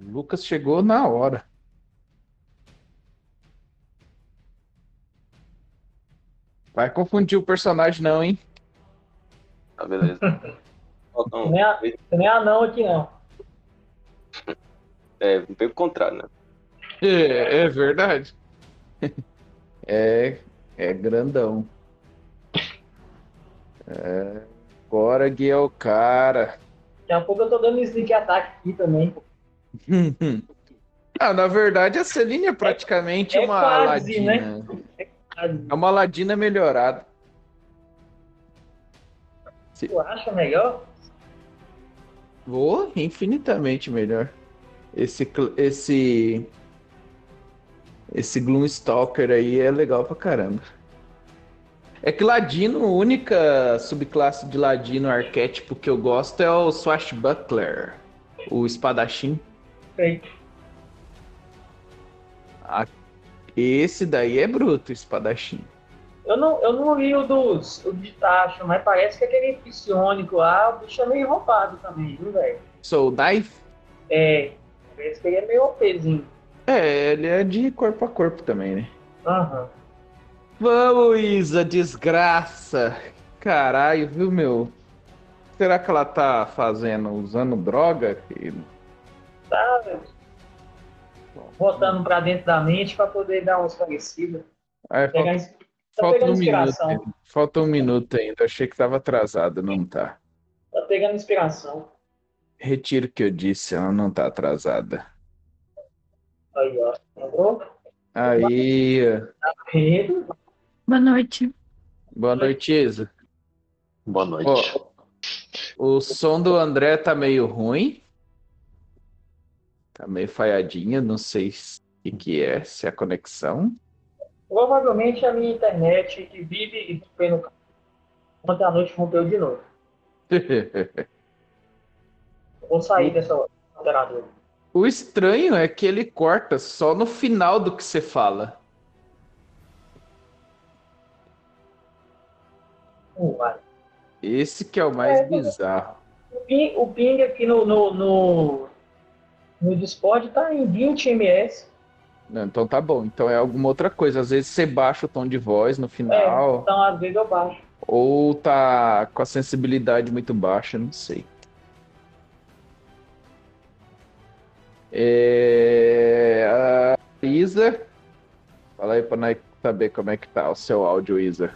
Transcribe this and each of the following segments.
O Lucas chegou na hora. Vai confundir o personagem, não, hein? Tá, beleza. Faltam- Não é, não é anão aqui, não. É, bem o contrário, né? É, é verdade. É, é grandão. É, agora Gui é o cara. Daqui a pouco eu tô dando sneak ataque aqui também. pô. Ah, na verdade, a Celine é praticamente É uma quase, né? Aladina. É uma Aladina melhorada. Tu acha melhor? Vou infinitamente melhor. Esse, esse, esse Gloomstalker aí é legal pra caramba. É que Ladino, a única subclasse de Ladino arquétipo que eu gosto é o Swashbuckler, o espadachim. Sei. A- Esse daí é bruto, o espadachim. Eu não, eu não li o dos o de taxa, mas parece que aquele psionico lá, o bicho é meio roubado também, viu, velho? Soul Knife? É, parece que ele é meio OPzinho. É, ele é de corpo a corpo também, né? Aham. Vamos, Isa, desgraça. Caralho, viu, meu? Será que ela tá fazendo, usando droga? Tá, velho. Botando pra dentro da mente pra poder dar umas parecidas. Ai, Pegar, falta, tá falta pegando um minuto. inspiração. Falta um minuto ainda. Achei que tava atrasado, não tá. Tá pegando inspiração. Retiro o que eu disse, ela não tá atrasada. Aí, ó. Lembrou? Aí, Pedro. Boa noite. boa noite, Isa. Boa noite. Ó, o som do André tá meio ruim. Tá meio falhadinha, não sei se- o que, é, se é a conexão. Provavelmente a minha internet que vive e rompendo no Ontem à noite rompeu de novo. Vou sair dessa alteradora. O estranho é que ele corta só no final do que você fala. Esse que é o mais É, bizarro. O ping, o ping aqui no, no, no, no Discord tá em 20 ms. Não, então tá bom. Então é alguma outra coisa. Às vezes você baixa o tom de voz no É, final, então às vezes eu baixo. ou tá com a sensibilidade muito baixa, não sei. É... A Isa, fala aí pra nós saber como é que tá o seu áudio, Isa.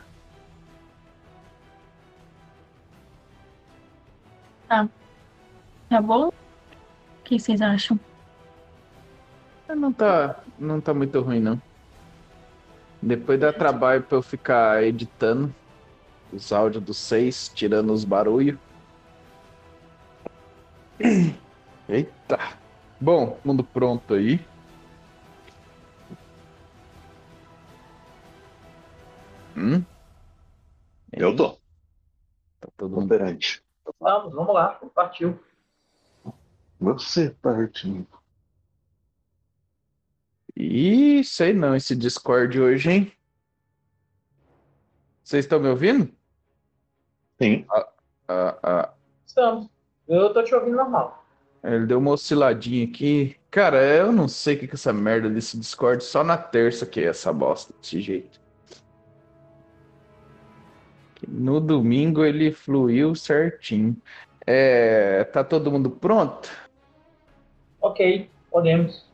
Tá bom? O que vocês acham? Não tá, não tá muito ruim, não. Depois dá trabalho pra eu ficar editando os áudios dos seis, tirando os barulhos. Eita! Bom, mundo pronto aí. Hum? Eu tô. Tá todo mundo. Vamos, vamos lá. Partiu. Você partindo. Ih, sei não, esse Discord hoje, hein? Vocês estão me ouvindo? Sim. Ah, ah, Estamos. Eu tô te ouvindo normal. Ele deu uma osciladinha aqui. Cara, eu não sei o que que é essa merda desse Discord. Só na terça que é essa bosta desse jeito. No domingo ele fluiu certinho. É, tá todo mundo pronto? Ok, podemos.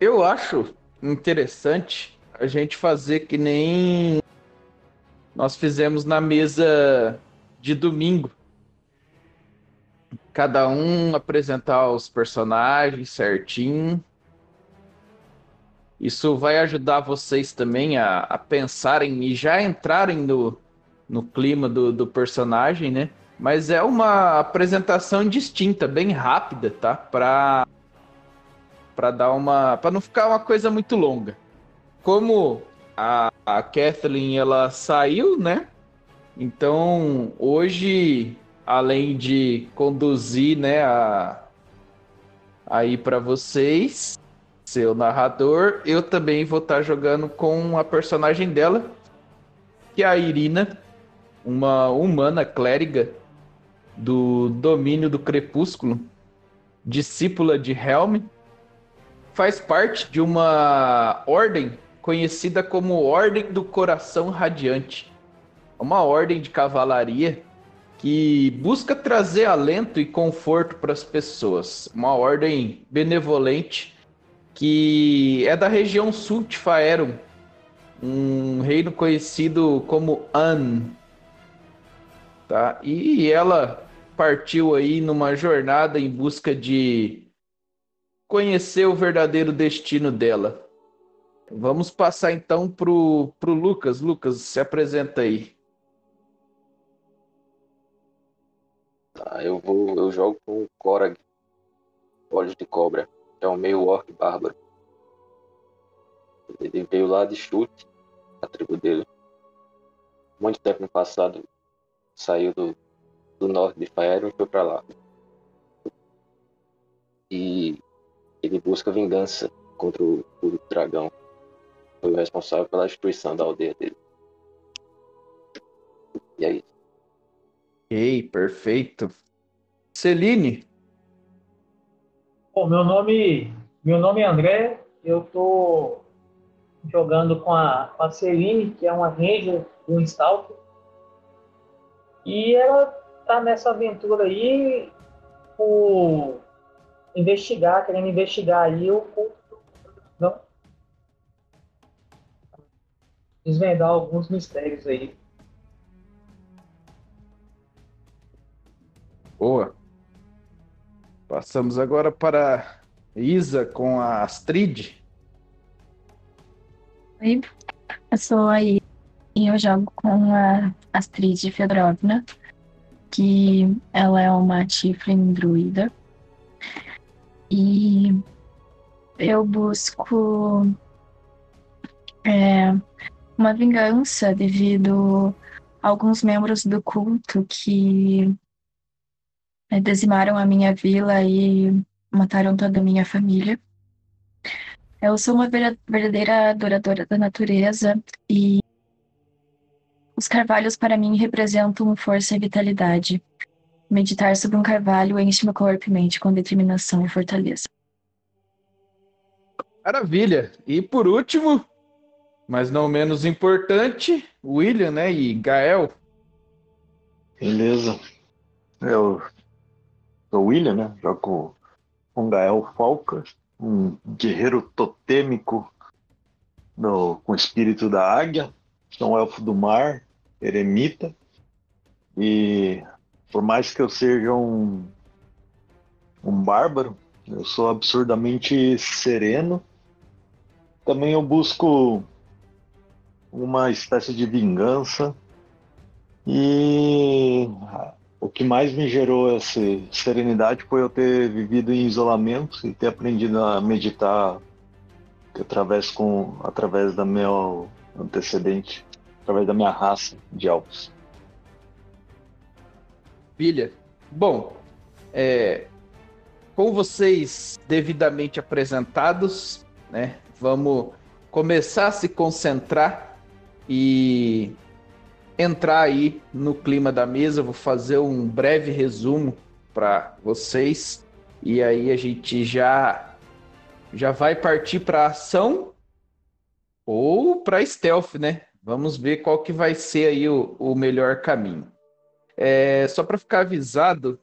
Eu acho interessante a gente fazer que nem nós fizemos na mesa de domingo. Cada um apresentar os personagens certinho. Isso vai ajudar vocês também a, a pensarem e já entrarem no, no clima do, do personagem, né? Mas é uma apresentação distinta, bem rápida, tá? Pra para dar uma, para não ficar uma coisa muito longa. Como a, a Kathleen ela saiu, né? Então hoje, além de conduzir, né, a aí para vocês, seu narrador, eu também vou estar jogando com a personagem dela, que é a Irina, uma humana clériga do domínio do crepúsculo, discípula de Helm faz parte de uma ordem conhecida como Ordem do Coração Radiante. Uma ordem de cavalaria que busca trazer alento e conforto para as pessoas. Uma ordem benevolente que é da região sul de Faerum, um reino conhecido como An. Tá? E ela partiu aí numa jornada em busca de conhecer o verdadeiro destino dela. Vamos passar então pro, pro Lucas. Lucas, se apresenta aí. Tá, eu vou. Eu jogo com o Korag, olhos de cobra, que é um meio orc bárbaro. Ele veio lá de chute, a tribo dele. Muito tempo no passado saiu do, do norte de Faerun e foi para lá. E ele busca vingança contra o, o dragão. Foi o responsável pela destruição da aldeia dele. E é isso. Ok, perfeito. Celine, Bom, meu nome, meu nome é André, eu tô jogando com a, com a Celine, que é uma ranger do Stalker. E ela tá nessa aventura aí por investigar, querendo investigar aí o culto dragão. Desvendar alguns mistérios aí. boa. Passamos agora para Isa com a Astrid. Oi, eu sou aí e eu jogo com a Astrid Fedorovna, que ela é uma Tiflin druida. E eu busco é, uma vingança devido a alguns membros do culto que é, dizimaram a minha vila e mataram toda a minha família. Eu sou uma verdadeira adoradora da natureza e os carvalhos para mim representam força e vitalidade. Meditar sobre um carvalho enche meu corpo e mente com determinação e fortaleza. Maravilha. E por último, mas não menos importante, William, né? E Gael. Beleza. Eu sou o William, né? Jogo com Gael Falca, um guerreiro totêmico do, com o espírito da águia. Sou um elfo do mar, eremita. E por mais que eu seja um, um bárbaro, eu sou absurdamente sereno. Também eu busco uma espécie de vingança. E o que mais me gerou essa serenidade foi eu ter vivido em isolamento e ter aprendido a meditar através, com, através da meu antecedente, através da minha raça de elfos. Filha. Bom, é, com vocês devidamente apresentados, né? Vamos começar a se concentrar e entrar aí no clima da mesa. Vou fazer um breve resumo para vocês e aí a gente já já vai partir para ação ou para stealth, né? Vamos ver qual que vai ser aí o, o melhor caminho. É, só para ficar avisado,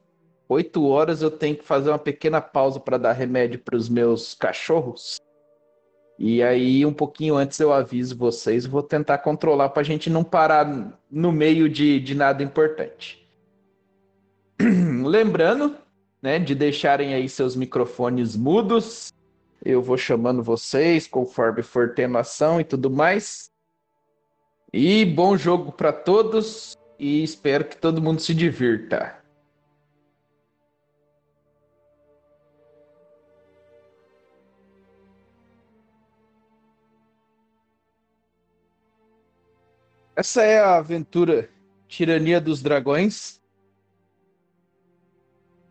8 horas eu tenho que fazer uma pequena pausa para dar remédio para os meus cachorros. E aí, um pouquinho antes eu aviso vocês, vou tentar controlar para a gente não parar no meio de, de nada importante. Lembrando, né, de deixarem aí seus microfones mudos. Eu vou chamando vocês conforme for tendo ação e tudo mais. E bom jogo para todos e espero que todo mundo se divirta. Essa é a aventura Tirania dos Dragões.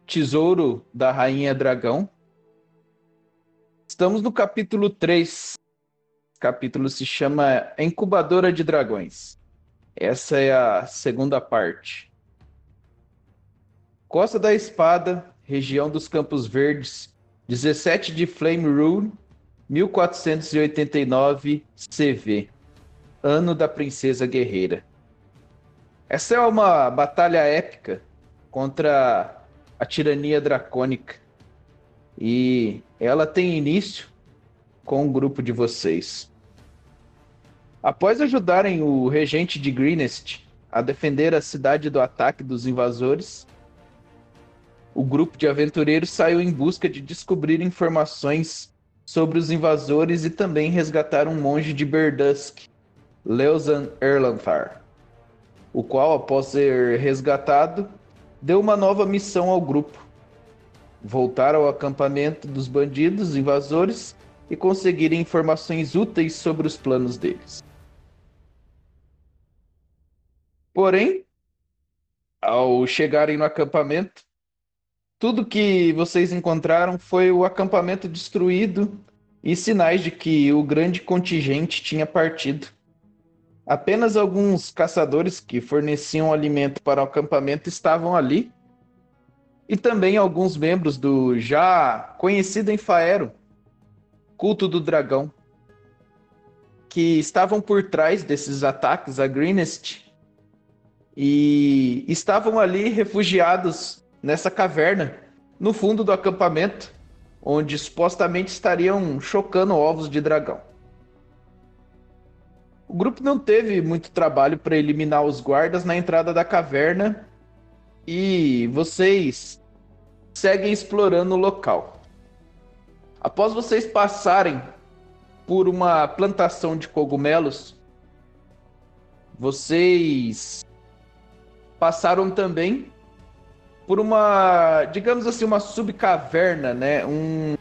Tesouro da Rainha Dragão. Estamos no capítulo 3. O capítulo se chama Incubadora de Dragões. Essa é a segunda parte. Costa da Espada, região dos Campos Verdes, 17 de Flame Rule, 1489 CV, Ano da Princesa Guerreira. Essa é uma batalha épica contra a tirania dracônica. E ela tem início com um grupo de vocês. Após ajudarem o regente de Greenest a defender a cidade do ataque dos invasores, o grupo de aventureiros saiu em busca de descobrir informações sobre os invasores e também resgatar um monge de Berdusk, Leosan Erlanthar, o qual, após ser resgatado, deu uma nova missão ao grupo: voltar ao acampamento dos bandidos invasores e conseguir informações úteis sobre os planos deles. Porém, ao chegarem no acampamento, tudo que vocês encontraram foi o acampamento destruído e sinais de que o grande contingente tinha partido. Apenas alguns caçadores que forneciam alimento para o acampamento estavam ali. E também alguns membros do já conhecido em Faero, Culto do Dragão, que estavam por trás desses ataques a Greenest e estavam ali refugiados nessa caverna, no fundo do acampamento, onde supostamente estariam chocando ovos de dragão. O grupo não teve muito trabalho para eliminar os guardas na entrada da caverna e vocês seguem explorando o local. Após vocês passarem por uma plantação de cogumelos, vocês passaram também por uma, digamos assim, uma subcaverna, né? Um,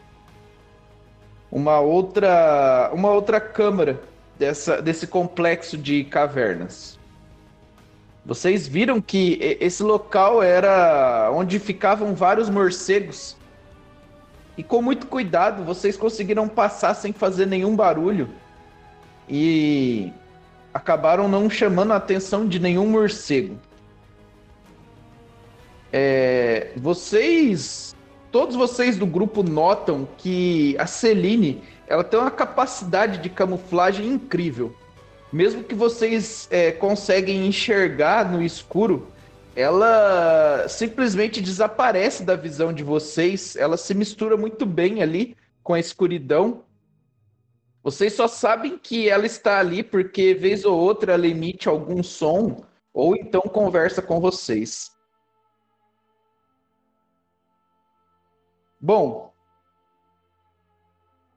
uma outra, uma outra câmara dessa, desse complexo de cavernas. Vocês viram que esse local era onde ficavam vários morcegos. E com muito cuidado, vocês conseguiram passar sem fazer nenhum barulho. E acabaram não chamando a atenção de nenhum morcego. É, vocês, todos vocês do grupo notam que a Celine, ela tem uma capacidade de camuflagem incrível. Mesmo que vocês é, conseguem enxergar no escuro, ela simplesmente desaparece da visão de vocês. Ela se mistura muito bem ali com a escuridão. Vocês só sabem que ela está ali porque vez ou outra ela emite algum som ou então conversa com vocês. Bom,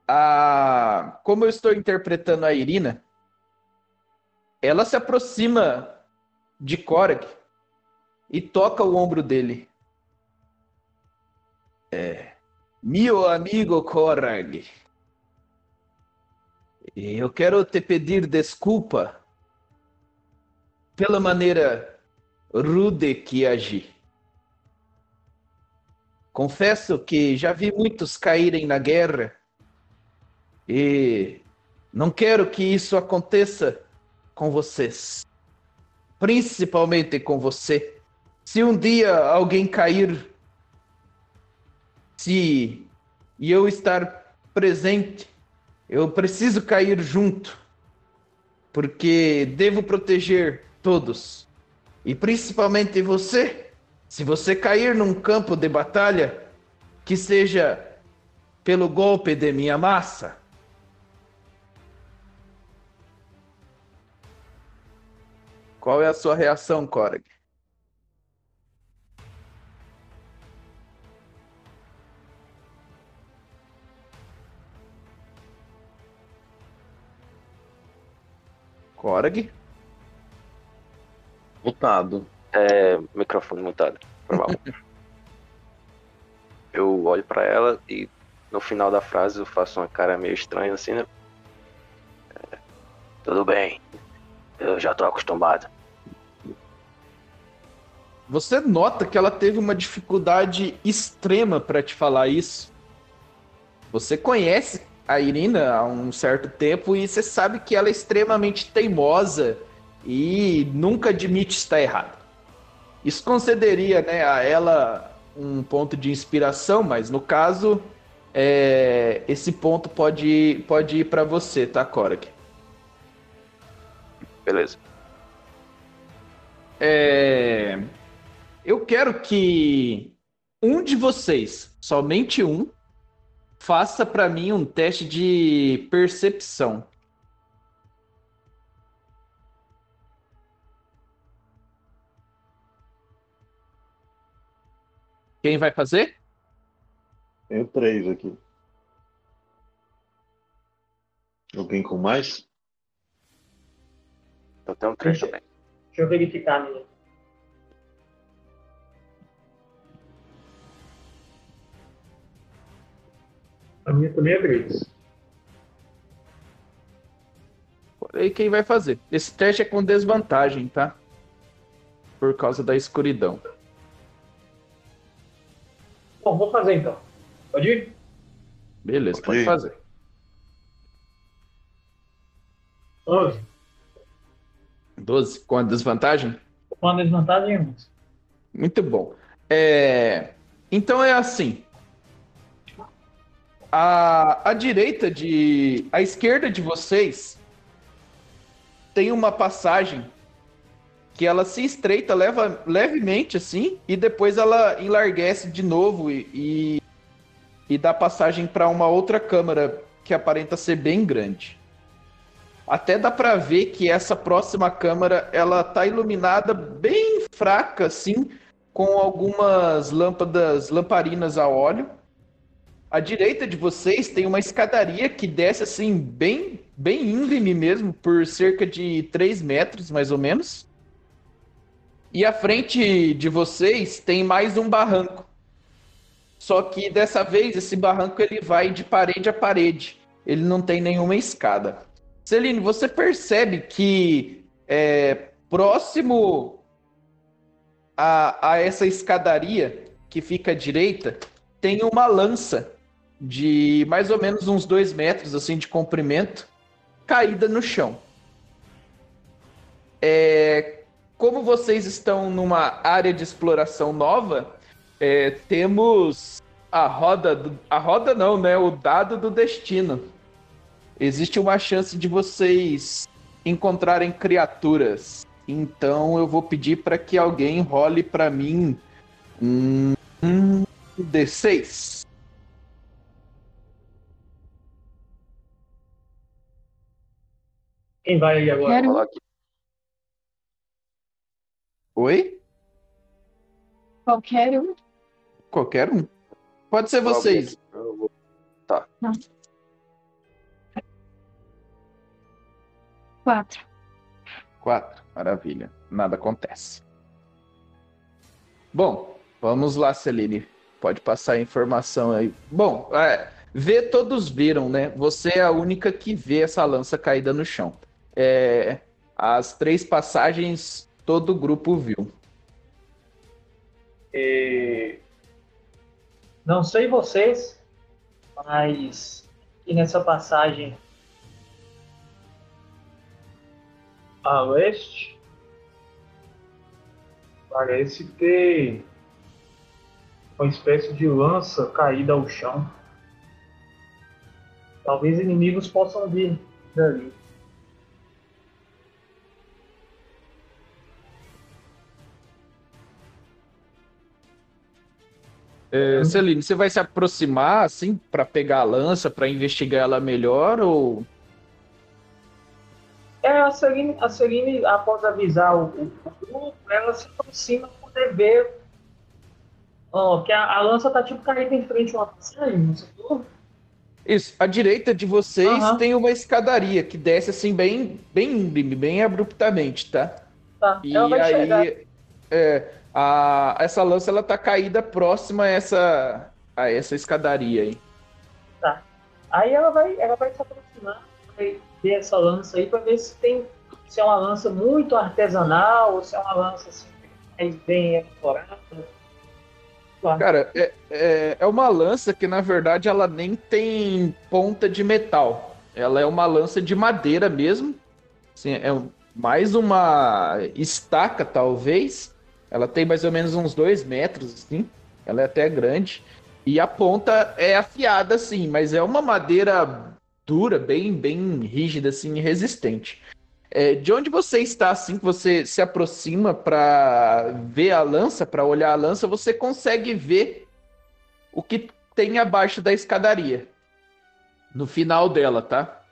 a... como eu estou interpretando a Irina, ela se aproxima de Korag e toca o ombro dele. É, meu amigo Korag, eu quero te pedir desculpa pela maneira rude que agi. Confesso que já vi muitos caírem na guerra e não quero que isso aconteça com vocês. Principalmente com você. Se um dia alguém cair, se e eu estar presente, eu preciso cair junto, porque devo proteger todos, e principalmente você. Se você cair num campo de batalha, que seja pelo golpe de minha massa. Qual é a sua reação, Korg? Korg? Mutado. É, microfone mutado. eu olho para ela e no final da frase eu faço uma cara meio estranha assim, né? É, tudo bem, eu já tô acostumado. Você nota que ela teve uma dificuldade extrema para te falar isso. Você conhece a Irina há um certo tempo e você sabe que ela é extremamente teimosa e nunca admite estar errada. Isso concederia né, a ela um ponto de inspiração, mas no caso, é, esse ponto pode, pode ir para você, tá, Korak? Beleza. É, eu quero que um de vocês, somente um, faça para mim um teste de percepção. Quem vai fazer? Tenho três aqui. Alguém com mais? Eu tenho três Deixa- também. Deixa eu verificar a minha. A minha também é três. E quem vai fazer? Esse teste é com desvantagem, tá? Por causa da escuridão. Bom, vou fazer então. Pode ir? Beleza, pode Ok. fazer. 11. 12 com a desvantagem? Com a desvantagem é 11. Muito bom. É, Então é assim. A, a direita de. A esquerda de vocês tem uma passagem que ela se estreita leva, levemente assim e depois ela enlarguece de novo e, e, e dá passagem para uma outra câmara que aparenta ser bem grande. Até dá para ver que essa próxima câmara ela tá iluminada bem fraca assim, com algumas lâmpadas, lamparinas a óleo. À direita de vocês tem uma escadaria que desce assim bem, bem íngreme mesmo, por cerca de 3 metros mais ou menos. E à frente de vocês tem mais um barranco. Só que dessa vez esse barranco ele vai de parede a parede. Ele não tem nenhuma escada. Celine, você percebe que é, próximo a, a essa escadaria que fica à direita tem uma lança de mais ou menos uns dois metros assim de comprimento caída no chão. É, como vocês estão numa área de exploração nova, é, temos a roda, do- a roda não, né? O dado do destino. Existe uma chance de vocês encontrarem criaturas. Então eu vou pedir para que alguém role para mim um, um D6. Quem vai aí agora? Quero. Oi? Qualquer um. Qualquer um. Pode ser vocês. Eu vou- Quatro. Quatro. Maravilha. Nada acontece. Bom, vamos lá, Celine. Pode passar a informação aí. Bom, é, ver todos viram, né? Você é a única que vê essa lança caída no chão. É, as três passagens, todo o grupo viu. É, Não sei vocês, mas aqui nessa passagem a leste parece ter uma espécie de lança caída ao chão. Talvez inimigos possam vir dali. É, Celine, você vai se aproximar, assim, para pegar a lança, para investigar ela melhor ou... É, a Celine, a Celine após avisar o, grupo, ela se aproxima para poder ver ó, que a, a lança tá tipo caída em frente a uma passagem, não sei tudo. Isso, à direita de vocês tem uma escadaria que desce assim bem, bem íngreme, bem abruptamente, tá? Tá, E aí, é, a, essa lança ela tá caída próxima a essa, a essa escadaria aí. Aí ela vai, ela vai se aproximar, vai ver essa lança aí para ver se tem se é uma lança muito artesanal ou se é uma lança assim, mais bem elaborada. Claro. Cara, é, é, é uma lança que na verdade ela nem tem ponta de metal. Ela é uma lança de madeira mesmo. Assim, é mais uma estaca, talvez. Ela tem mais ou menos uns dois metros, assim. Ela é até grande. E a ponta é afiada, assim, mas é uma madeira dura, bem, bem rígida, assim, resistente. É, de onde você está, assim, que você se aproxima para ver a lança, para olhar a lança, você consegue ver o que tem abaixo da escadaria. No final dela, tá?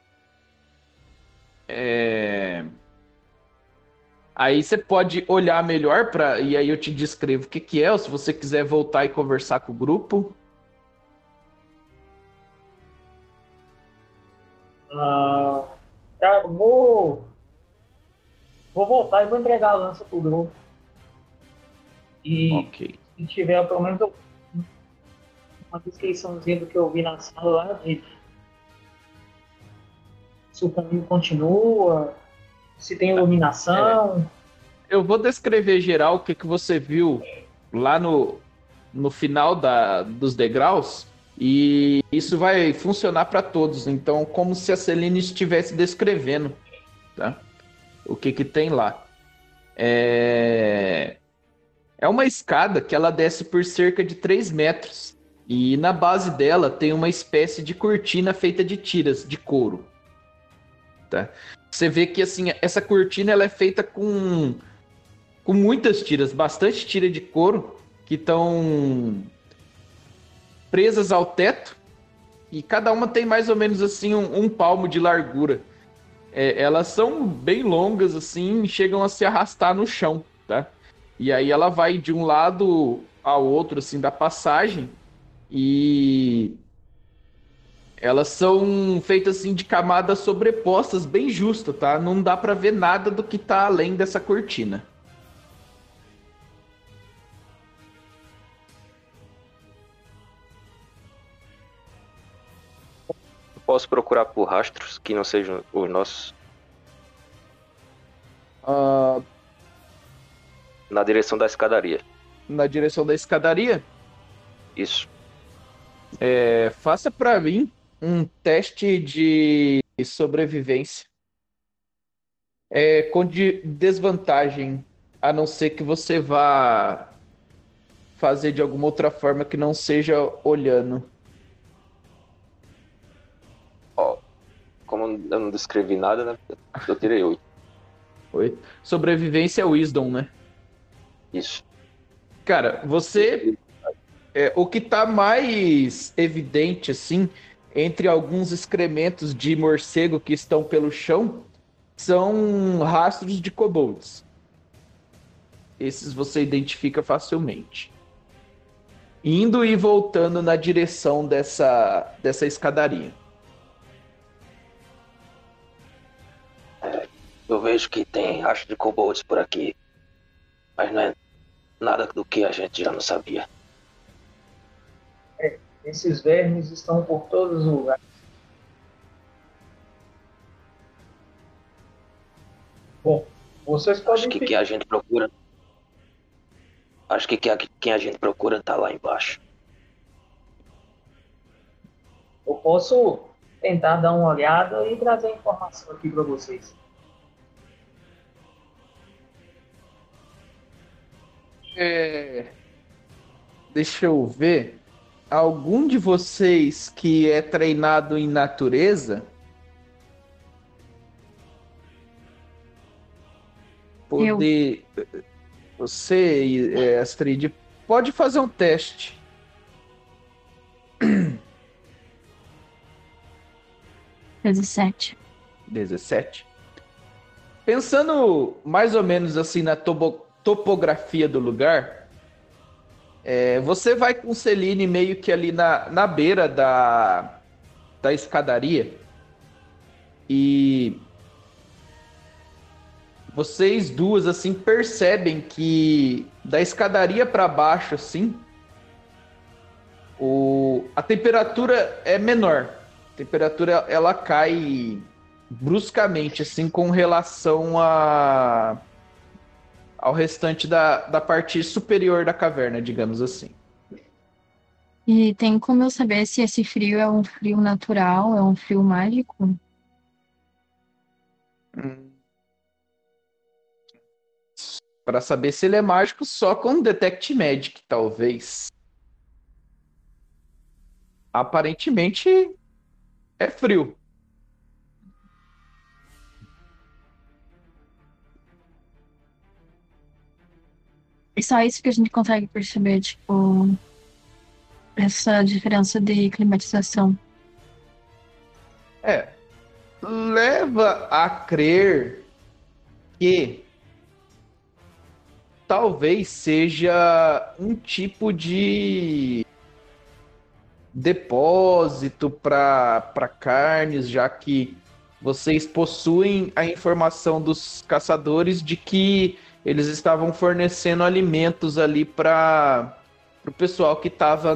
É... Aí você pode olhar melhor para e aí eu te descrevo o que, que é, ou se você quiser voltar e conversar com o grupo. Ah, cara, vou Vou voltar e vou entregar a lança pro grupo. E Ok. se tiver pelo menos uma descriçãozinha do que eu vi na sala lá, de se o caminho continua, se tem iluminação. Eu vou descrever geral o que, que você viu lá no, no final da, dos degraus. E isso vai funcionar para todos. Então, como se a Celine estivesse descrevendo, tá? O que que tem lá? É... é uma escada que ela desce por cerca de 3 metros. E na base dela tem uma espécie de cortina feita de tiras de couro. Tá? Você vê que assim, essa cortina ela é feita com com muitas tiras, bastante tira de couro que estão presas ao teto e cada uma tem mais ou menos assim um, um palmo de largura. É, elas são bem longas assim, chegam a se arrastar no chão, tá? E aí ela vai de um lado ao outro assim da passagem e elas são feitas assim de camadas sobrepostas bem justa, tá? Não dá para ver nada do que tá além dessa cortina. Posso procurar por rastros que não sejam os nossos Ah, na direção da escadaria. na direção da escadaria, Isso. é, faça para mim um teste de sobrevivência. É, com de- desvantagem, a não ser que você vá fazer de alguma outra forma que não seja olhando. Ó, como eu não descrevi nada, né? Eu tirei oito. Oi? Sobrevivência é wisdom, né? Isso. Cara, você. é, o que tá mais evidente, assim, entre alguns excrementos de morcego que estão pelo chão, são rastros de kobolds. Esses você identifica facilmente. Indo e voltando na direção dessa, dessa escadaria. Eu vejo que tem rastro de kobolds por aqui. Mas não é nada do que a gente já não sabia. Esses vermes estão por todos os lugares. Bom, vocês podem Acho que quem a gente procura. Acho que quem a- quem a gente procura tá lá embaixo. Eu posso tentar dar uma olhada e trazer informação aqui para vocês. É, Deixa eu ver. Algum de vocês que é treinado em natureza poder você é, Astrid pode fazer um teste. Dezessete. 17. Pensando mais ou menos assim na topografia do lugar, é, você vai com Celine meio que ali na, na beira da, da escadaria e vocês duas assim percebem que da escadaria para baixo assim o, a temperatura é menor. A temperatura ela cai bruscamente, assim, com relação a, ao restante da, da parte superior da caverna, digamos assim. E tem como eu saber se esse frio é um frio natural, é um frio mágico? Para saber se ele é mágico, só com Detect Magic, talvez. aparentemente é frio. E só isso que a gente consegue perceber, tipo, essa diferença de climatização. É. Leva a crer que talvez seja um tipo de depósito para carnes, já que vocês possuem a informação dos caçadores de que eles estavam fornecendo alimentos ali para o pessoal que estava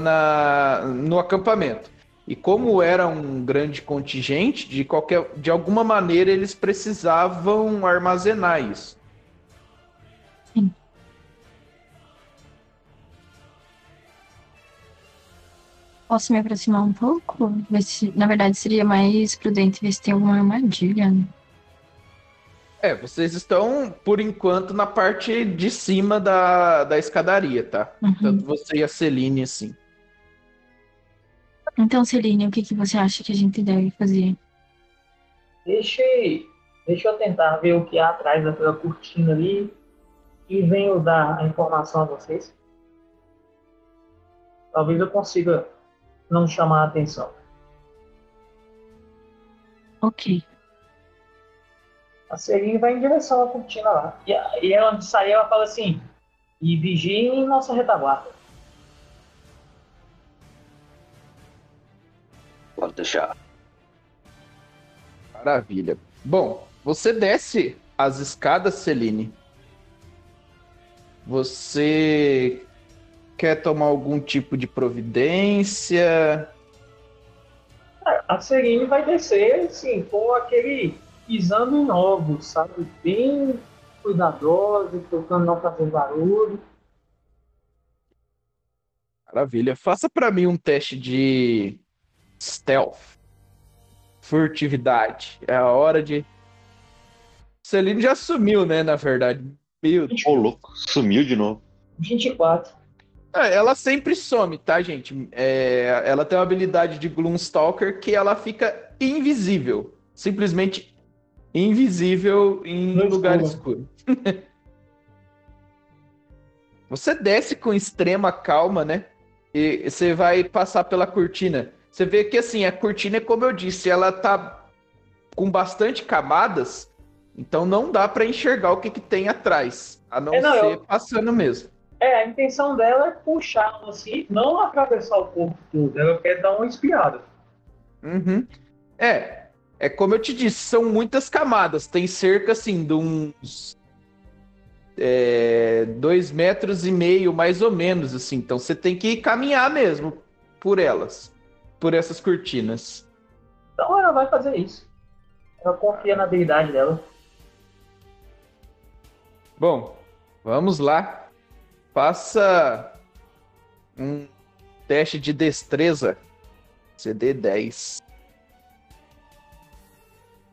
no acampamento. E como era um grande contingente, de qualquer de alguma maneira eles precisavam armazenar isso. Posso me aproximar um pouco? Se, na verdade, seria mais prudente ver se tem alguma armadilha. Né? É, vocês estão, por enquanto, na parte de cima da, da escadaria, tá? Uhum. Tanto você e a Celine, assim. Então, Celine, o que, que você acha que a gente deve fazer? Deixa, deixa eu tentar ver o que há atrás daquela cortina ali e venho dar a informação a vocês. Talvez eu consiga não chamar a atenção. Ok. A Celine vai em direção à cortina lá. E, e ela de sair, ela fala assim: e vigiem nossa retaguarda. Pode deixar. Maravilha. Bom, você desce as escadas, Celine. Você quer tomar algum tipo de providência? A Celine vai descer, assim, com aquele pisando em ovos, sabe? Bem cuidadosa, tocando não fazer barulho. Maravilha. Faça para mim um teste de stealth. Furtividade. É a hora de. Celine já sumiu, né? Na verdade. Meu Ô, louco. Sumiu de novo. 24. É, ela sempre some, tá, gente? É, ela tem uma habilidade de Gloomstalker que ela fica invisível. Simplesmente invisível em no lugar escuro. escuro. você desce com extrema calma, né? E você vai passar pela cortina. Você vê que assim, a cortina, é como eu disse, ela tá com bastante camadas, então não dá para enxergar o que, que tem atrás, a não, é, não ser eu... passando mesmo. É, a intenção dela é puxar assim, não atravessar o corpo todo, ela quer dar uma espiada. Uhum. É, é como eu te disse, são muitas camadas. Tem cerca, assim, de uns. É, dois metros e meio, mais ou menos, assim. Então você tem que caminhar mesmo por elas, por essas cortinas. Então ela vai fazer isso. Ela confia na habilidade dela. Bom, vamos lá. Faça um teste de destreza. CD 10.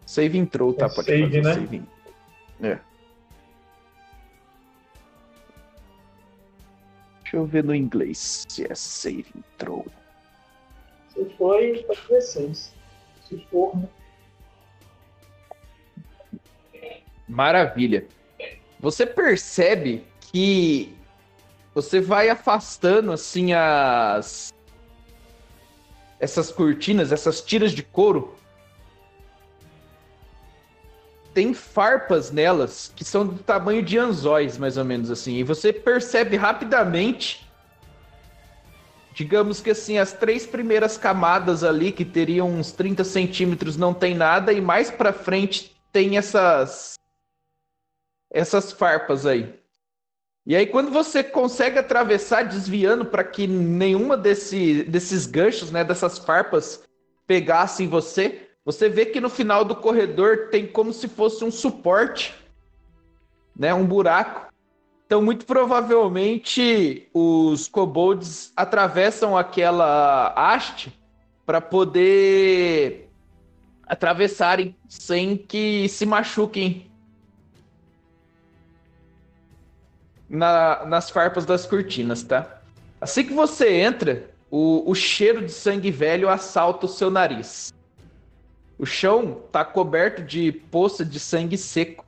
Save intro, tá? É Pode save, fazer né? save. É. Deixa eu ver no inglês se é save intro. Se foi, pode 16. Se for, né? Maravilha. Você percebe que você vai afastando assim as essas cortinas, essas tiras de couro tem farpas nelas que são do tamanho de anzóis, mais ou menos assim. E você percebe rapidamente, digamos que assim, as três primeiras camadas ali, que teriam uns 30 centímetros, não tem nada, e mais para frente tem essas essas farpas aí. E aí, quando você consegue atravessar desviando para que nenhuma desse, desses ganchos, né, dessas farpas, pegassem você, você vê que no final do corredor tem como se fosse um suporte, né, um buraco. Então, muito provavelmente, os kobolds atravessam aquela haste para poder atravessarem sem que se machuquem na, nas farpas das cortinas, tá? Assim que você entra, o, o cheiro de sangue velho assalta o seu nariz. O chão está coberto de poça de sangue seco.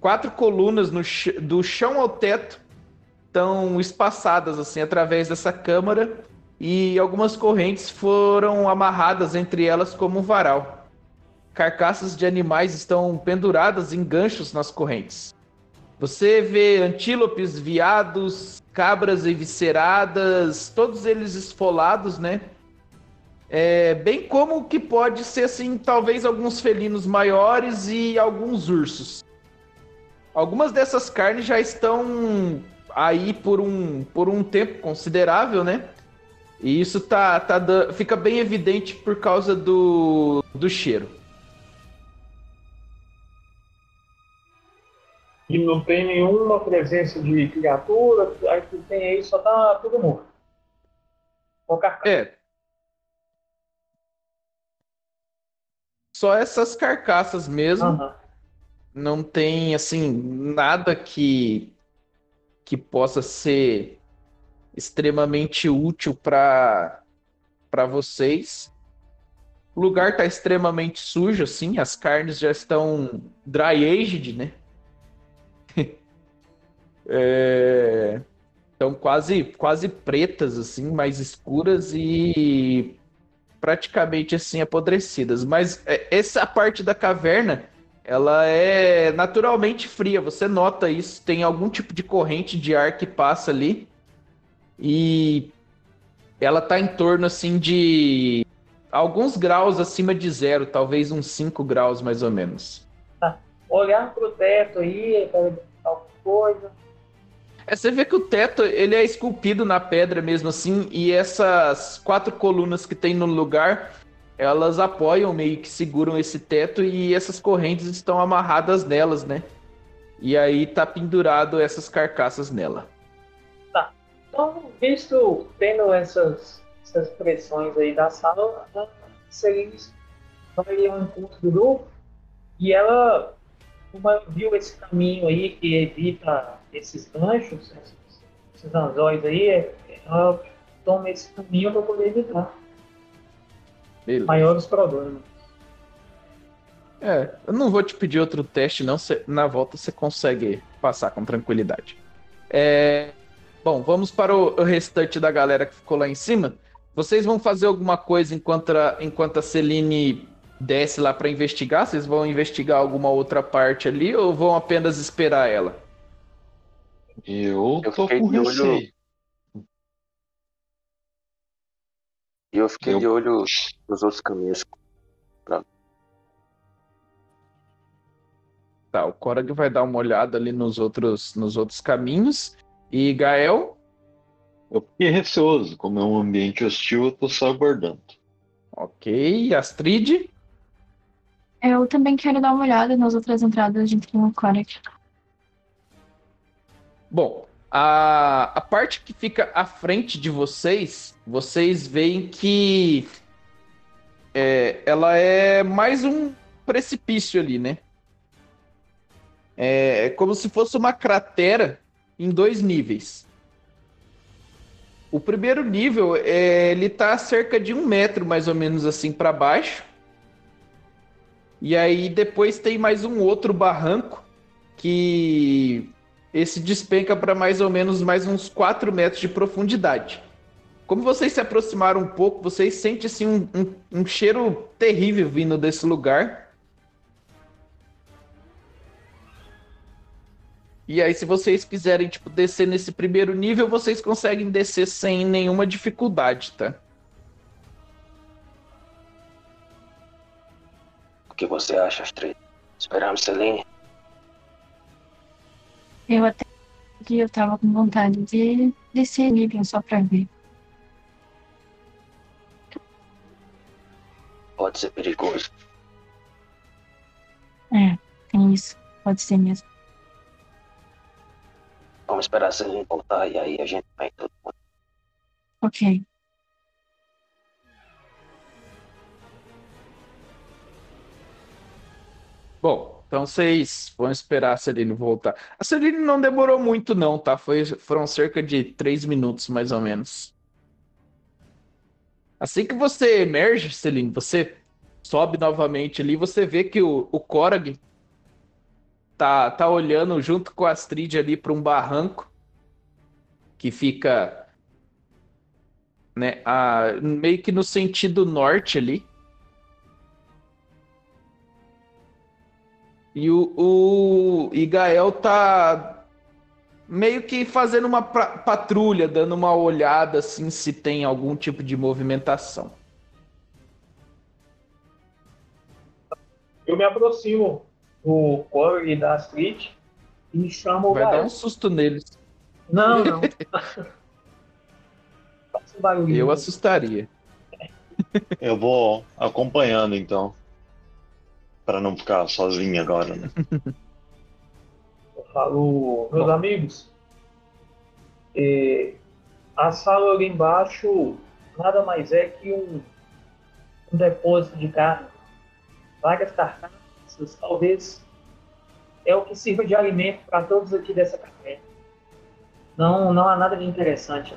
Quatro colunas ch do chão ao teto estão espaçadas assim através dessa câmara e algumas correntes foram amarradas entre elas como um varal. Carcaças de animais estão penduradas em ganchos nas correntes. Você vê antílopes, viados, cabras evisceradas, todos eles esfolados, né? É, bem como que pode ser assim, talvez alguns felinos maiores e alguns ursos. Algumas dessas carnes já estão aí por um, por um tempo considerável, né? E isso tá, tá fica bem evidente por causa do, do cheiro. E não tem nenhuma presença de criatura, aí que tem aí só tá tudo morto. É. Só essas carcaças mesmo. Uhum. Não tem, assim, nada que, que possa ser extremamente útil para vocês. O lugar está extremamente sujo, assim, as carnes já estão dry aged, né? é... Estão quase, quase pretas, assim, mais escuras e praticamente assim apodrecidas. Mas é, essa parte da caverna, ela é naturalmente fria. Você nota isso. Tem algum tipo de corrente de ar que passa ali e ela tá em torno assim de alguns graus acima de zero, talvez uns 5 graus mais ou menos. Tá. Olhar pro teto aí, alguma coisa. É, você vê que o teto ele é esculpido na pedra mesmo assim, e essas quatro colunas que tem no lugar, elas apoiam meio que seguram esse teto e essas correntes estão amarradas nelas, né? E aí tá pendurado essas carcaças nela. Tá. Então, visto tendo essas, essas pressões aí da sala, a Celine vai ao encontro do grupo e ela viu esse caminho aí que evita esses ganchos, esses, esses anzóis aí, ela toma esse caminho para poder evitar Beleza. maiores problemas. É, eu não vou te pedir outro teste, não. Cê, na volta você consegue passar com tranquilidade. É, bom, vamos para o, o, restante da galera que ficou lá em cima. Vocês vão fazer alguma coisa enquanto a, enquanto a Celine desce lá para investigar? Vocês vão investigar alguma outra parte ali ou vão apenas esperar ela? Eu, eu tô com receio. Olho... E eu fiquei eu... de olho nos outros caminhos. Tá, o Korag vai dar uma olhada ali nos outros, nos outros caminhos. E Gael? Eu fiquei receoso. Como é um ambiente hostil, eu tô só aguardando. Ok. Astrid? Eu também quero dar uma olhada nas outras entradas de o Korag. Bom, a, a parte que fica à frente de vocês, vocês veem que é, ela é mais um precipício ali, né? É, é como se fosse uma cratera em dois níveis. O primeiro nível, é, ele tá a cerca de um metro, mais ou menos assim, para baixo. E aí depois tem mais um outro barranco que esse despenca para mais ou menos mais uns 4 metros de profundidade. Como vocês se aproximaram um pouco, vocês sentem assim, um, um, um cheiro terrível vindo desse lugar. E aí, se vocês quiserem, tipo, descer nesse primeiro nível, vocês conseguem descer sem nenhuma dificuldade, tá? O que você acha, Astrid? Esperamos Celine? Eu até que eu tava com vontade de descer nível só pra ver. Pode ser perigoso. É, tem isso. Pode ser mesmo. Vamos esperar se ele voltar e aí a gente vai todo mundo. Ok. Bom, então vocês vão esperar a Celine voltar. A Celine não demorou muito, não, tá? Foi, foram cerca de três minutos, mais ou menos. Assim que você emerge, Celine, você sobe novamente ali, você vê que o, o Korag tá, tá olhando junto com a Astrid ali para um barranco que fica né, a, meio que no sentido norte ali. E o, o Igael tá meio que fazendo uma patrulha, dando uma olhada assim se tem algum tipo de movimentação. Eu me aproximo do Corey e da Astrid e chamo Vai o dar um susto neles. Não, não. Um barulho. Eu assustaria. Eu vou acompanhando então. Pra não ficar sozinho agora, né? Eu falo, meus amigos, eh, a sala ali embaixo nada mais é que um, um depósito de carne. Várias carcaças, talvez é o que sirva de alimento para todos aqui dessa caverna. Não, não há nada de interessante.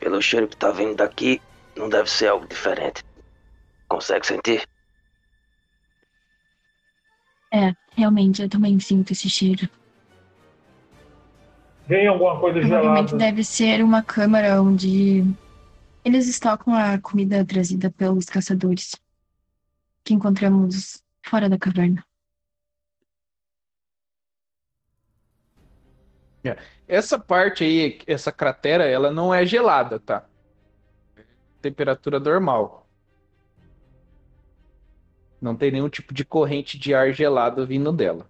Pelo cheiro que tá vindo daqui, não deve ser algo diferente. Consegue sentir? É, realmente, eu também sinto esse cheiro. Vem alguma coisa Provavelmente gelada. deve ser uma câmara onde eles estocam a comida trazida pelos caçadores que encontramos fora da caverna. Essa parte aí, essa cratera, ela não é gelada, tá? Temperatura normal. Não tem nenhum tipo de corrente de ar gelado vindo dela.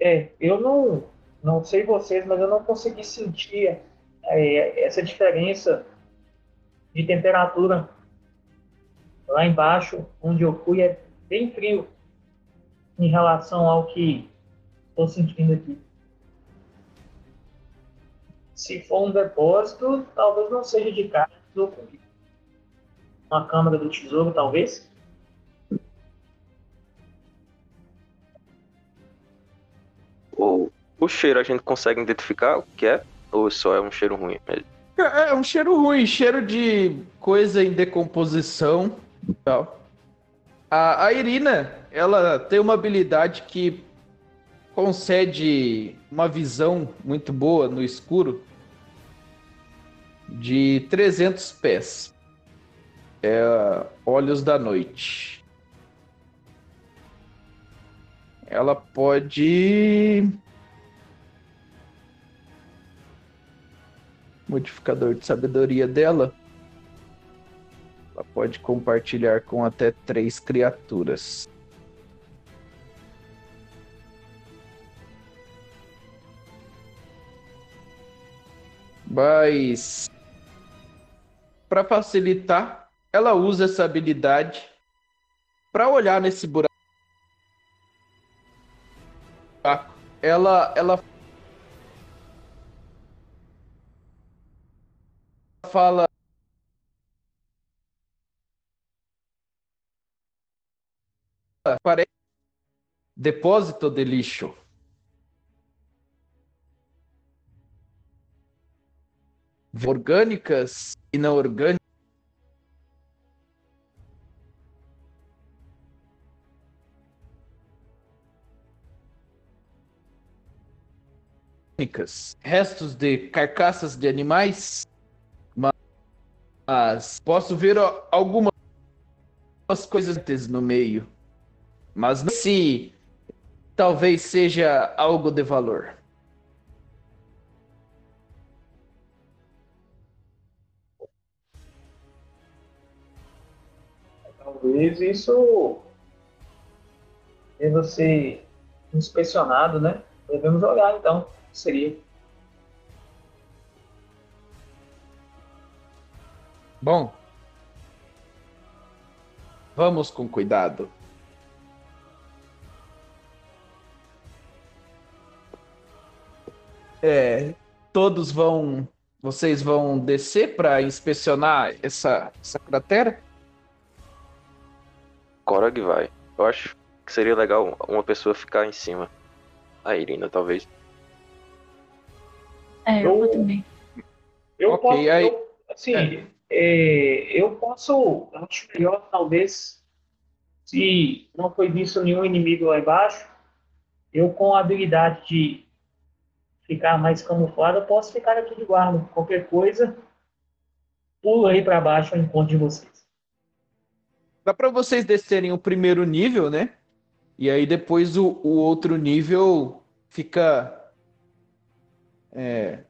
É, eu não, não sei vocês, mas eu não consegui sentir é, essa diferença de temperatura. Lá embaixo, onde eu fui, é bem frio em relação ao que estou sentindo aqui. Se for um depósito, talvez não seja de carne ou comida. Uma câmara do tesouro, talvez. Ou o cheiro a gente consegue identificar o que é? Ou só é um cheiro ruim mesmo? É é um cheiro ruim, cheiro de coisa em decomposição e tal. A, a Irina, ela tem uma habilidade que concede uma visão muito boa no escuro de 300 pés. É Olhos da Noite. Ela pode modificador de sabedoria dela, ela pode compartilhar com até três criaturas. Mas para facilitar, ela usa essa habilidade para olhar nesse buraco. Ela ela fala parece depósito de lixo. Orgânicas e não orgânicas. Restos de carcaças de animais mas posso ver algumas coisas no meio. Mas não se talvez seja algo de valor. Talvez isso deva ser inspecionado, né? Devemos olhar então. Seria. Bom, vamos com cuidado. É, todos vão. Vocês vão descer para inspecionar essa, essa cratera? Korag vai. Eu acho que seria legal uma pessoa ficar em cima. A Irina, talvez. É, eu vou Eu- também. Eu Ok, posso, aí- eu, assim, é, eu posso, eu acho melhor talvez, se não foi visto nenhum inimigo lá embaixo, eu com a habilidade de ficar mais camuflado, eu posso ficar aqui de guarda. Qualquer coisa, pulo aí para baixo ao encontro de vocês. Dá pra vocês descerem o primeiro nível, né? E aí depois o, o outro nível fica. É,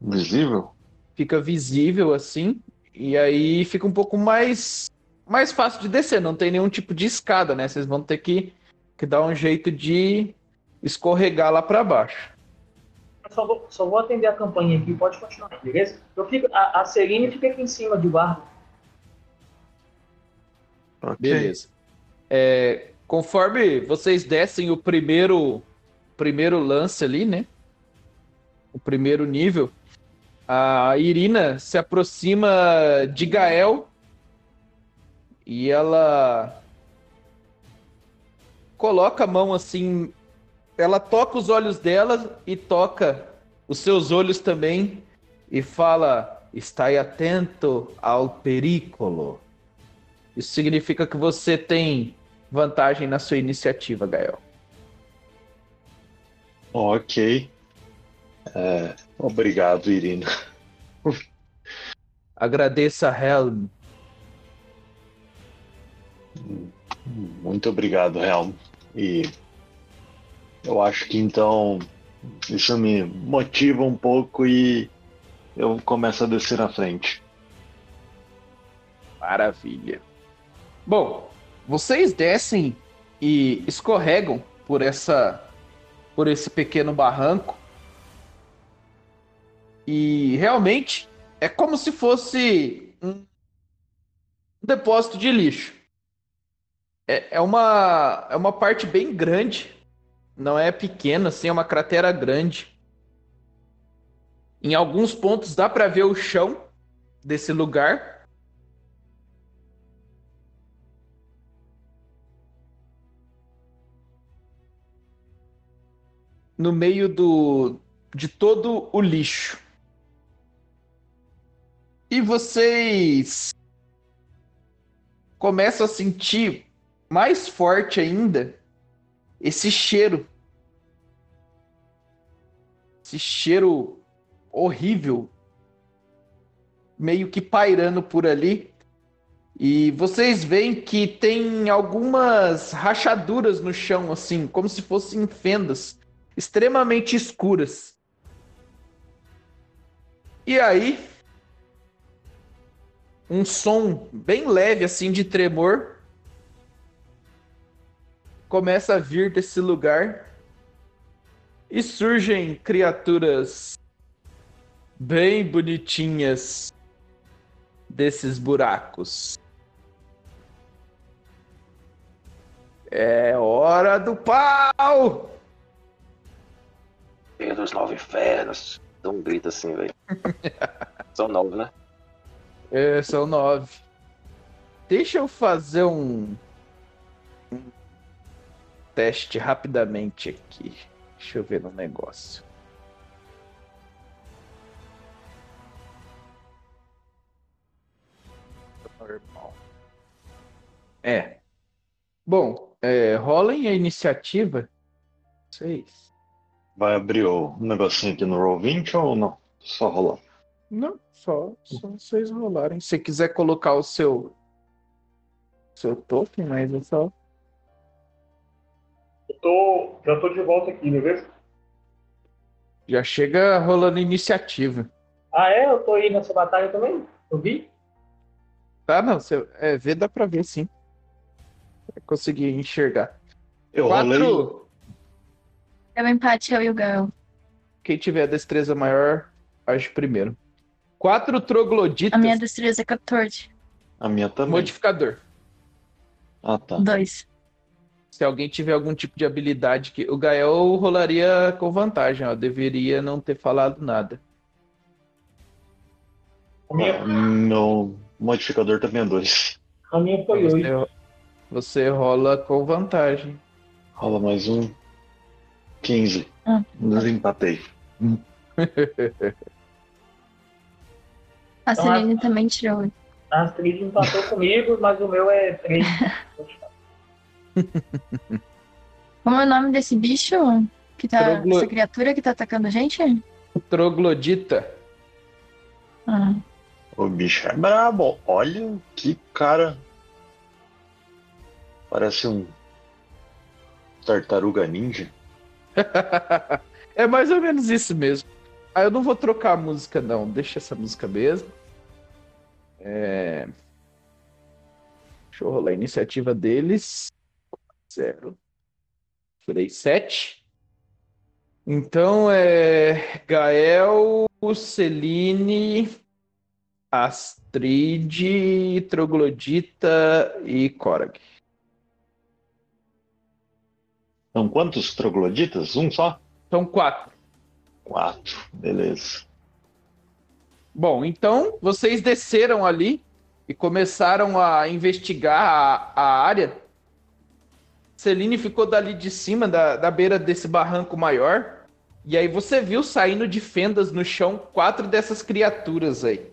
Visível? fica visível assim. E aí fica um pouco mais. Mais fácil de descer. Não tem nenhum tipo de escada, né? Vocês vão ter que, que dar um jeito de escorregar lá pra baixo. Só vou, só vou atender a campanha aqui, pode continuar, beleza? Eu fico, a, a Celine fica aqui em cima de guarda. Ok. Beleza. É, conforme vocês descem o primeiro, primeiro lance ali, né? O primeiro nível, a Irina se aproxima de Gael e ela coloca a mão assim, ela toca os olhos dela e toca os seus olhos também e fala: "Estai atento ao perículo". Isso significa que você tem vantagem na sua iniciativa, Gael. Ok. É, obrigado, Irina. Agradeça a Helm. Muito obrigado, Helm. E eu acho que então isso me motiva um pouco e eu começo a descer na frente. Maravilha. Bom, vocês descem e escorregam por essa por esse pequeno barranco. E realmente é como se fosse um depósito de lixo. É, é uma é uma parte bem grande, não é pequena, assim, é uma cratera grande. Em alguns pontos dá para ver o chão desse lugar. No meio do de todo o lixo. E vocês começam a sentir mais forte ainda esse cheiro. Esse cheiro horrível, meio que pairando por ali. E vocês veem que tem algumas rachaduras no chão, assim, como se fossem fendas extremamente escuras. E aí, um som bem leve assim de tremor começa a vir desse lugar e surgem criaturas bem bonitinhas desses buracos. É hora do pau! Dos nove infernos. Dá um grito assim, velho. São nove, né? É, são nove. Deixa eu fazer um, um teste rapidamente aqui. Deixa eu ver no negócio. Normal. É. Bom, é, rolem a iniciativa. Seis. Vai abrir o negocinho aqui no Roll20 ou não? Só rolar. Não, só, só vocês rolarem. Se quiser colocar o seu seu token, mas é só. Eu tô, já tô de volta aqui, beleza? Já chega rolando iniciativa. Ah, é? Eu tô aí nessa batalha também? Eu vi? Tá, não, você, é, ver dá pra ver sim. Vai conseguir enxergar. Eu rolei. Quatro. É um empate, eu e o Gal. Quem tiver a destreza maior, age primeiro. Quatro trogloditas. A minha destreza é 14. A minha também. Modificador. Ah, tá. 2. Se alguém tiver algum tipo de habilidade que. O Gael rolaria com vantagem, ó. Deveria não ter falado nada. A minha, Ah, Meu modificador também é dois. a minha foi oito. Você, você rola com vantagem. Rola mais um. 15. Ah. Desempatei. A Então, Celine também tirou. A Astrid empatou comigo, mas o meu é 3. Como é o nome desse bicho? Que tá. Troglo- Essa criatura que tá atacando a gente? Troglodita. Ah. O bicho é brabo. Olha que cara. Parece um tartaruga ninja. é mais ou menos isso mesmo. Ah, eu não vou trocar a música, não. Deixa essa música mesmo. É... Deixa eu rolar a iniciativa deles. Zero. Tirei sete. Então é Gael, Celine, Astrid, Troglodita e Korag. São quantos trogloditas? Um só? São quatro. Quatro. Beleza. Bom, então vocês desceram ali e começaram a investigar a, a área. Celine ficou dali de cima, da, da beira desse barranco maior. E aí você viu saindo de fendas no chão quatro dessas criaturas aí.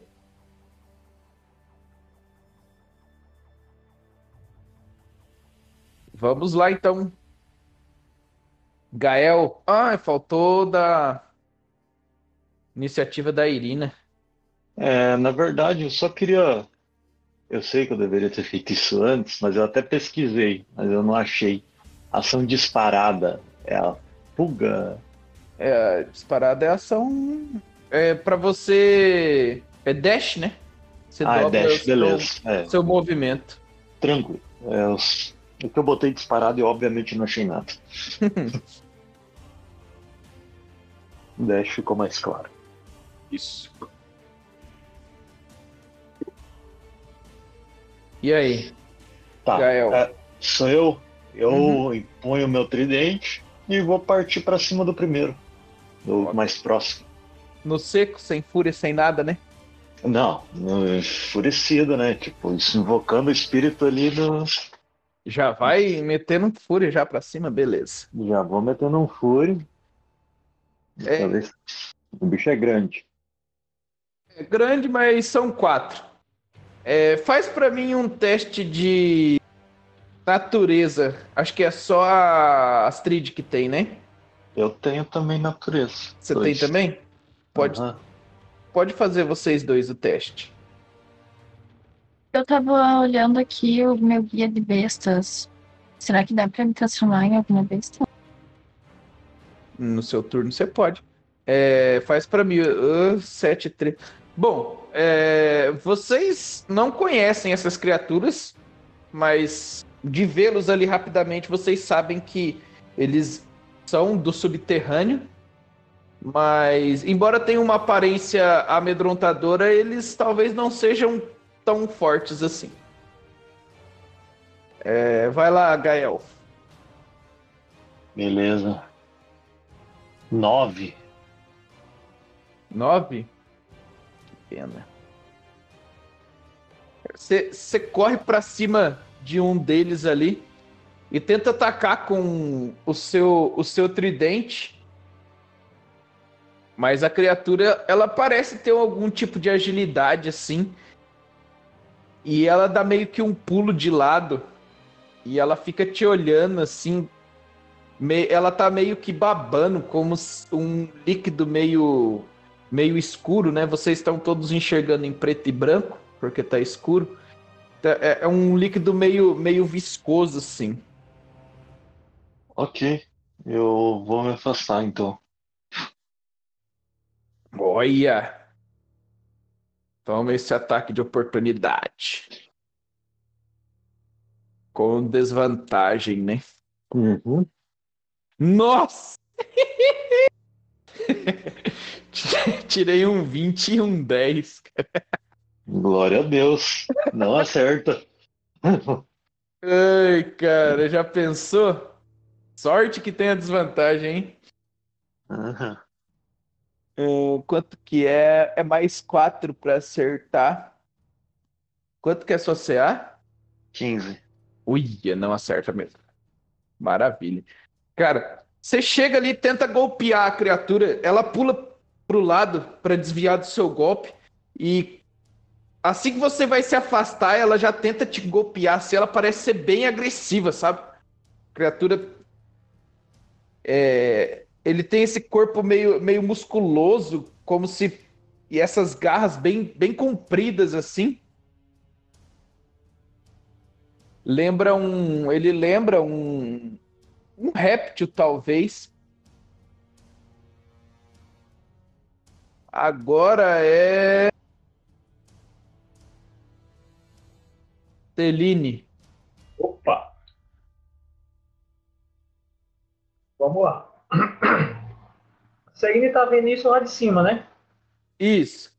Vamos lá então. Gael. Ah, faltou da iniciativa da Irina. É, na verdade, eu só queria. Eu sei que eu deveria ter feito isso antes, mas eu até pesquisei, mas eu não achei. Ação disparada. É a fuga. É, disparada é ação. É para você. É dash, né? Você Ah, é dobra dash, o seu- beleza. É, seu movimento. tranquilo. É, os- o que eu botei disparado e obviamente não achei nada. Dash ficou mais claro. Isso. E aí, Tá. Gael? é, sou eu. Eu Uhum. imponho o meu tridente e vou partir pra cima do primeiro. Do Ok. mais próximo. No seco, sem fúria, sem nada, né? Não, no- enfurecido, né? Tipo, isso invocando o espírito ali do. Já vai metendo fúria já pra cima, beleza. Já vou metendo um fúrio. É. Talvez- O bicho é grande. É grande, mas são quatro. É, faz pra mim um teste de natureza. Acho que é só a Astrid que tem, né? Eu tenho também natureza. Você Dois. tem também? Pode, Aham. pode fazer vocês dois o teste. Eu tava olhando aqui o meu guia de bestas. Será que dá pra me transformar em alguma besta? No seu turno você pode. É, faz pra mim. Uh, 7, 3. Bom, é, vocês não conhecem essas criaturas, mas de vê-los ali rapidamente, vocês sabem que eles são do subterrâneo. Mas, embora tenham uma aparência amedrontadora, eles talvez não sejam tão fortes assim. É, vai lá, Gael. Beleza. Nove. Nove? Que pena. Você corre pra cima de um deles ali e tenta atacar com o seu, o seu tridente. Mas a criatura, ela parece ter algum tipo de agilidade assim. E ela dá meio que um pulo de lado. E ela fica te olhando assim. me- Ela tá meio que babando, como um líquido meio meio escuro, né? Vocês estão todos enxergando em preto e branco, porque tá escuro. Tá- É é um líquido meio, meio viscoso, assim. Ok. Eu vou me afastar então. Olha! Toma esse ataque de oportunidade. Com desvantagem, né? Uhum. Nossa! Tirei um 20 e um 10. Glória a Deus. Não acerta. Ai, cara, já pensou? Sorte que tem a desvantagem, hein? Uhum. Quanto que é? É mais 4 pra acertar. Quanto que é sua CA? 15. Uia, não acerta mesmo. Maravilha. Cara, você chega ali tenta golpear a criatura, ela pula pro lado para desviar do seu golpe e assim que você vai se afastar, ela já tenta te golpear, se ela parece ser bem agressiva, sabe? Criatura é, ele tem esse corpo meio, meio musculoso, como se e essas garras bem bem compridas assim. Lembra um, ele lembra um um réptil talvez. Agora é Celine. Opa! Vamos lá. A Celine tá vendo isso lá de cima, né? Isso.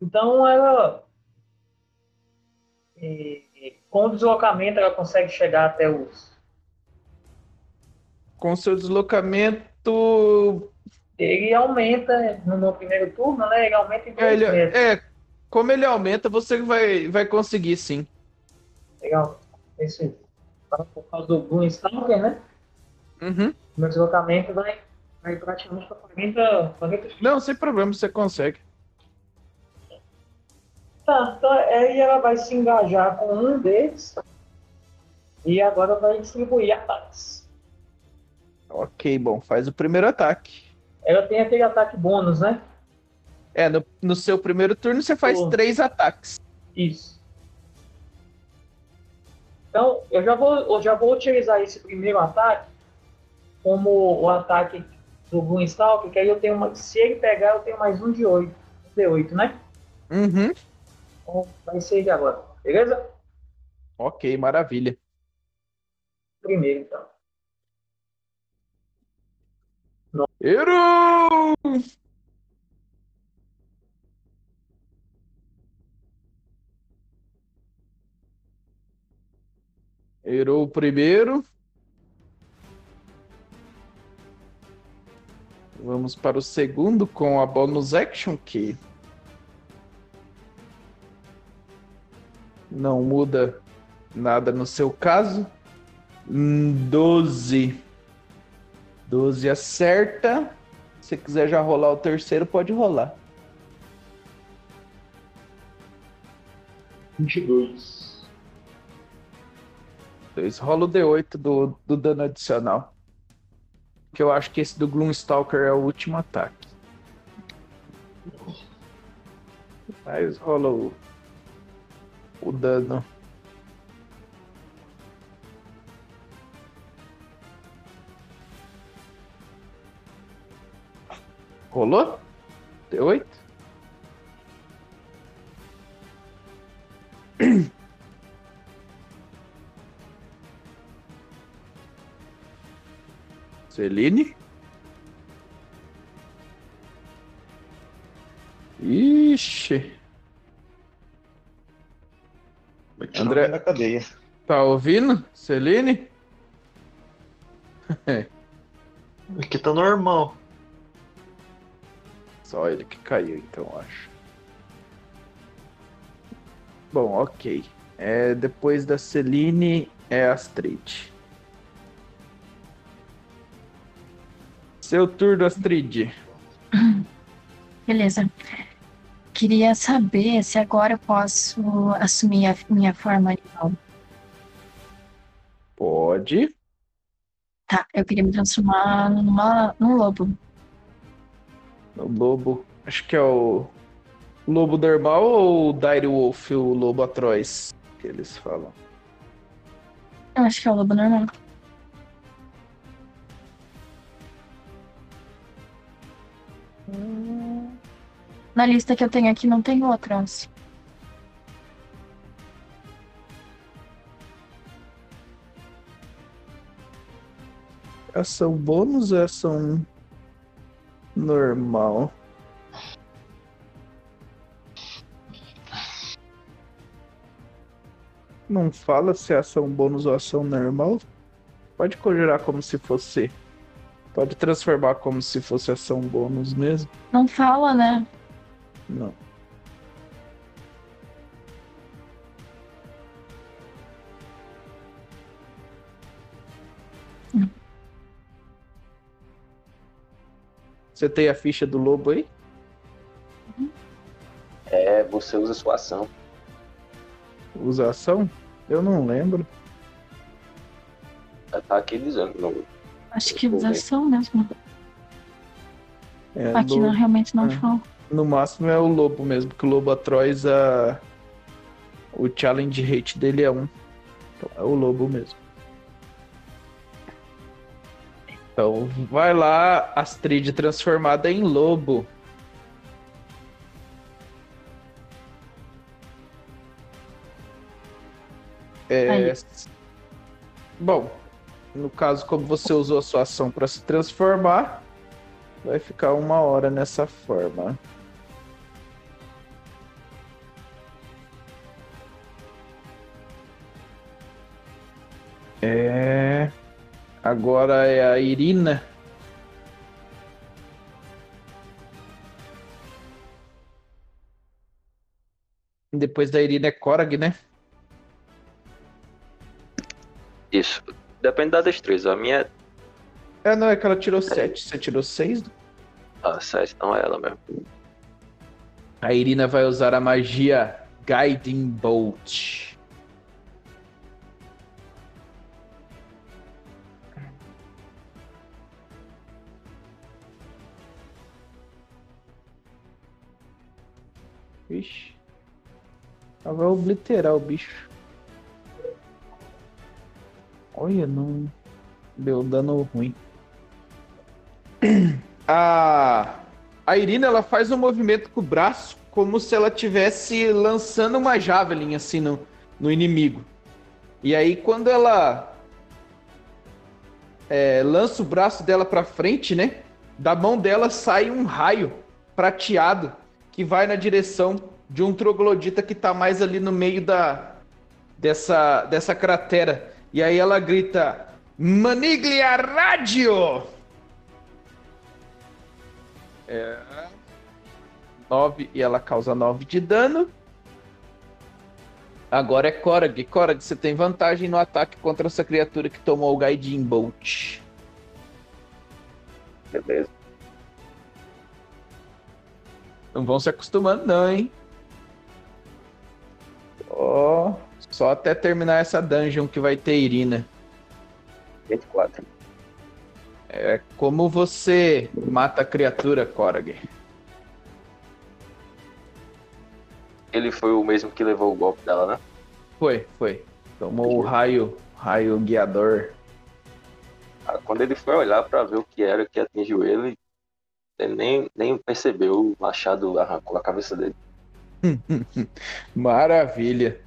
Então ela. e- com o deslocamento ela consegue chegar até os. Com seu deslocamento. Ele aumenta no, no primeiro turno, né? Ele aumenta em É, dois ele- metros. é, como ele aumenta, você vai, vai conseguir sim. Legal. Esse, por causa do Bloom Stalker, né? Uhum. Meu deslocamento vai, vai praticamente para 40, 40 Não, sem problema, você consegue. Tá, então aí ela vai se engajar com um deles e agora vai distribuir ataques. Ok, bom, faz o primeiro ataque. Ela tem aquele ataque bônus, né? É, no, no seu primeiro turno você faz Pô. três ataques. Isso. Então, eu já vou, eu já vou utilizar esse primeiro ataque como o ataque do Stalker, que aí eu tenho uma, se ele pegar, eu tenho mais um de 8, um de 8, né? Uhum. Então vai ser ele agora, beleza? Ok, maravilha. Primeiro, então. Errou! Errou o primeiro. Vamos para o segundo com a bonus action que não muda nada no seu caso. Hum, 12. 12 acerta. Se quiser já rolar o terceiro, pode rolar. 22. Dois. Rola o D8 do, do dano adicional. Que eu acho que esse do Gloomstalker é o último ataque. Mas rola o, o dano. Rolou? D8? Celine? Ixi, André- da cadeia. tá ouvindo? Celine? Aqui tá normal. Só ele que caiu, então, acho. Bom, ok. É, depois da Celine é Astrid. Seu turno, Astrid. Beleza. Queria saber se agora eu posso assumir a minha forma animal. Pode. Tá, eu queria me transformar numa, num lobo. O lobo. Acho que é o. Lobo normal ou o Dire Wolf, o lobo atroz? Que eles falam. Eu acho que é o lobo normal. Na lista que eu tenho aqui não tem outras. Ação bônus ou ação normal? Não fala se é ação bônus ou ação normal. Pode conjurar como se fosse. Pode transformar como se fosse ação bônus mesmo. Não fala, né? Não. Você tem a ficha do lobo aí? É, você usa sua ação. Usa ação? Eu não lembro. Tá aqui dizendo. No... Acho que usa ação mesmo. É, Aqui no, não, realmente não é. fala. No máximo é o lobo mesmo, que o lobo atroz a. O challenge rate dele é um. Então é o lobo mesmo. Então vai lá, Astrid transformada em lobo. É... Bom, no caso, como você usou a sua ação para se transformar, vai ficar uma hora nessa forma. É. Agora é a Irina. Depois da Irina é Korag, né? Isso. Depende da destreza. A minha É, não, é que ela tirou 7. Você tirou 6? ah, sete, não é ela mesmo. A Irina vai usar a magia Guiding Bolt. Vixe. Ela vai obliterar o bicho. Olha, não deu dano ruim. A, a Irina ela faz um movimento com o braço como se ela tivesse lançando uma javelin assim no, no inimigo. E aí quando ela é, lança o braço dela pra frente, né? Da mão dela sai um raio prateado que vai na direção de um troglodita que tá mais ali no meio da dessa dessa cratera. E aí ela grita: "Maniglia Radio!" É. 9 e ela causa 9 de dano. Agora é Korag. Korag, você tem vantagem no ataque contra essa criatura que tomou o Guiding Bolt. Beleza. Não vão se acostumando, não, hein? Ó, só até terminar essa dungeon que vai ter Irina. 24. É como você mata a criatura, Korag. Ele foi o mesmo que levou o golpe dela, né? Foi, foi. Tomou o raio, raio guiador. Ah, Quando ele foi olhar pra ver o que era que atingiu ele, ele nem, nem percebeu o machado arrancou a cabeça dele. Maravilha.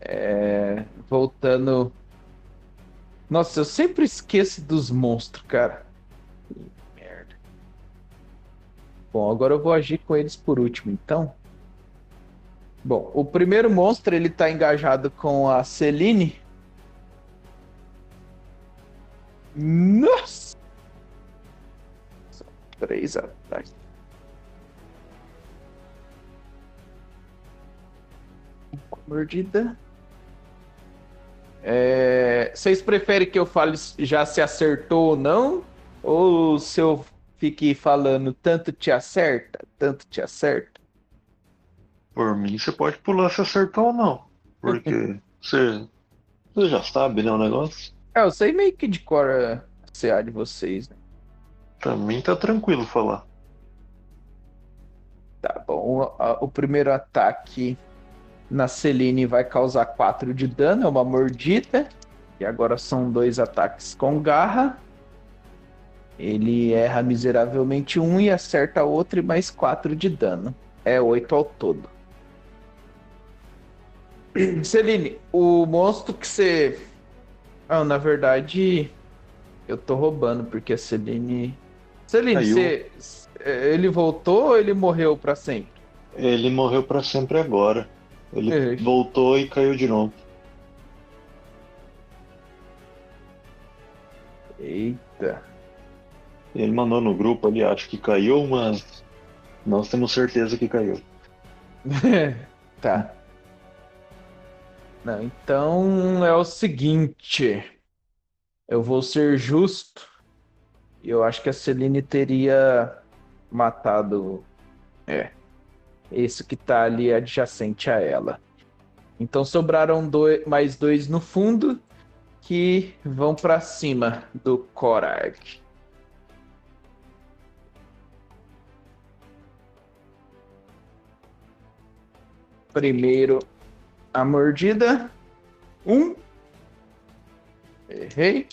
É, voltando. Nossa, eu sempre esqueço dos monstros, cara. Que merda. Bom, agora eu vou agir com eles por último, então. Bom, o primeiro monstro ele tá engajado com a Celine. Nossa! Três ataques. Mordida. É, Vocês preferem que eu fale já se acertou ou não? Ou se eu fique falando tanto te acerta, tanto te acerta? Por mim, você pode pular se acertou ou não. Porque você, você já sabe, né, o negócio. É, eu sei meio que de cor a CA de vocês, né? Mim tá tranquilo falar. Tá bom. a- O primeiro ataque na Celine vai causar 4 de dano, é uma mordida. E agora são dois ataques com garra. Ele erra miseravelmente um e acerta outro e mais 4 de dano. É 8 ao todo. Celine, o monstro que você. Ah, na verdade, eu tô roubando, porque a Celine. Caiu. você. Ele voltou ou ele morreu pra sempre? Ele morreu pra sempre agora. Ele É. voltou e caiu de novo. Eita. Ele mandou no grupo ali, acho que caiu, mas nós temos certeza que caiu. tá. Não, então é o seguinte. Eu vou ser justo Eu acho que a Celine teria matado. É. Esse que tá ali adjacente a ela. Então sobraram dois, mais dois no fundo que vão para cima do Korag. Primeiro a mordida. Um. Errei.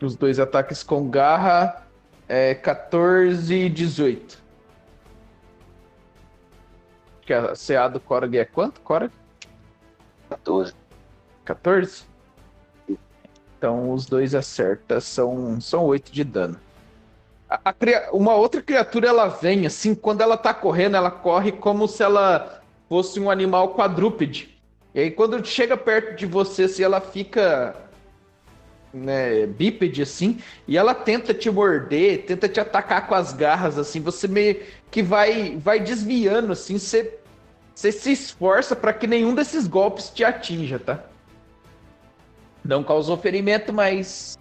Os dois ataques com garra. É 14 e 18. Que a CA do Korag é quanto, Korag? 14. 14? Então os dois acertam, são, são 8 de dano. A, a, uma outra criatura ela vem, assim, quando ela tá correndo, ela corre como se ela fosse um animal quadrúpede. E aí quando chega perto de você, assim, ela fica né, bípede, assim, e ela tenta te morder, tenta te atacar com as garras, assim, você meio que vai, vai desviando, assim, você, você se esforça para que nenhum desses golpes te atinja, tá? Não causou ferimento, mas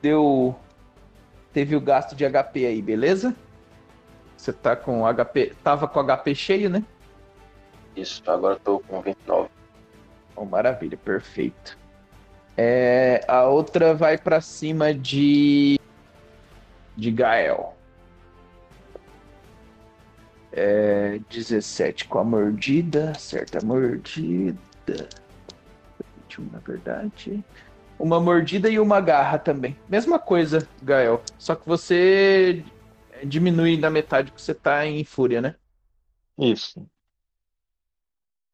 deu teve o gasto de HP aí, beleza? Você tá com HP, tava com HP cheio, né? Isso, agora tô com 29. Oh, maravilha, perfeito. É, a outra vai para cima de de Gael. É, 17 com a mordida, certa mordida. 21, na verdade. Uma mordida e uma garra também. Mesma coisa, Gael. Só que você diminui na metade que você tá em fúria, né? Isso.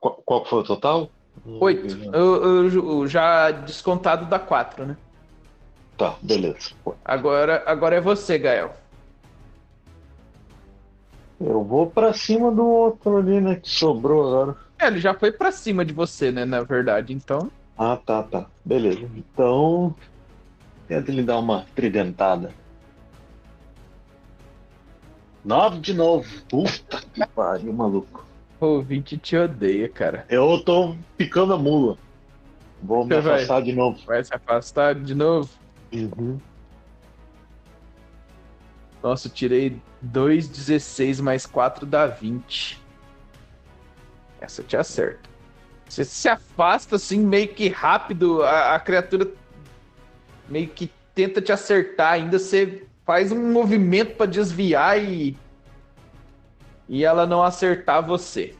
Qual, qual foi o total? Oito. Eu, eu, já descontado da quatro, né? Tá, beleza. Agora, agora é você, Gael. Eu vou pra cima do outro ali, né? Que sobrou agora. É, ele já foi pra cima de você, né? Na verdade, então. Ah, tá, tá. Beleza. Então. Tenta lhe dar uma tridentada. Nove de novo. Puta que pariu, maluco. O 20 te odeia, cara. Eu tô picando a mula. Vou me Você afastar vai. de novo. Vai se afastar de novo? Uhum. Nossa, eu tirei 2,16 mais 4 dá 20. Essa te acerta. Você se afasta assim, meio que rápido, a, a criatura meio que tenta te acertar, ainda você faz um movimento para desviar e. E ela não acertar você.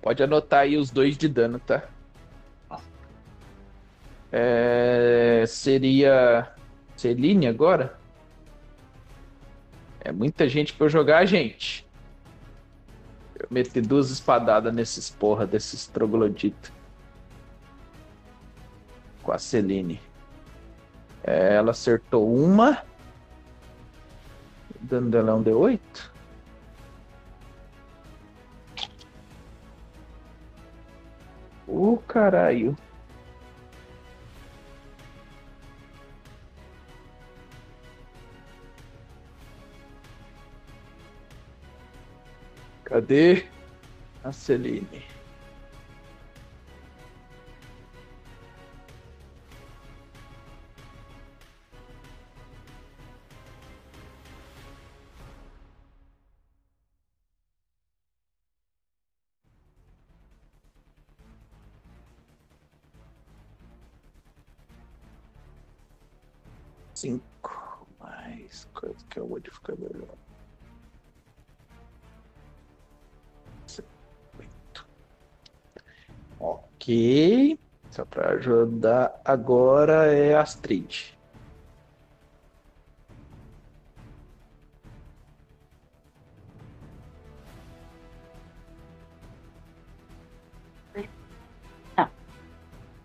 Pode anotar aí os dois de dano, tá? É, seria. Celine agora? É muita gente pra eu jogar, gente. Eu meti duas espadadas nesses porra desses trogloditas. Com a Celine. É, ela acertou uma. O dano dela é um D8. Ô, caralho. Cadê a Celine? Que é o modificador. Ok. Só pra ajudar agora é Astrid.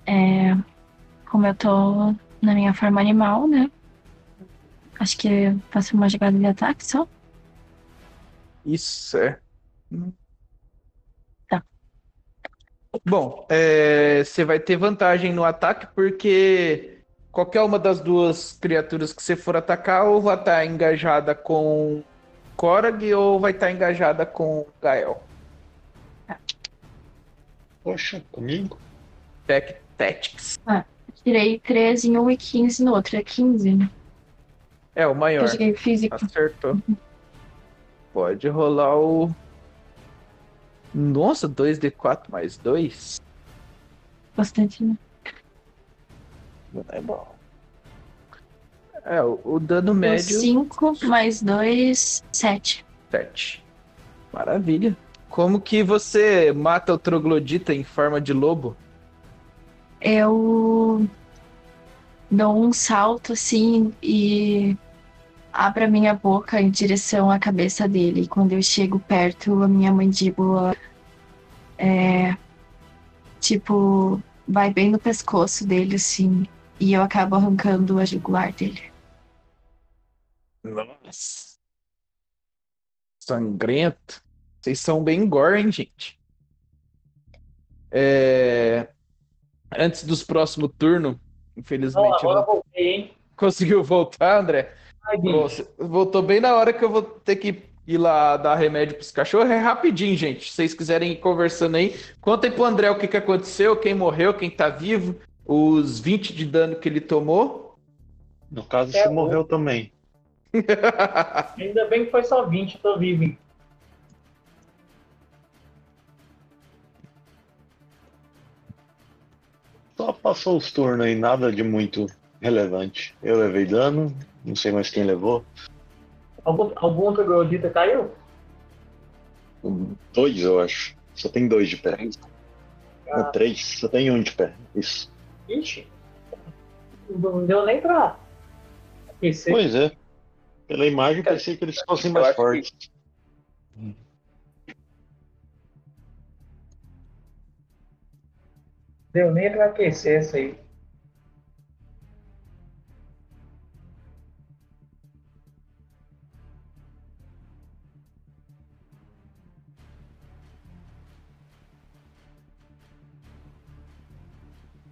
É, como eu tô na minha forma animal, né? Acho que eu faço uma jogada de ataque só. Isso é. Tá. Bom, é, você vai ter vantagem no ataque porque qualquer uma das duas criaturas que você for atacar ou vai estar engajada com Korag ou vai estar engajada com Gael. Poxa, comigo? Tec Tactics. tirei 13 em um e 15 no outro. É 15, né? É, o maior. Eu joguei físico. Acertou. Pode rolar o. Nossa, 2d4 mais 2? Bastante, né? É bom. É, o, o dano médio. 5 mais 2, 7. 7. Maravilha. Como que você mata o troglodita em forma de lobo? Eu dou um salto assim e abro a minha boca em direção à cabeça dele. E quando eu chego perto, a minha mandíbula é tipo vai bem no pescoço dele assim e eu acabo arrancando a jugular dele. Nossa. Sangrento. Vocês são bem gore, hein, gente? É... Antes dos próximos turnos, infelizmente. Não, agora eu não... voltei, hein? Conseguiu voltar, André? Nossa, voltou bem na hora que eu vou ter que ir lá dar remédio pros cachorros. É rapidinho, gente. Se vocês quiserem ir conversando aí, contem pro André o que, que aconteceu, quem morreu, quem tá vivo, os 20 de dano que ele tomou. No caso, É, você o- morreu também. Ainda bem que foi só 20, tô vivo. hein? Só passou os turnos aí, nada de muito relevante. Eu levei dano, não sei mais quem levou. Algum, algum troglodita caiu? Dois, eu acho. Só tem dois de pé. Ah. Não, três, só tem um de pé. Isso. Ixi. Não deu nem pra aquecer. Pois é. Pela imagem, Cara, parecia que eles fossem eu mais acho que- fortes. Deu nem pra aquecer essa aí.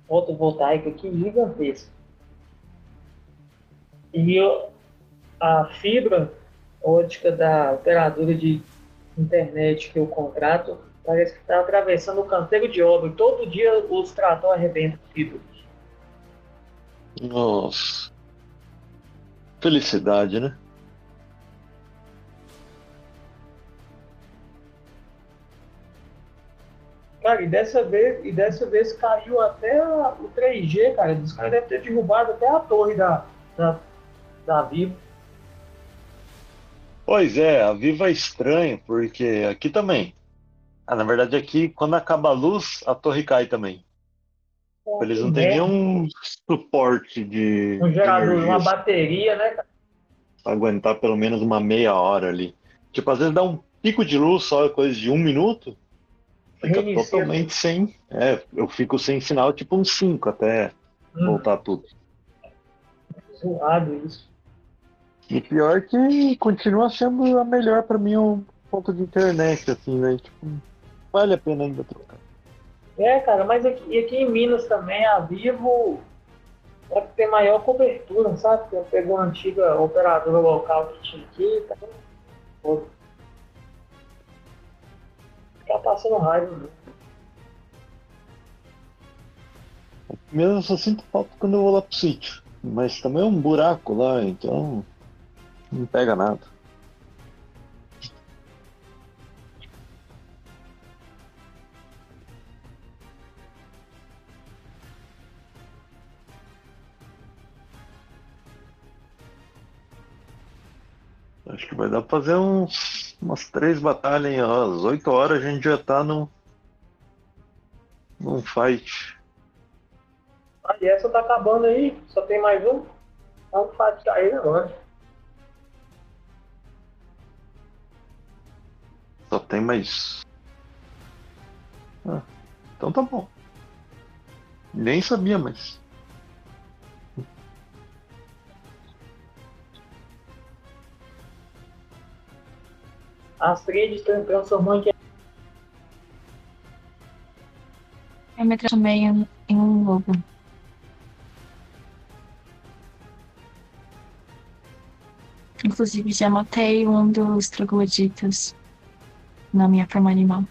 Fotovoltaica aqui gigantesca. E a fibra ótica da operadora de internet que eu contrato parece que está atravessando o canteiro de obra. Todo dia os trator arrebentam fibra. Nossa. Felicidade, né? Cara, e dessa vez, e dessa vez caiu até a- o 3G, cara. Diz que deve ter derrubado até a torre da, da, da Vivo. Pois é, a Viva é estranho, porque aqui também. Ah, na verdade, aqui, quando acaba a luz, a torre cai também. Eles não têm É, nenhum suporte de, Um gerador, uma bateria, né, cara? aguentar pelo menos uma meia hora ali. Tipo, às vezes dá um pico de luz só, coisa de um minuto, fica Reinicia. totalmente sem. É, eu fico sem sinal, tipo uns 5 até Hum, voltar tudo. zoado isso. E pior que continua sendo a melhor pra mim o ponto de internet, assim, né? Tipo, vale a pena ainda trocar. É, cara, mas aqui, e aqui em Minas também, a Vivo é que tem maior cobertura, sabe? Porque pegou a antiga operadora local que tinha aqui, tá? Ficar passando raiva, né? Mesmo só sinto falta quando eu vou lá pro sítio. Mas também é um buraco lá, então não pega nada. Acho que vai dar pra fazer uns, umas três batalhas, hein? Ó, às 8 horas a gente já tá no, num fight. Ah, e essa tá acabando aí, só tem mais um. Então faz cair agora. Só tem mais. Ah, então tá bom. Nem sabia, mas. As trades transformou em Eu me transformei em, em um lobo. Inclusive, já matei um dos trogloditas na minha forma animal.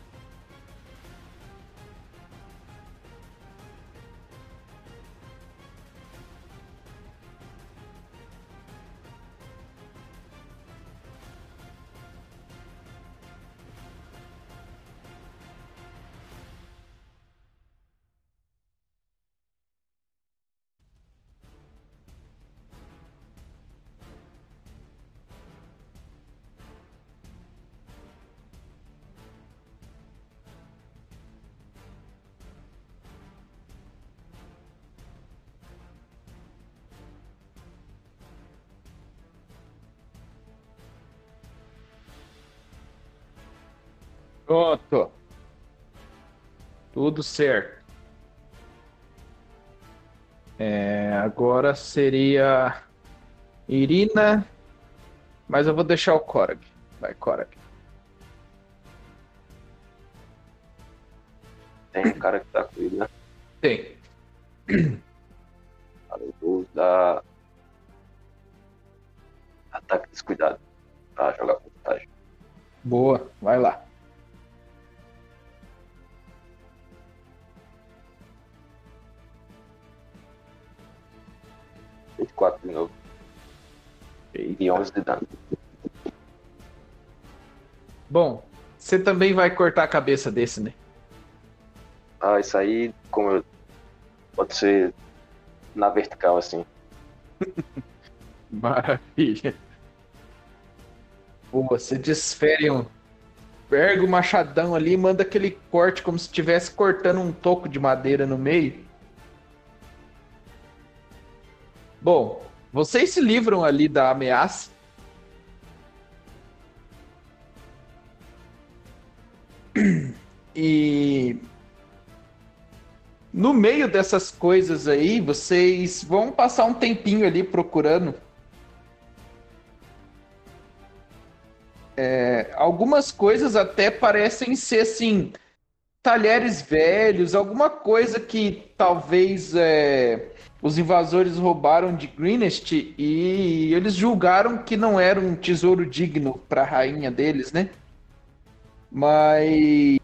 Certo. É, agora seria Irina, mas eu vou deixar o Korag. Vai, Korag. Tem um cara que tá com ele, né? Tem. Eu vou dar. Ataque descuidado. Pra jogar com vantagem. Boa, vai lá. Vinte e quatro de novo. E 11 de dano. Bom, você também vai cortar a cabeça desse, né? Ah, isso aí, como eu... Pode ser na vertical, assim. Maravilha. Boa, você desfere um. Pega o machadão ali e manda aquele corte como se estivesse cortando um toco de madeira no meio. Bom, vocês se livram ali da ameaça. E no meio dessas coisas aí, vocês vão passar um tempinho ali procurando. É, algumas coisas até parecem ser assim, talheres velhos, alguma coisa que talvez é, os invasores roubaram de Greenest e eles julgaram que não era um tesouro digno para a rainha deles, né? Mas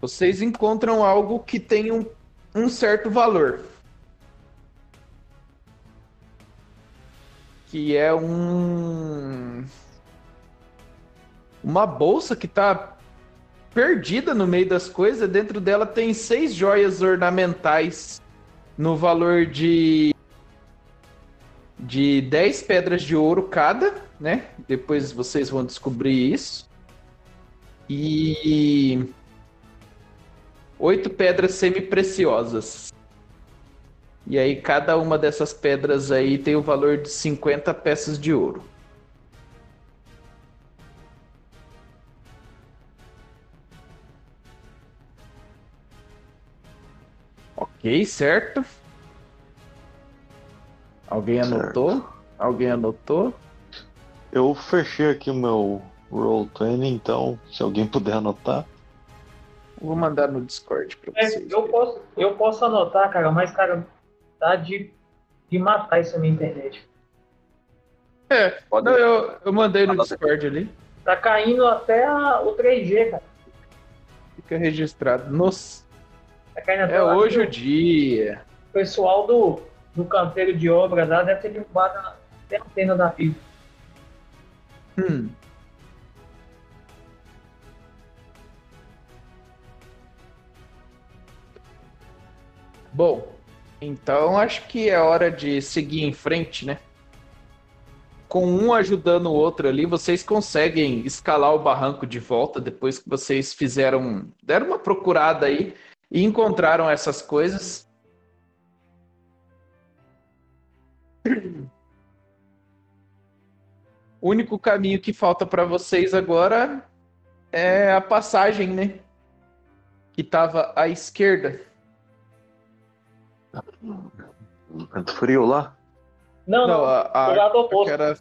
vocês encontram algo que tem um, um certo valor. Que é um. Uma bolsa que está perdida no meio das coisas. Dentro dela tem seis joias ornamentais no valor de. de 10 pedras de ouro cada, né? Depois vocês vão descobrir isso. E oito pedras semi-preciosas. E aí cada uma dessas pedras aí tem o valor de 50 peças de ouro. Ok, certo. Alguém anotou? Certo. Alguém anotou? Eu fechei aqui o meu Roll20, então se alguém puder anotar. Vou mandar no Discord pra é, vocês. eu, posso, eu posso anotar, cara, mas, cara, tá de, de matar isso na minha internet. É, Pode... não, eu, eu mandei no Discord ali. Tá caindo até a, o 3G, cara. Fica registrado. Nossa. Tá caindo é hoje o dia. O pessoal do, do canteiro de obra lá deve ter derrubado até a antena da fibra. Hum. Bom, então acho que é hora de seguir em frente, né? Com um ajudando o outro ali, vocês conseguem escalar o barranco de volta depois que vocês fizeram, deram uma procurada aí e encontraram essas coisas. O único caminho que falta para vocês agora é a passagem, né? Que estava à esquerda. Vento frio lá? Não, não, a, a, do lado oposto. Era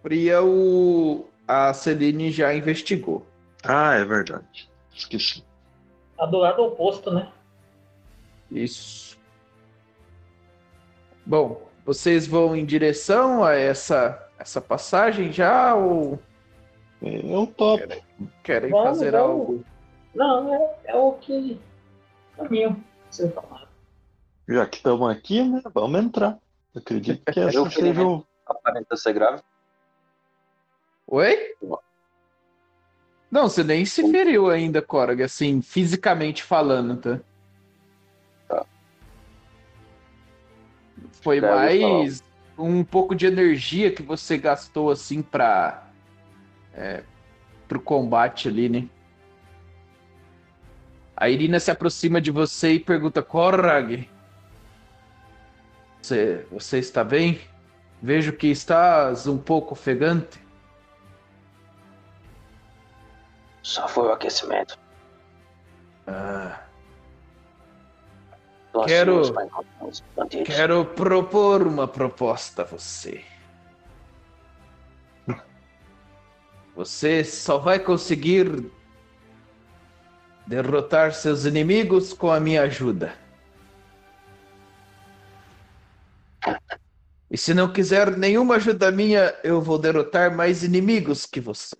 fria, o, a Celine já investigou. Ah, é verdade. Esqueci. A do lado oposto, né? Isso. Bom, vocês vão em direção a essa, essa passagem já ou. Eu topo. Querem, querem vamos, fazer vamos. algo? Não, é, é o que. Caminho, você falar. Já que estamos aqui, né? Vamos entrar. Eu acredito que essa seja o. Aparenta ser grave. Oi? Não, você nem se feriu ainda, Korag, assim, fisicamente falando, tá? Tá. Foi mais um pouco de energia que você gastou, assim, pra. É, pro combate ali, né? A Irina se aproxima de você e pergunta: Korag, você, você está bem? Vejo que estás um pouco ofegante. Só foi o aquecimento. Ah, Tô Quero- quero propor uma proposta a você. Você só vai conseguir derrotar seus inimigos com a minha ajuda. E se não quiser nenhuma ajuda minha, eu vou derrotar mais inimigos que você.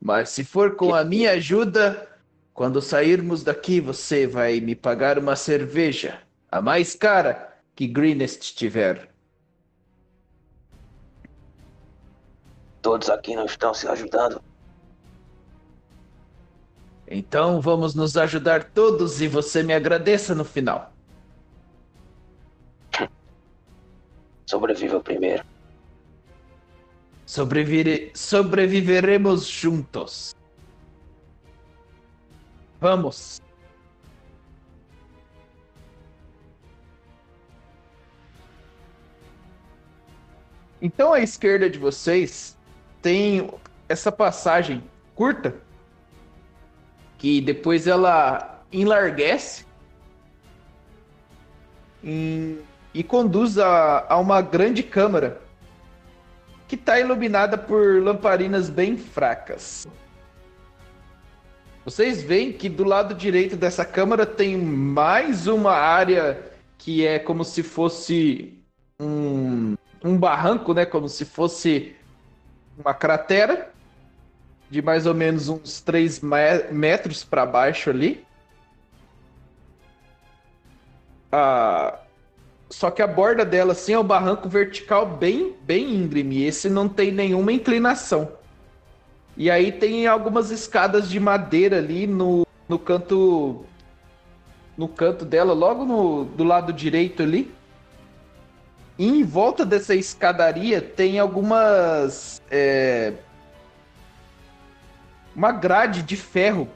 Mas se for com a minha ajuda, quando sairmos daqui, você vai me pagar uma cerveja, a mais cara que Greenest tiver. Todos aqui não estão se ajudando. Então vamos nos ajudar todos e você me agradeça no final. Sobreviva primeiro. Sobrevire- Sobreviveremos juntos. Vamos. Então à esquerda de vocês tem essa passagem curta que depois ela enlarguece em- e conduz a, a uma grande câmara que está iluminada por lamparinas bem fracas. Vocês veem que do lado direito dessa câmara tem mais uma área que é como se fosse um, um barranco, né? Como se fosse uma cratera de mais ou menos uns 3 metros para baixo ali. Ah, só que a borda dela, assim, é um barranco vertical bem, bem íngreme. Esse não tem nenhuma inclinação. E aí tem algumas escadas de madeira ali no, no canto. No canto dela, logo no, do lado direito ali. E em volta dessa escadaria tem algumas. é, uma grade de ferro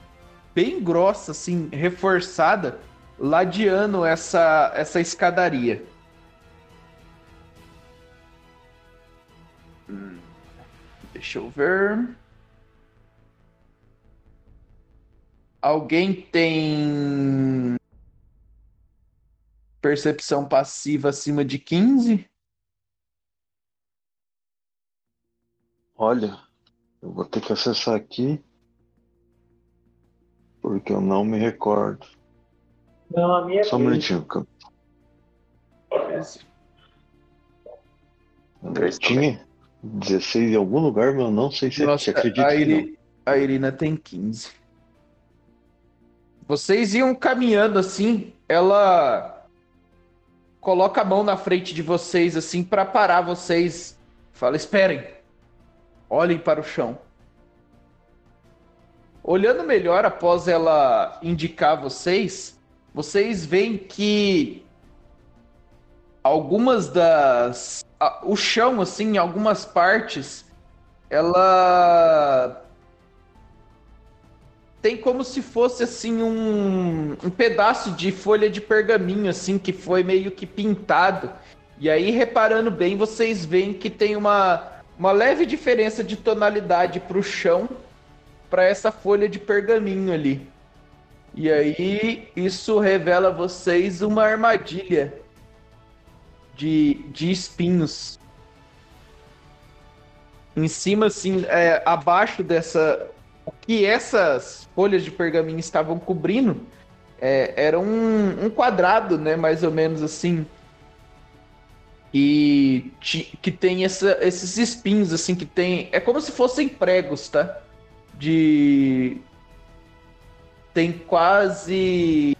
bem grossa, assim, reforçada, ladeando essa, essa escadaria. Hum, Deixa eu ver. Alguém tem percepção passiva acima de 15? Olha, eu vou ter que acessar aqui. Porque eu não me recordo. Não, a minha é Só um minutinho. que eu- Eu tinha 16 em algum lugar, mas eu não sei se Nossa, você acredita a, que não. Iri- a Irina tem 15. Vocês iam caminhando assim, ela coloca a mão na frente de vocês assim para parar vocês. Fala: "Esperem. Olhem para o chão." Olhando melhor após ela indicar vocês, vocês veem que algumas das a- o chão assim, em algumas partes, ela tem como se fosse assim um, um pedaço de folha de pergaminho assim que foi meio que pintado. E aí reparando bem, vocês veem que tem uma uma leve diferença de tonalidade para o chão para essa folha de pergaminho ali. E aí isso revela a vocês uma armadilha de, de espinhos. Em cima, assim, é, abaixo dessa. O que essas folhas de pergaminho estavam cobrindo é, era um, um quadrado, né? Mais ou menos assim. E que tem essa- esses espinhos, assim, que tem. É como se fossem pregos, tá? De. Tem quase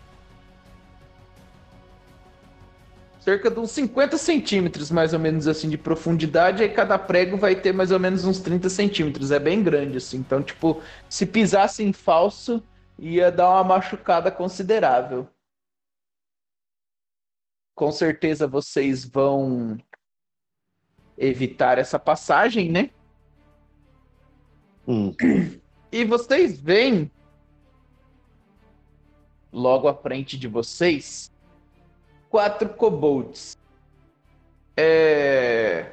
cerca de uns 50 centímetros, mais ou menos assim, de profundidade, e cada prego vai ter mais ou menos uns 30 centímetros. É bem grande, assim. Então, tipo, se pisasse em falso, ia dar uma machucada considerável. Com certeza vocês vão evitar essa passagem, né? Hum, E vocês veem logo à frente de vocês quatro kobolds. É...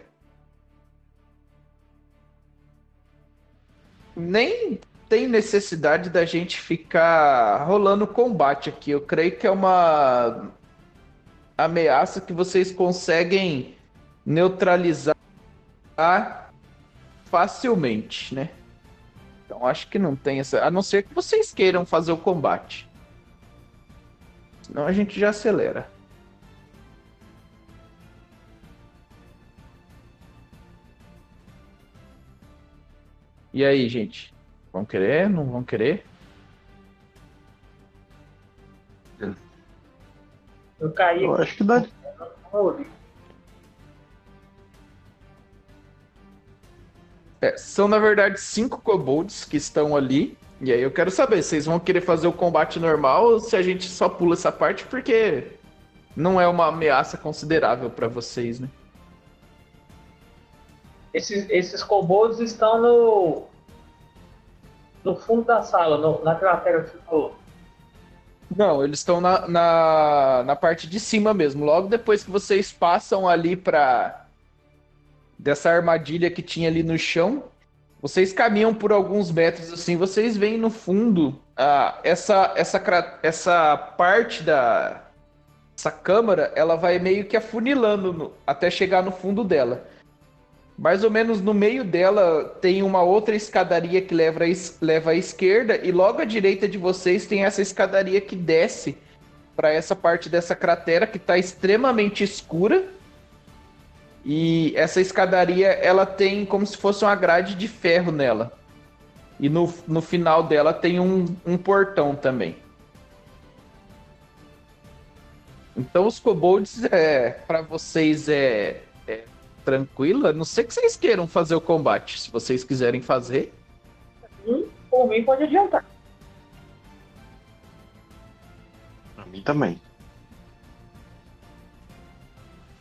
nem tem necessidade da gente ficar rolando combate aqui. Eu creio que é uma ameaça que vocês conseguem neutralizar facilmente, né? Então acho que não tem essa. A não ser que vocês queiram fazer o combate. Senão a gente já acelera. E aí, gente? Vão querer? Não vão querer? Eu caí. Eu acho que dá. É, são, na verdade, cinco kobolds que estão ali. E aí eu quero saber, vocês vão querer fazer o combate normal ou se a gente só pula essa parte porque não é uma ameaça considerável para vocês, né? Esses, esses kobolds estão no no fundo da sala, no, na cratera que falou. Não, eles estão na, na, na parte de cima mesmo. Logo depois que vocês passam ali para dessa armadilha que tinha ali no chão, vocês caminham por alguns metros assim, vocês veem no fundo ah, essa, essa, essa parte da essa câmara, ela vai meio que afunilando no, até chegar no fundo dela. Mais ou menos no meio dela tem uma outra escadaria que leva, leva à esquerda, e logo à direita de vocês tem essa escadaria que desce para essa parte dessa cratera que está extremamente escura. E essa escadaria ela tem como se fosse uma grade de ferro nela. E no, no final dela tem um, um portão também. Então os kobolds é para vocês é tranquila, não sei que vocês queiram fazer o combate. Se vocês quiserem fazer. Hum, por mim pode adiantar. Pra mim também.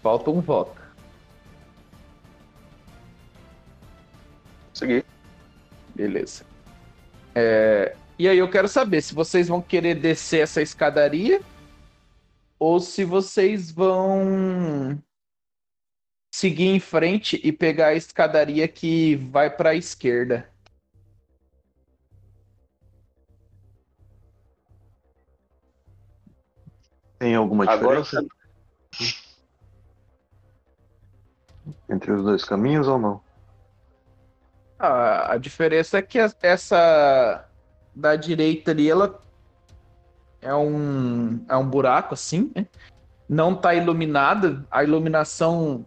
Falta um voto. Seguir. Beleza. É, e aí eu quero saber se vocês vão querer descer essa escadaria ou se vocês vão seguir em frente e pegar a escadaria que vai para a esquerda. Tem alguma Agora diferença entre os dois caminhos ou não? Ah, a diferença é que essa da direita ali, ela é um, é um buraco assim, né? não está iluminada, a iluminação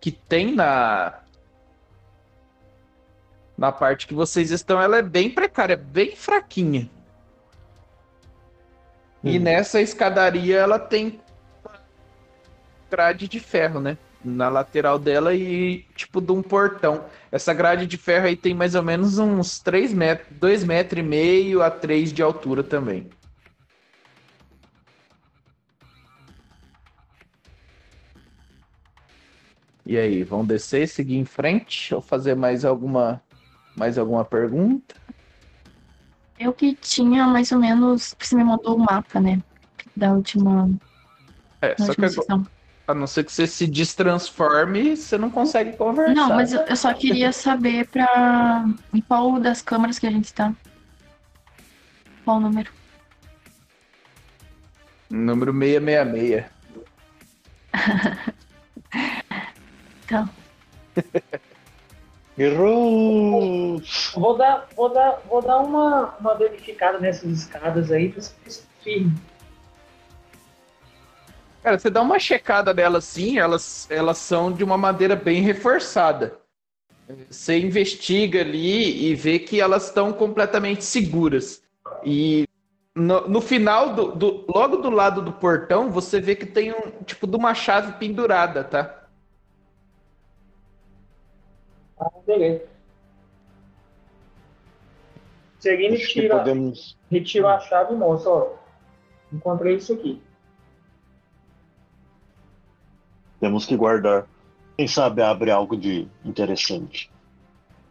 que tem na na parte que vocês estão, ela é bem precária, bem fraquinha. E Hum. nessa escadaria ela tem grade de ferro, né? Na lateral dela e tipo de um portão. Essa grade de ferro aí tem mais ou menos uns 3 metros, 2 metros e meio a 3 de altura também. E aí, vão descer, seguir em frente ou fazer mais alguma mais alguma pergunta? Eu que tinha mais ou menos. Você me mandou o mapa, né? Da última, É, da só que última agora, sessão. A não ser que você se destransforme, você não consegue conversar. Não, mas eu, só queria saber pra. Em qual das câmaras que a gente tá? Qual o número? Número 666. Então. Errou! Vou dar, vou dar, vou dar uma, uma verificada nessas escadas aí pra ser firme. Cara, você dá uma checada nelas sim, elas, elas são de uma madeira bem reforçada. Você investiga ali e vê que elas estão completamente seguras. E no, no final, do, do- logo do lado do portão, você vê que tem um tipo de uma chave pendurada, tá? Ah, beleza. Que tira, podemos. retiro a chave e mostra, ó. Encontrei isso aqui. Temos que guardar. Quem sabe abre algo de interessante.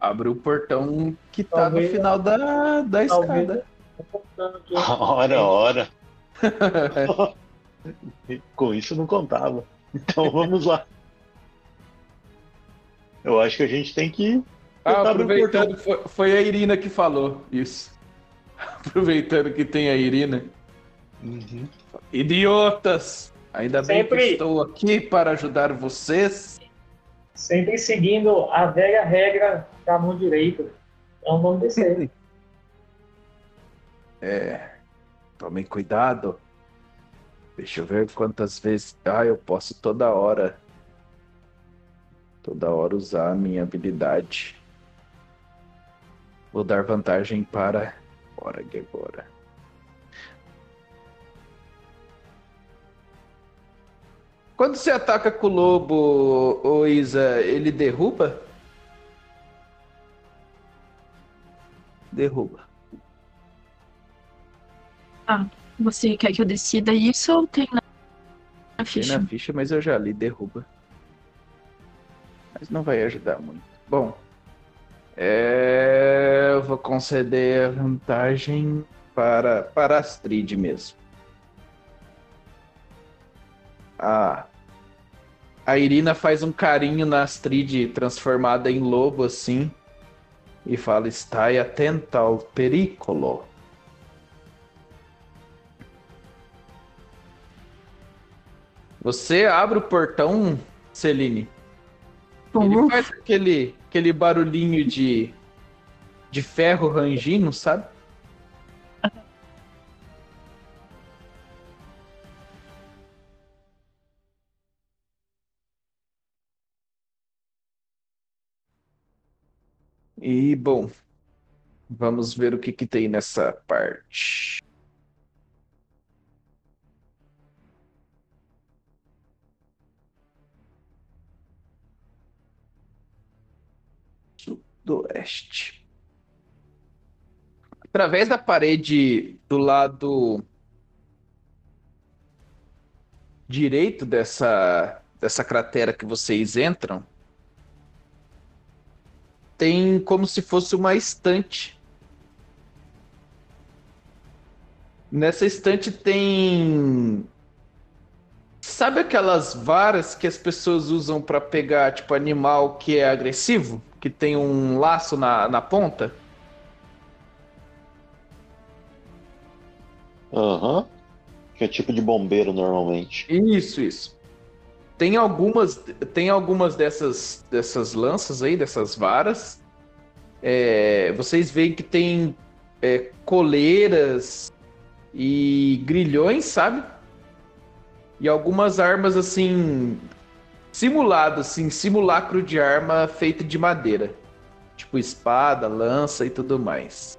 Abre o portão que tá Talvez- no final da, da talvez- escada. Ora, ora. Com isso não contava. Então vamos lá. Eu acho que a gente tem que Ah, aproveitando, foi, foi, a Irina que falou isso. Aproveitando que tem a Irina. Uhum. Idiotas! Ainda Sempre... bem que estou aqui para ajudar vocês. Sempre seguindo a velha regra da mão direita. Não vamos descer. é. Tomem cuidado. Deixa eu ver quantas vezes. Ah, eu posso toda hora. Toda hora usar a minha habilidade. Vou dar vantagem para. Bora, agora. Quando você ataca com o lobo, ô Isa, ele derruba? Derruba. Ah, você quer que eu decida isso ou tem na ficha? Tem na ficha, mas eu já li, derruba. Mas não vai ajudar muito. Bom, é... eu vou conceder a vantagem para, para Astrid mesmo. A, a Irina faz um carinho na Astrid transformada em lobo assim e fala: Está atenta ao perigo. Você abre o portão, Celine. Ele faz aquele, aquele barulhinho de, de ferro rangindo, sabe? E, bom, vamos ver o que, que tem nessa parte. Sudoeste. Através da parede do lado direito dessa, dessa cratera que vocês entram, tem como se fosse uma estante. Nessa estante tem. Sabe aquelas varas que as pessoas usam para pegar, tipo, animal que é agressivo? Que tem um laço na, na ponta? Aham. Uhum. Que é tipo de bombeiro normalmente. Isso, isso. Tem algumas, tem algumas dessas, dessas lanças aí, dessas varas. É, vocês veem que tem é, coleiras e grilhões, sabe? E algumas armas assim simuladas, assim, simulacro de arma feita de madeira, tipo espada, lança e tudo mais.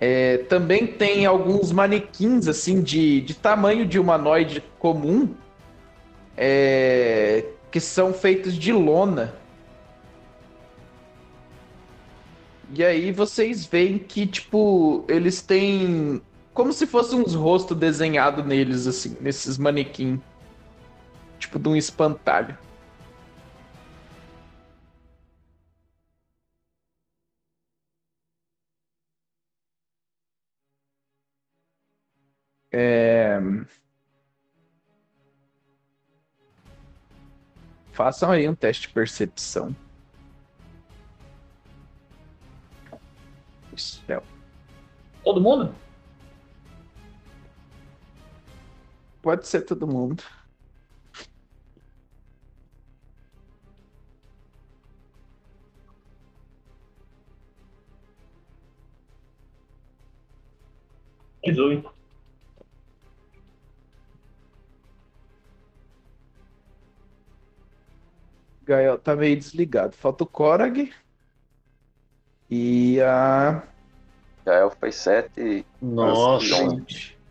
É, também tem alguns manequins assim de, de tamanho de humanoide comum é, que são feitos de lona. E aí vocês veem que, tipo, eles têm como se fossem uns rostos desenhados neles, assim, nesses manequins. Tipo de um espantalho. É... Façam aí um teste de percepção. Céu. Todo mundo? Pode ser todo mundo. Dezoito. Gael tá meio desligado. Falta o Korag. E a. Gael foi 7. Nossa,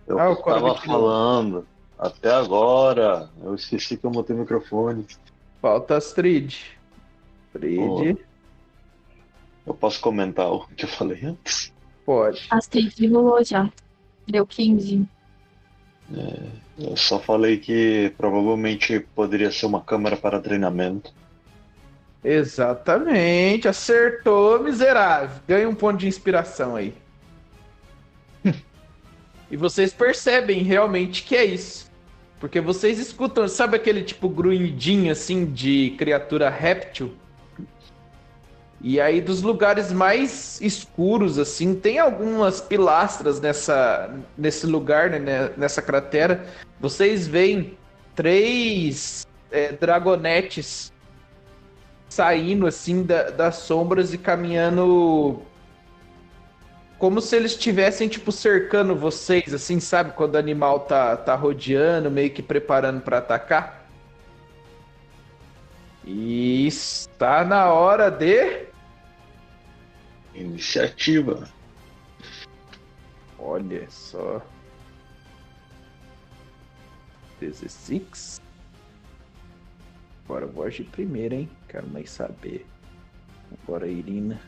eu ah, tava falando. Até agora. Eu esqueci que eu botei o microfone. Falta Astrid. Astrid. Eu posso comentar o que eu falei antes? Pode. Astrid rolou já. Deu 15. É, eu só falei que provavelmente poderia ser uma câmera para treinamento. Exatamente, acertou, miserável. Ganha um ponto de inspiração aí. e vocês percebem realmente que é isso. Porque vocês escutam, sabe aquele tipo grunhidinho assim de criatura réptil? E aí dos lugares mais escuros assim, tem algumas pilastras nessa nesse lugar, né, nessa cratera. Vocês veem três é, dragonetes saindo assim da, das sombras e caminhando como se eles estivessem, tipo, cercando vocês, assim, sabe? Quando o animal tá, tá rodeando, meio que preparando para atacar. E está na hora de. Iniciativa. Olha só. 16. Agora eu vou agir primeiro, hein? Quero mais saber. Agora, Irina.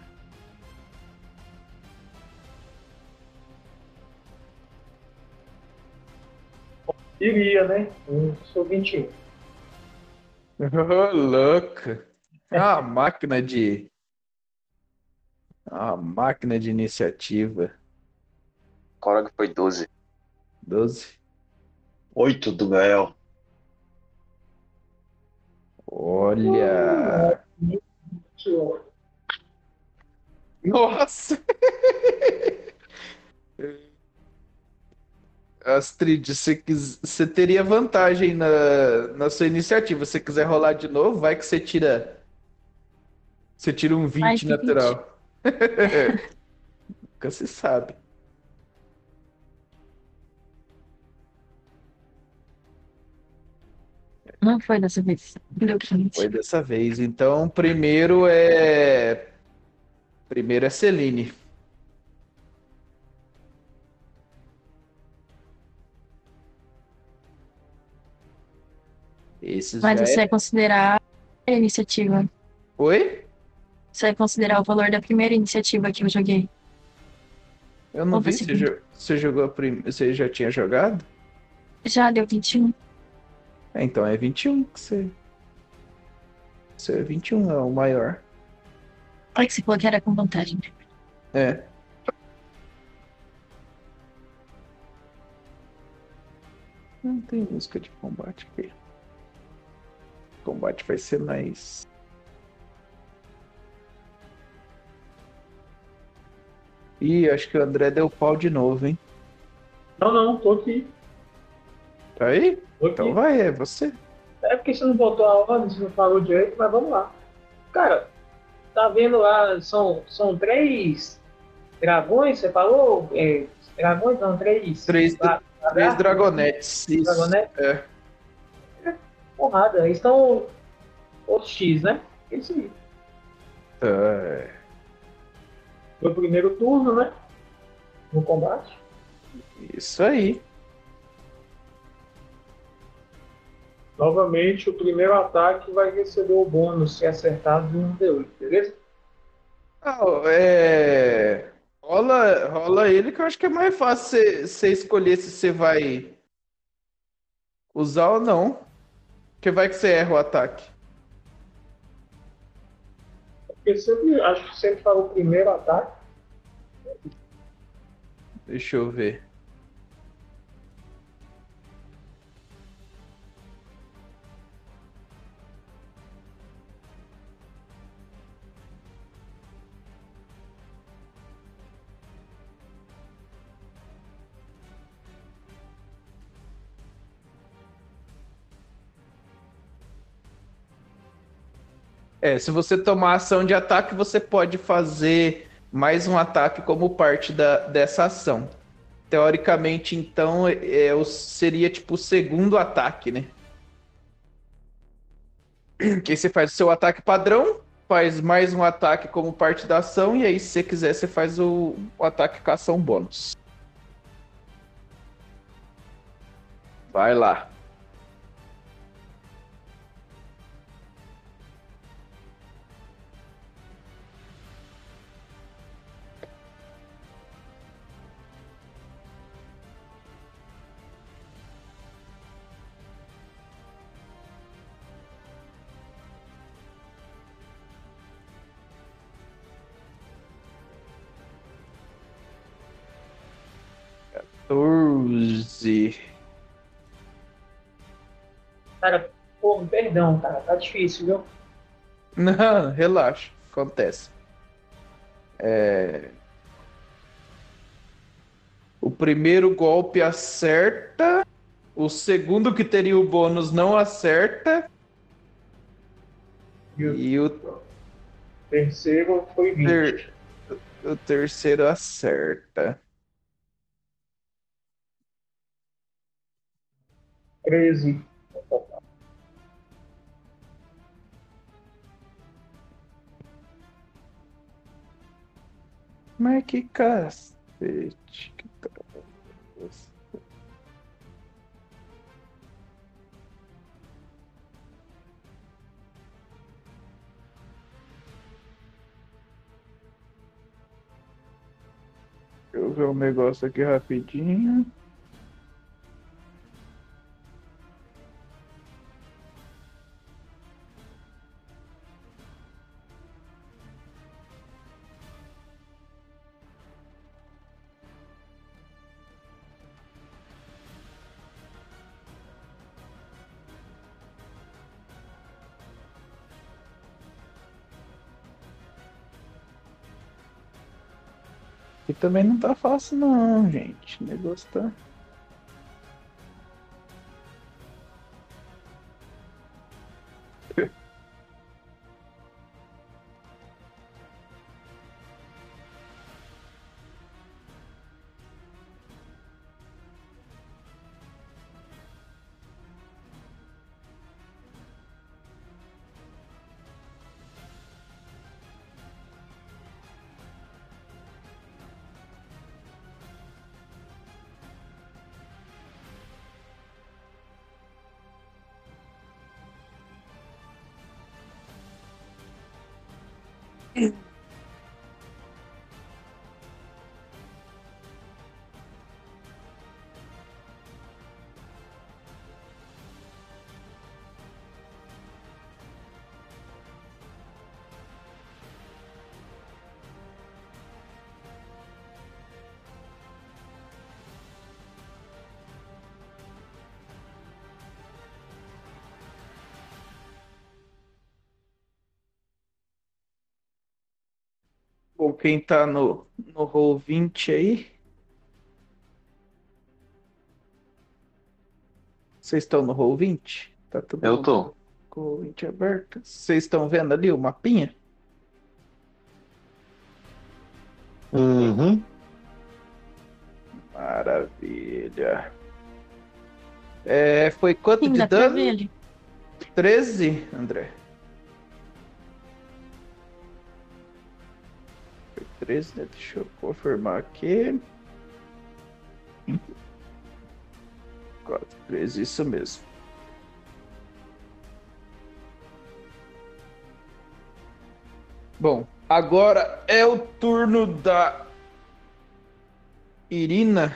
Iria, né? Eu sou 21. Oh, louco. É uma máquina de. é Uma máquina de iniciativa. Korog foi 12. 12. Oito do Gael. Olha. Nossa! Astrid, você, quis- você teria vantagem na, na sua iniciativa. Se você quiser rolar de novo, vai que você tira. Você tira um 20 Vai que natural. Nunca se sabe. Não foi dessa vez. Deu 15. Foi dessa vez. Então, primeiro é. Primeiro é Celine. Esses Mas você é... vai considerar a iniciativa. Oi? Você vai considerar o valor da primeira iniciativa que eu joguei. Eu não Ou vi. jo- você jogou a prim... Você já tinha jogado? Já deu 21. É, então é 21 que você. Você é 21, é o maior. Olha que você falou que era com vantagem. É. Não tem música de combate aqui. Combate vai ser mais. Ih, acho que o André deu pau de novo, hein? Não, não, tô aqui. Tá aí? Então vai, é você. É porque você não botou a ordem, você não falou direito, mas vamos lá. Cara, tá vendo lá, são, são três dragões, você falou? É, dragões, não, três. Três, três lagartos, dragonetes. Isso. Dragonete? É. Porrada, eles estão os X, né? Isso aí. É. Foi o primeiro turno, né? No combate. Isso aí. Novamente, o primeiro ataque vai receber o bônus se acertar de um D8, beleza? Ah, é... Rola, rola ele que eu acho que é mais fácil você- escolher se você vai usar ou não. Porque vai que você erra o ataque. Porque sempre, acho que sempre fala o primeiro ataque. Deixa eu ver. É, se você tomar ação de ataque, você pode fazer mais um ataque como parte da, dessa ação. Teoricamente, então, é, seria tipo o segundo ataque, né? Que você faz o seu ataque padrão, faz mais um ataque como parte da ação, e aí, se você quiser, você faz o, o ataque com ação bônus. Vai lá. Cara, pô, perdão, cara, tá difícil, viu? Não, relaxa, acontece. É... O primeiro golpe acerta, o segundo que teria o bônus não acerta. E o E o, terceiro foi 20. ter... o terceiro acerta. 13. Mas que cacete. Que troço. Deixa eu ver um negócio aqui rapidinho. Também não tá fácil não, gente. O negócio tá. Quem tá no, no roll 20 aí? Vocês estão no roll 20? Tá tudo Eu tô. com o roll 20 aberto? Vocês estão vendo ali o mapinha? Uhum. Maravilha. É, foi quanto Sim, de dano? ver ele. 13, André. 13, né? Deixa eu confirmar aqui. 4, 13, isso mesmo. Bom, agora é o turno da Irina.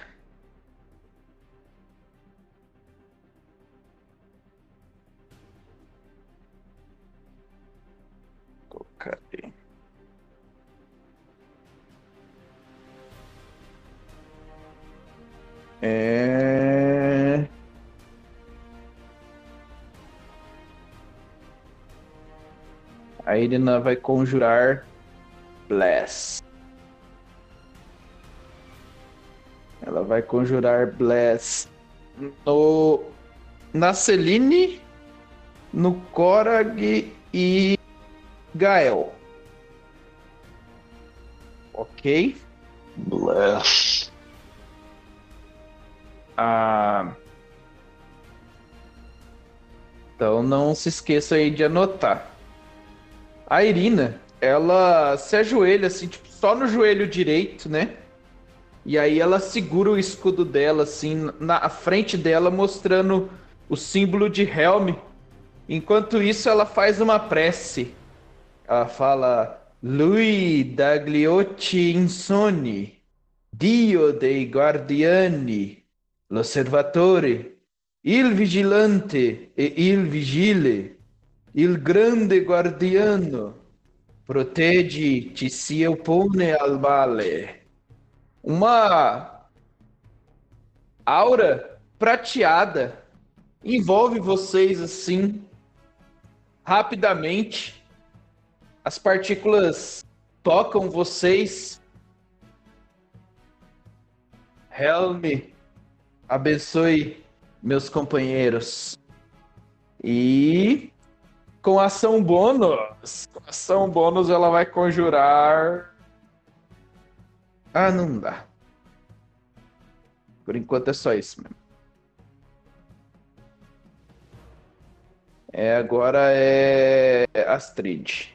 É... A Irina vai conjurar Bless. Ela vai conjurar Bless no na Celine, no Korag e Gael. Ok. Bless. Ah, então não se esqueça aí de anotar. A Irina, ela se ajoelha assim, tipo, só no joelho direito, né? E aí ela segura o escudo dela assim na frente dela, mostrando o símbolo de Helm. Enquanto isso, ela faz uma prece. Ela fala: Lui Dagliotti Insoni, Dio dei Guardiani, l'Osservatore, il Vigilante e il Vigile, il Grande Guardiano, proteggi ti si oppone al male. Uma aura prateada envolve vocês assim rapidamente. As partículas tocam vocês. Helm, abençoe meus companheiros. E com ação bônus, com ação bônus ela vai conjurar. Ah, não dá. Por enquanto é só isso mesmo. É, agora é Astrid.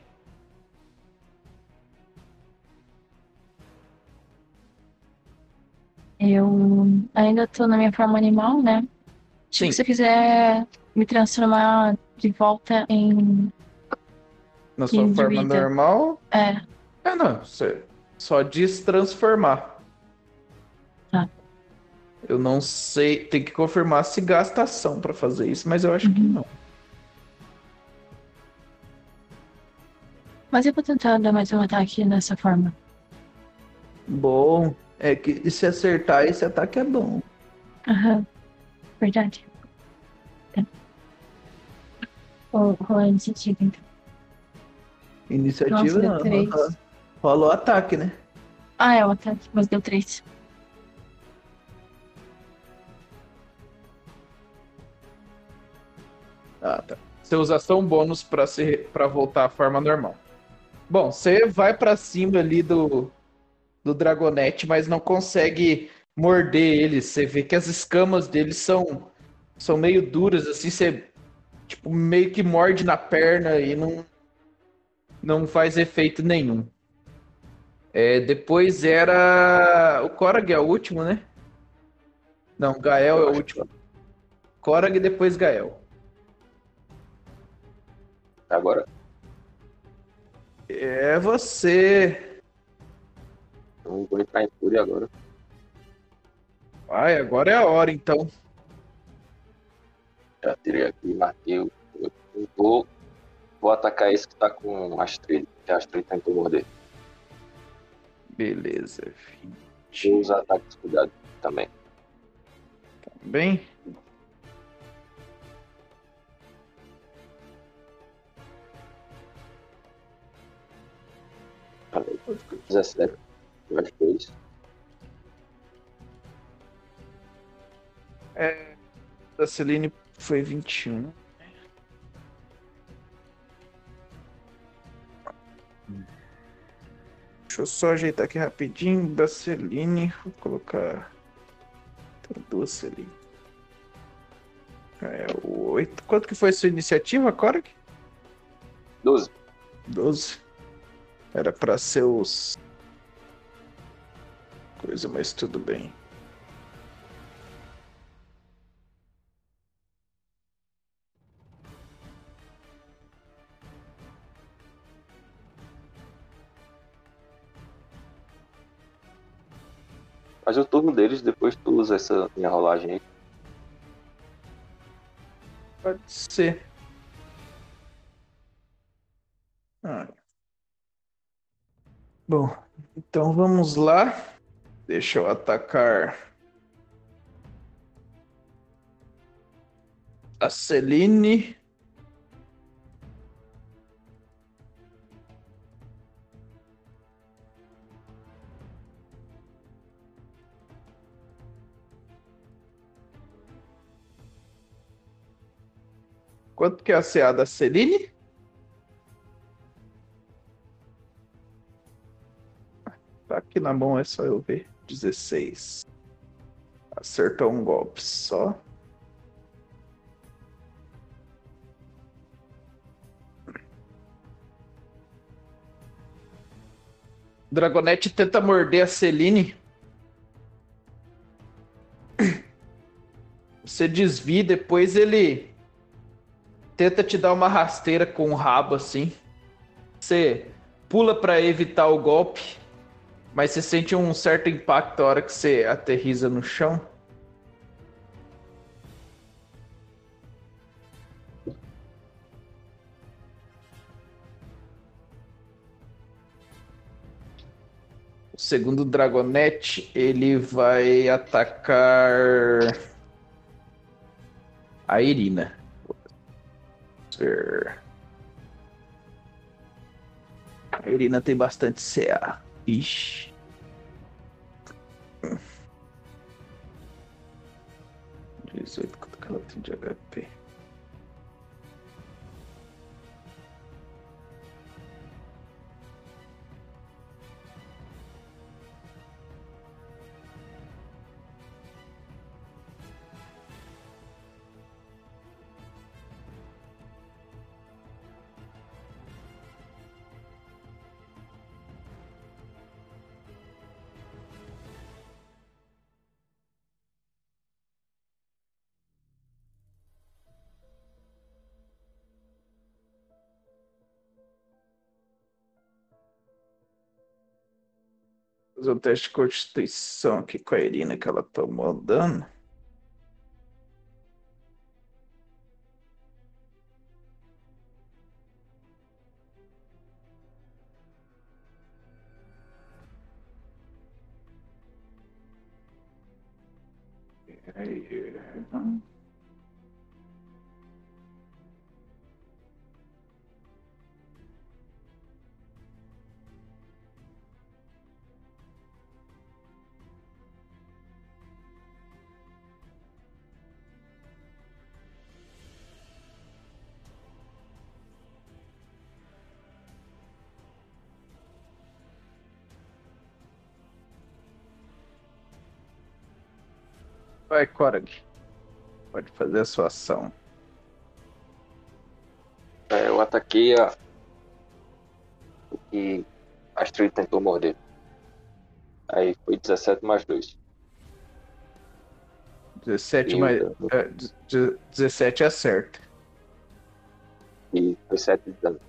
Eu ainda tô na minha forma animal, né? Sim. Se você quiser me transformar de volta em. Na sua Em forma normal. É, É, não. Você só diz transformar. Tá. Eu não sei. Tem que confirmar se gasta ação pra fazer isso, mas eu acho que Uhum. não. mas eu vou tentar dar mais um ataque nessa forma. Bom. É que se acertar, esse ataque é bom. Aham. Verdade. Tá. Rolar a iniciativa, então. Iniciativa Nossa, deu não. três. Rola- Rola o ataque, né? Ah, é o ataque, mas deu três. Ah, tá. Você usa ação bônus pra, se, pra voltar à forma normal. Bom, você vai pra cima ali do, do Dragonete, mas não consegue morder ele. Você vê que as escamas dele são, são meio duras, assim, você tipo, meio que morde na perna e não, não faz efeito nenhum. É, depois era. O Korag é o último, né? Não, Gael é o último. Korag e depois Gael. Agora, É você. Eu vou entrar em fúria agora. Ai, agora é a hora, então. Já tirei aqui, marquei. o- Eu, eu vou, vou atacar esse que tá com Astrid, que a Astrid tentou morder. Beleza. Vou usar ataques cuidado também. Bem. Falei. 17, mais 2. É, da Celine foi 21. Deixa eu só ajeitar aqui rapidinho. Da Celine, vou colocar. Tem duas Celine. É o 8. Quanto que foi a sua iniciativa, Korg? 12. 12. Era pra ser os. Coisa, mas tudo bem. Mas o turno deles, depois tu usa essa minha rolagem aí. Pode ser. Ah. Bom, então vamos lá. Deixa eu atacar a Celine. Quanto que é a CA da Celine? Tá aqui na mão, é só eu ver. 16. Acertou um golpe só. Dragonete tenta morder a Celine. Você desvia, depois ele tenta te dar uma rasteira com o rabo assim. Você pula para evitar o golpe, mas você sente um certo impacto a hora que você aterriza no chão. O segundo Dragonete, ele vai atacar a Irina. A Irina tem bastante CA. Ixi. 18, quanto que ela tem de HP? Fazer o teste de constituição aqui com a Irina que ela tomou dano. Vai, Korag. Pode fazer a sua ação. É, eu ataquei a. O que Astrid tentou morder. Aí foi 17 mais 2. 17 e mais. É, 17 acerta. E foi 7 de dano.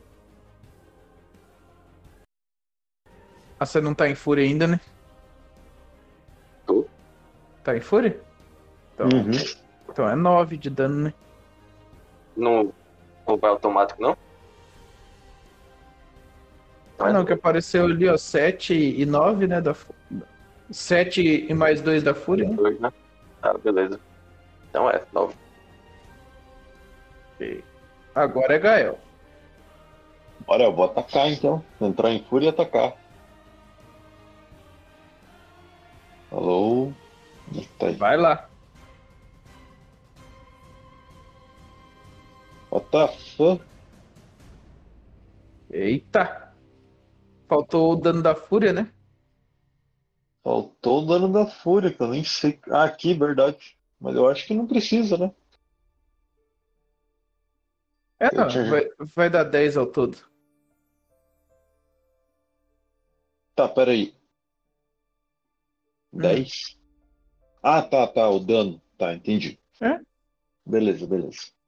Ah, você não tá em fúria ainda, né? Tô. Tá em fúria? Então, uhum. então é 9 de dano, né? Não, não vai automático, não? Ah, não, que apareceu ali, ó, 7 e 9, né? Da... 7 e mais 2 da Fúria. 2, né? Ah, beleza. Então é, 9. Okay. Agora é Gael. Bora, eu vou atacar então. Entrar em Fúria e atacar. Alô? Tá Vai lá. What the fuck? Eita! Faltou o dano da fúria, né? Faltou o dano da fúria, que eu nem sei. Ah, aqui, verdade. Mas eu acho que não precisa, né? É, não, tinha... vai, vai dar 10 ao todo. Tá, peraí. 10? Hum. Ah, tá, tá, o dano. Tá, entendi. É? Beleza, beleza.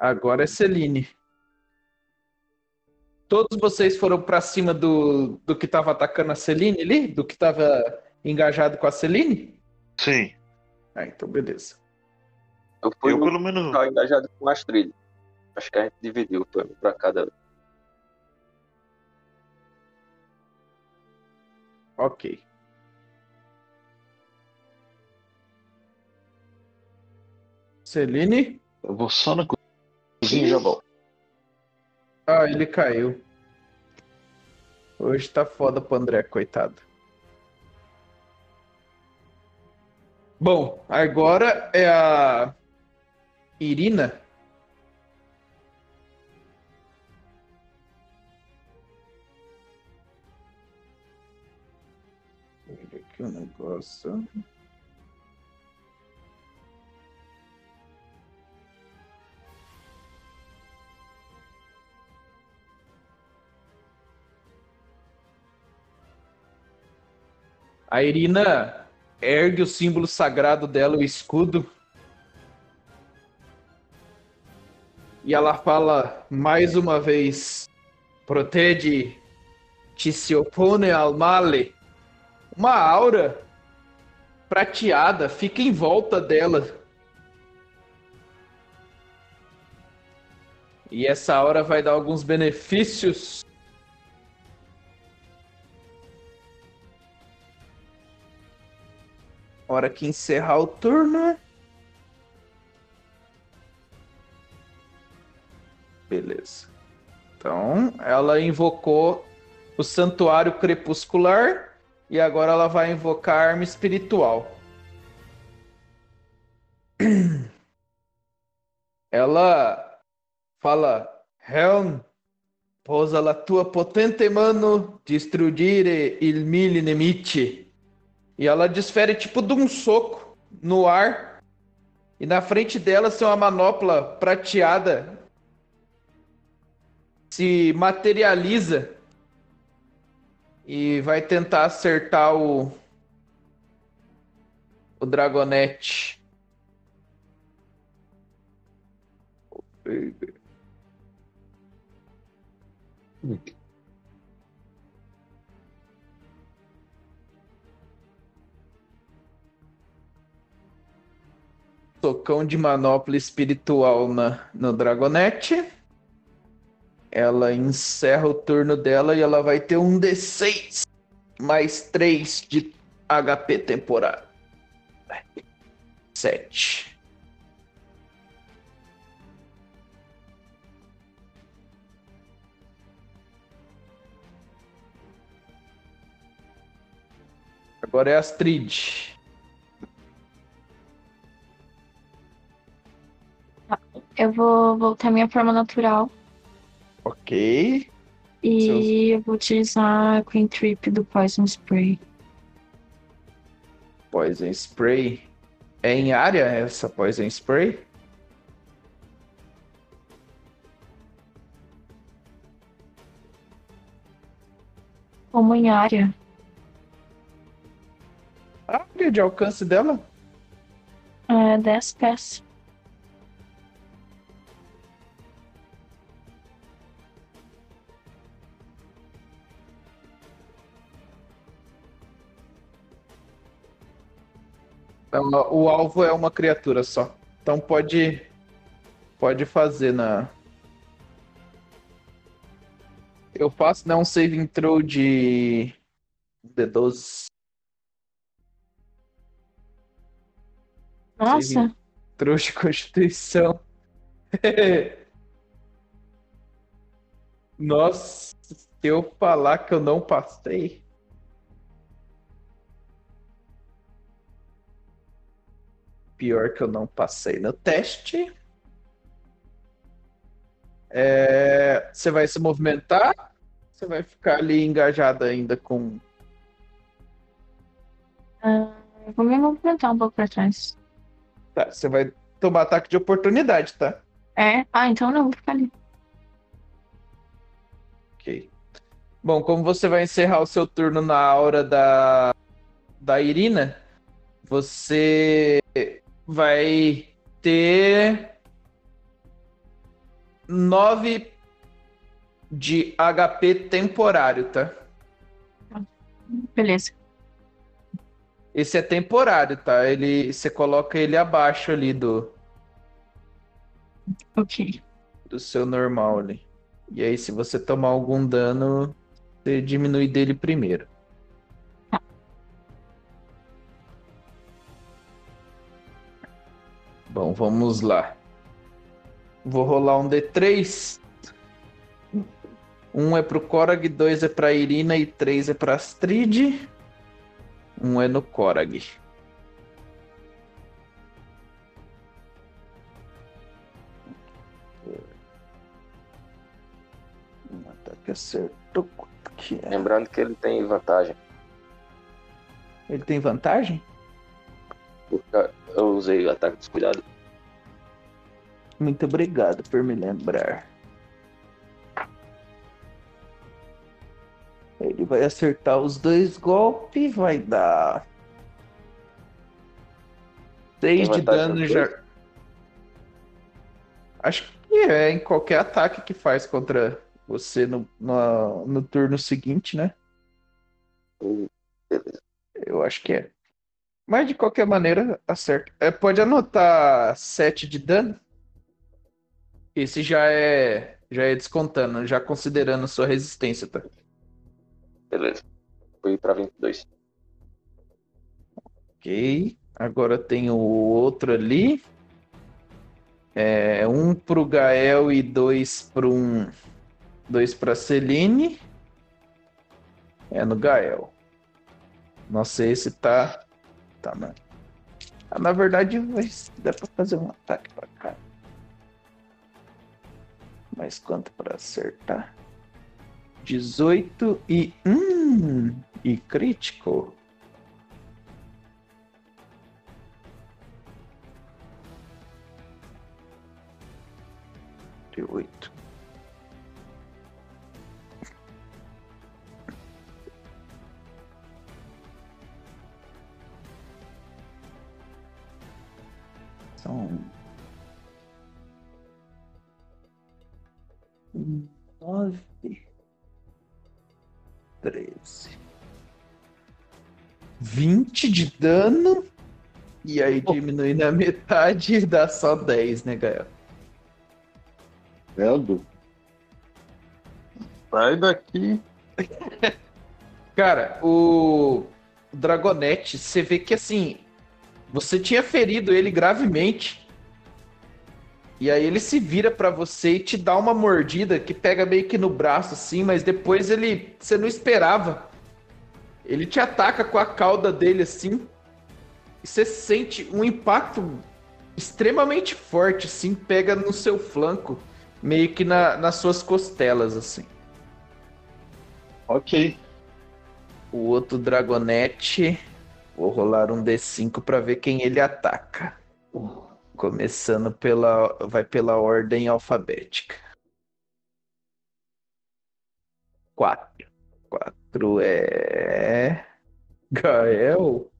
Agora é Celine. Todos vocês foram para cima do, do que estava atacando a Celine ali? Do que estava engajado com a Celine? Sim. Ah, então beleza. Eu fui eu, pelo menos... engajado com as trilhas. Acho que a gente dividiu para cada. Ok. Celine? Eu vou só na Já volto. Ah, ele caiu. Hoje tá foda pro André, coitado. Bom, agora é a Irina. Olha aqui o negócio. A Irina ergue o símbolo sagrado dela, o escudo. E ela fala mais uma vez: Protege, te se opone al male. Uma aura prateada fica em volta dela. E essa aura vai dar alguns benefícios Hora que encerrar o turno. Beleza. Então, ela invocou o Santuário Crepuscular e agora ela vai invocar a arma espiritual. Ela fala: Helm, posa la tua potente mano destruire il mille nemici. E ela desfere tipo de um soco no ar. E na frente dela tem uma manopla prateada. Se materializa. E vai tentar acertar o. O Dragonete. Socão de manopla espiritual na, no Dragonete. Ela encerra o turno dela e ela vai ter um D6 mais 3 de HP temporário. 7. Agora é Astrid. Eu vou voltar minha forma natural. Ok. E Seus- eu vou utilizar a Queen Trip do Poison Spray. Poison Spray. É em área essa Poison Spray? Como em área. A área de alcance dela? É 10 pés. Ela- o alvo é uma criatura só. Então pode. Pode fazer na. Eu faço né, um saving throw de. D12. Nossa, Throw de constituição. Nossa, se eu falar que eu não passei. Pior que eu não passei no teste. É, Você vai se movimentar? Você vai ficar ali engajada ainda com. eu vou me movimentar um pouco pra trás. Tá, você vai tomar ataque de oportunidade, tá? É? Ah, então não, vou ficar ali. Ok. Bom, como você vai encerrar o seu turno na aura da, da Irina, você vai ter 9 de HP temporário, tá? Beleza. Esse é temporário, tá? Ele, você coloca ele abaixo ali do, Ok. do seu normal ali. E aí, se você tomar algum dano, você diminui dele primeiro. Bom, vamos lá. Vou rolar um D3. Um é pro Korag, dois é pra Irina e três é pra Astrid. Um é no Korag. Um ataque acertou. Que é? Lembrando que ele tem vantagem. Ele tem vantagem? Eu usei o ataque descuidado. Muito obrigado por me lembrar. Ele vai acertar os dois golpes, vai dar. 6 Tem de dano já. Acho que é em qualquer ataque que faz contra você no, no, no turno seguinte, né? Hum, Beleza. Eu acho que é. Mas de qualquer maneira, acerta. É, pode anotar 7 de dano. Esse já é já é descontando, já considerando sua resistência, tá? Beleza. Fui pra 22. Ok. Agora tem o outro ali. É, um pro Gael e dois para um. Dois pra Celine. É no Gael. Nossa, esse tá. Tá, mano. Ah, na verdade, dá pra fazer um ataque pra cá. Mas quanto pra acertar? 18 e. Hum! E crítico. Oito. São nove, treze, vinte de dano. E aí diminui na metade e dá só 10, né, Gael? Vendo? Sai daqui. Cara, o Dragonete, você vê que assim, você tinha ferido ele gravemente. E aí ele se vira para você e te dá uma mordida que pega meio que no braço assim, mas depois ele você não esperava. Ele te ataca com a cauda dele assim. E você sente um impacto extremamente forte assim, pega no seu flanco, meio que na, nas suas costelas assim. Ok. O outro Dragonete, vou rolar um D5 para ver quem ele ataca. Começando pela. Vai pela ordem alfabética. Quatro. Quatro é. Gael.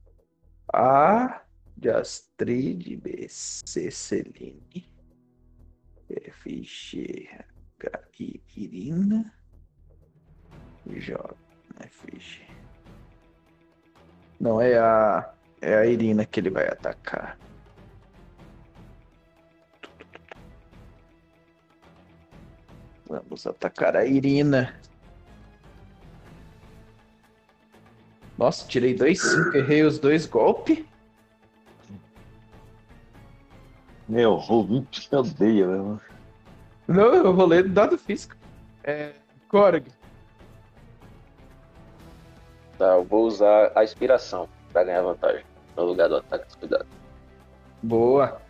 A. De Astrid. B. C. Celine. F. G. H. I. Irina. J. F. G. Não, é a. É a Irina que ele vai atacar. Vamos atacar a Irina. Nossa, tirei dois cinco, errei os dois golpes. Meu, o 20 me odeia, velho. Não, eu vou ler dado físico. É. Korg. Tá, eu vou usar a inspiração pra ganhar vantagem no lugar do ataque. Cuidado. Boa.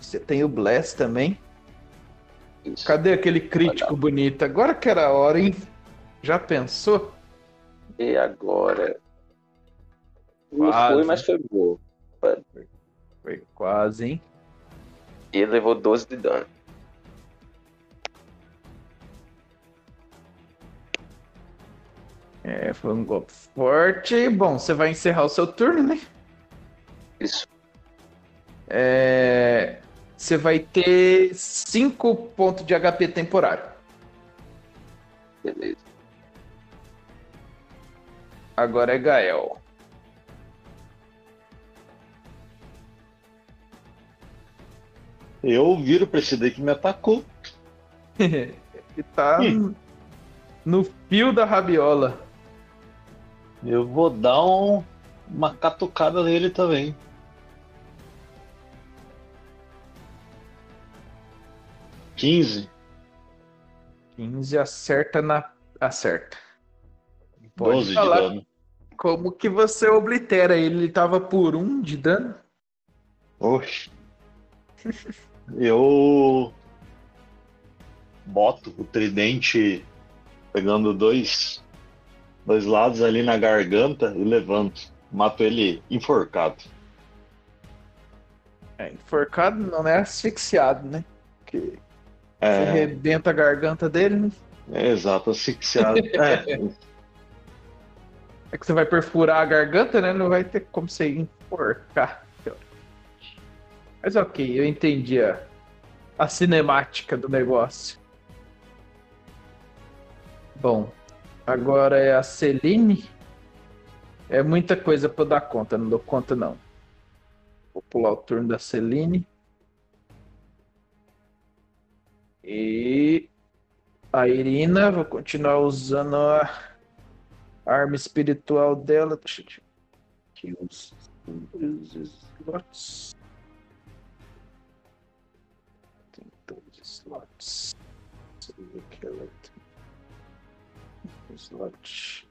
Você tem o Bless também. Isso. Cadê aquele crítico bonito? Agora que era a hora, hein? Já pensou? E agora. Não Quase. foi, mas foi boa. Foi quase, hein? E ele levou 12 de dano. É, foi um golpe forte. Bom, você vai encerrar o seu turno, né? Isso. É, Você vai ter 5 pontos de HP temporário. Beleza. Agora é Gael. Eu viro pra esse daí que me atacou. Ele tá Ih. no fio da rabiola. Eu vou dar um- uma catucada nele também. Quinze. 15 acerta na. Acerta. Pode 12 de falar. dano. Como que você oblitera ele? Ele tava por 1 de dano? Oxe. Eu boto o tridente pegando dois, dois lados ali na garganta e levanto. Mato ele enforcado. É, enforcado não é asfixiado, né? Você É, arrebenta a garganta dele, né? é exato, asfixiado. É, É que você vai perfurar a garganta, né? Não vai ter como você enforcar. Mas ok, eu entendi a, a cinemática do negócio. Bom, agora é a Celine. É muita coisa pra eu dar conta, não dou conta não. Vou pular o turno da Celine. E a Irina, vou continuar usando a arma espiritual dela. Deixa eu aqui os, slots. Tem dois slots. Skeleton. Slot.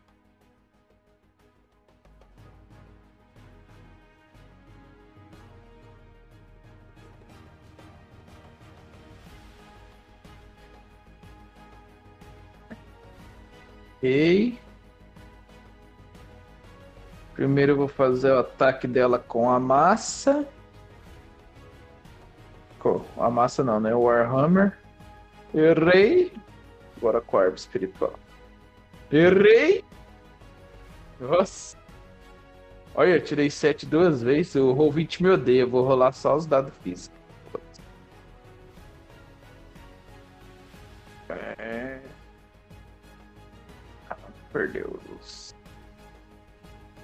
Ok. Primeiro eu vou fazer o ataque dela com a massa. Com a massa não, né? O Warhammer. Errei. Agora com a árvore espiritual. Errei. Nossa. Olha, eu tirei 7 duas vezes. O Roll20 me odeia. Vou rolar só os dados físicos. É... Ah, perdeu.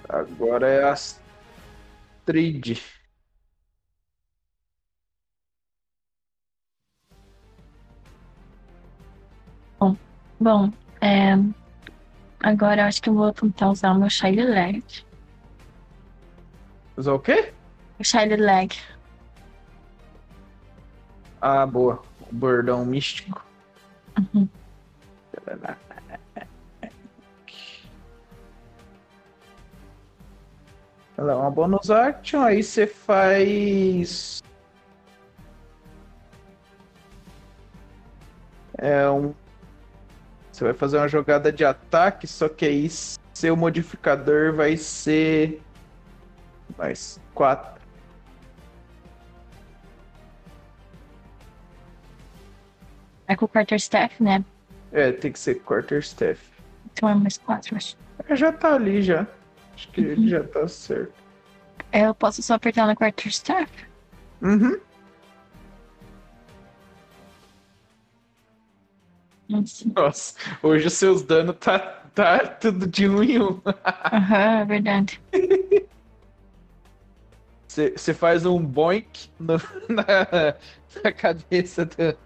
Agora é Astrid. Bom, bom é... agora eu acho que eu vou tentar usar o meu Shiny Leg. Usar o quê? O Shiny Leg. Ah, boa. O bordão místico. Uhum. Ela é uma bonus action, aí você faz. É um. Você vai fazer uma jogada de ataque, só que aí seu modificador vai ser. Mais 4. É com o Quarterstaff, né? É, tem que ser quarterstaff. Então é mais 4, acho. É, já tá ali já. Acho que ele já tá certo. Eu posso só apertar no Quarterstaff? Uhum. Nossa. Hoje os seus danos tá, tá tudo de um em um. Aham, é verdade. Você faz um boink no- na, na cabeça do,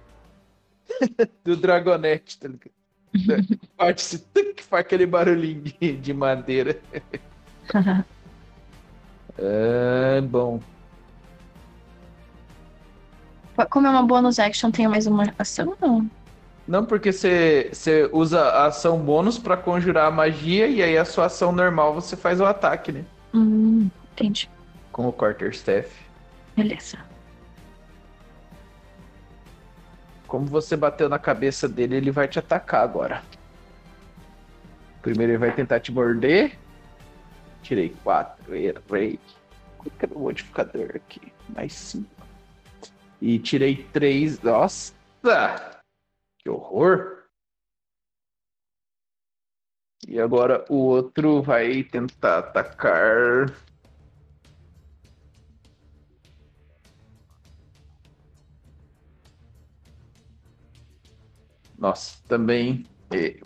do Dragonete, tá ligado? Parte se tuc, faz aquele barulhinho de, de madeira. É bom. Como é uma bonus action, tenho mais uma ação? Não. Não, porque você você usa a ação bônus pra conjurar a magia e aí a sua ação normal você faz o ataque, né? Hum, entendi. Com o Quarterstaff. Beleza. Como você bateu na cabeça dele, ele vai te atacar agora. Primeiro ele vai tentar te morder. Tirei 4, errei. Qual que era o modificador aqui? Mais 5. E tirei 3. Nossa! Que horror! E agora o outro vai tentar atacar. Nossa, também eh,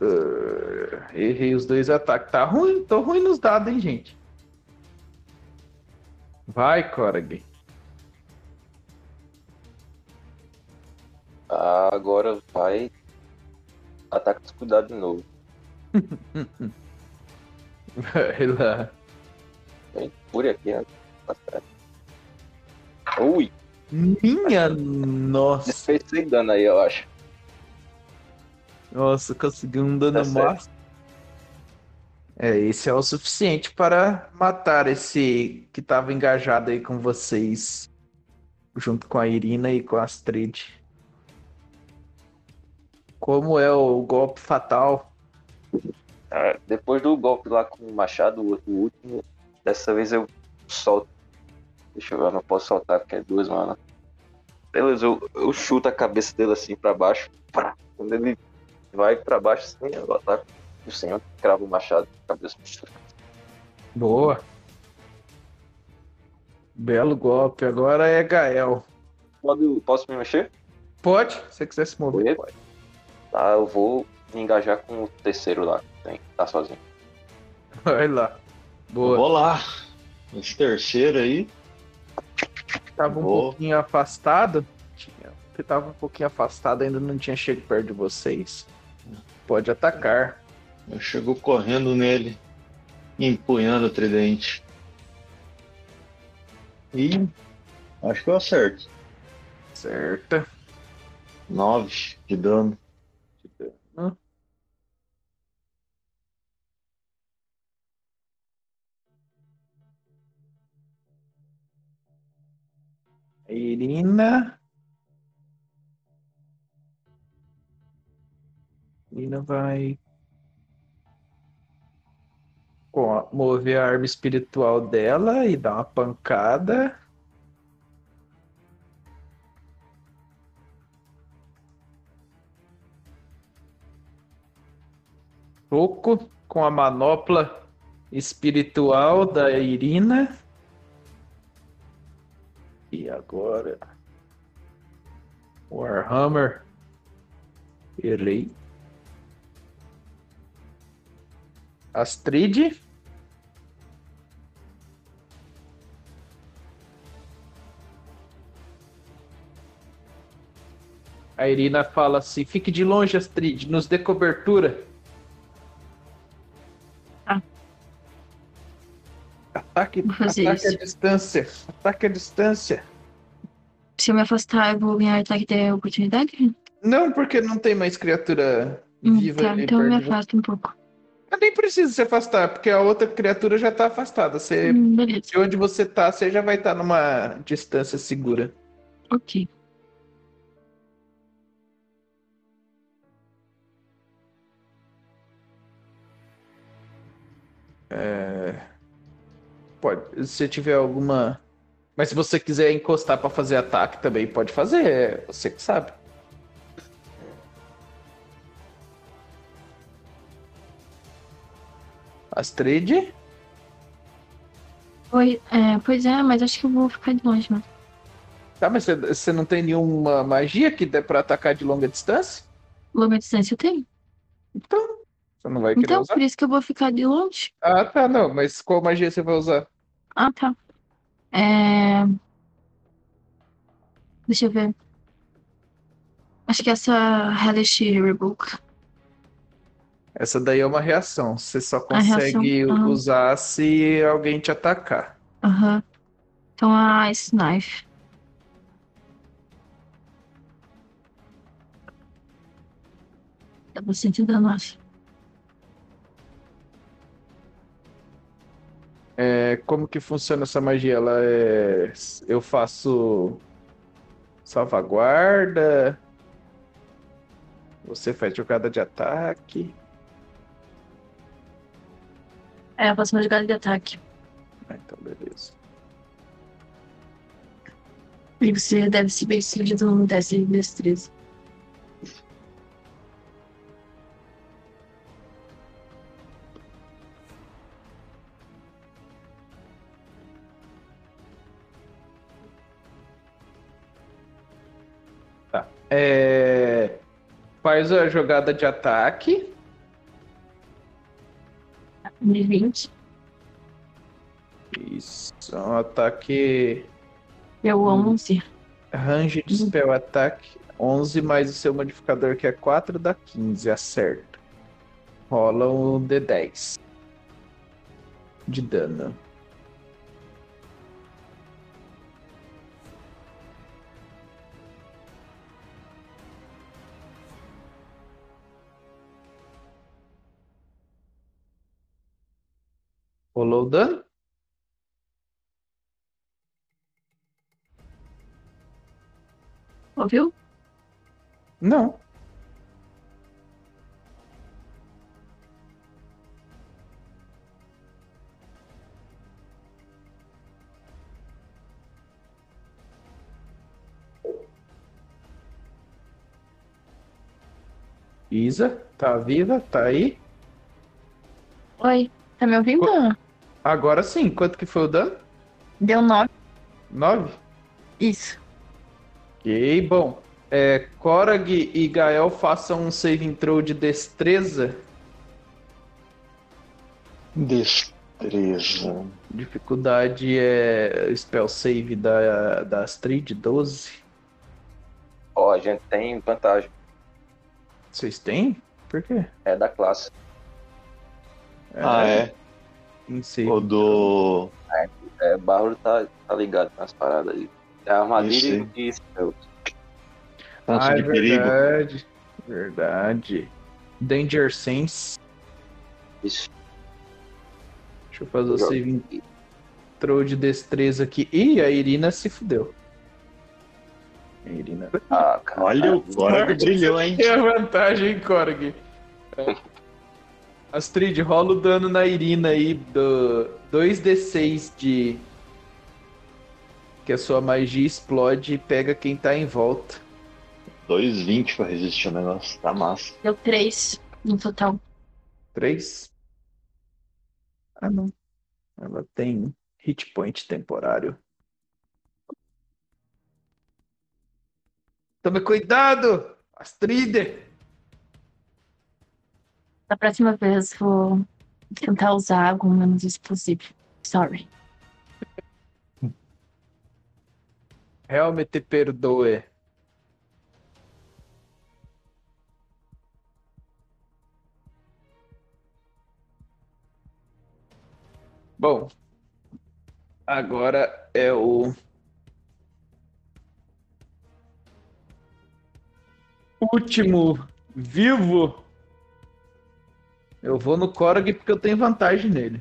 eh, errei os dois ataques. Tá ruim, tô ruim nos dados, hein, gente. Vai, Korag. Ah, agora vai. Ataque de cuidado de novo. Vai lá. Vem por aqui, certo. Ui, Minha nossa. fez sem dano aí, eu acho. Nossa, conseguiu um dano Tá máximo. É, esse é o suficiente para matar esse que estava engajado aí com vocês, junto com a Irina e com a Astrid. Como é o golpe fatal? Ah, depois do golpe lá com o machado, o último, dessa vez eu solto. Deixa eu ver, eu não posso soltar porque é duas manas. Beleza, eu, eu chuto a cabeça dele assim pra baixo. Pá. Quando ele vai pra baixo assim, eu ataco o senhor, cravo o machado na cabeça. Boa. Belo golpe. Agora é Gael. Pode, posso me mexer? Pode? Se você quiser se mover, Pode. Tá, eu vou me engajar com o terceiro lá, que tem, tá sozinho. vai lá. Boa. Vou lá. Esse terceiro aí. Tava um Vou. pouquinho afastado. Tinha- Você tava um pouquinho afastado, ainda não tinha chegado perto de vocês. Pode atacar. Eu chego correndo nele. empunhando o tridente. E acho que eu acerto. Certa. 9 de dano. Irina. Irina vai mover a arma espiritual dela e dar uma pancada. Soco com a manopla espiritual da Irina. E agora. Warhammer. Errei. Astrid. A Irina fala assim: fique de longe, Astrid, nos dê cobertura. Ataque, ataque à distância. Ataque à distância. Se eu me afastar, eu vou ganhar ataque de oportunidade? Não, porque não tem mais criatura Hum, viva tá, ali então eu me afasto um pouco. Mas nem precisa se afastar, porque a outra criatura já tá afastada. Você, Hum, de onde você tá, você já vai estar numa distância segura. Ok. É, Pode, se tiver alguma. Mas se você quiser encostar pra fazer ataque também, pode fazer. É você que sabe. Astrid? Oi, é, pois é, mas acho que eu vou ficar de longe, mano. Tá, mas você, não tem nenhuma magia que dê pra atacar de longa distância? Longa distância eu tenho. Você não vai querer Então, usar? por isso que eu vou ficar de longe. Ah, tá, não. Mas qual magia você vai usar? Ah, tá. É... Deixa eu ver. Acho que essa Hellish Rebuke. Essa daí é uma reação. Você só reação, consegue aham. usar se alguém te atacar. Aham. Então a Ice Knife. Dá bastante dano, acho. É, como que funciona essa magia? Ela é. Eu faço salvaguarda. Você faz jogada de ataque. É, eu faço uma jogada de ataque. Ah, então, beleza. E você deve se bem seguido no teste de destreza. É, Faz a jogada de ataque. De 20. Isso. É um ataque. Eu 11. Range de Uhum. spell attack 11 mais o seu modificador que é 4 dá 15, acerta. Rola um D10 de dano. Rolou o dano? Ouviu? Não. Isa, tá viva? Tá aí? Oi, tá me ouvindo? Agora sim. Quanto que foi o dano? Deu 9. 9? Isso. Ok, bom. É, Korag e Gael façam um saving throw de destreza. Destreza. Dificuldade é spell save da, da Astrid, 12. Ó, a gente tem vantagem. Vocês têm? Por quê? É da classe. Ah, é. Em si. O do. É, Bárbaro tá, tá ligado nas paradas aí. É armadilha e stealth. Ponto Ah, é de perigo. verdade. Verdade. Danger Sense. Isso. Deixa eu fazer o save throw de destreza aqui. Ih, a Irina se fudeu. A Irina. Ah, cara. Olha o Korg brilhou, hein? Tem a vantagem, Korg? Astrid, rola o dano na Irina aí do 2d6 de. Que a sua magia explode e pega quem tá em volta. 2,20 pra resistir o negócio. Tá massa. Deu três no total. 3? Ah, não. Ela tem hit point temporário. Tome cuidado, Astrid! Da próxima vez vou tentar usar algo menos explosivo. Sorry. Helme te perdoe. Bom, agora é o último vivo. Eu vou no Korg porque eu tenho vantagem nele.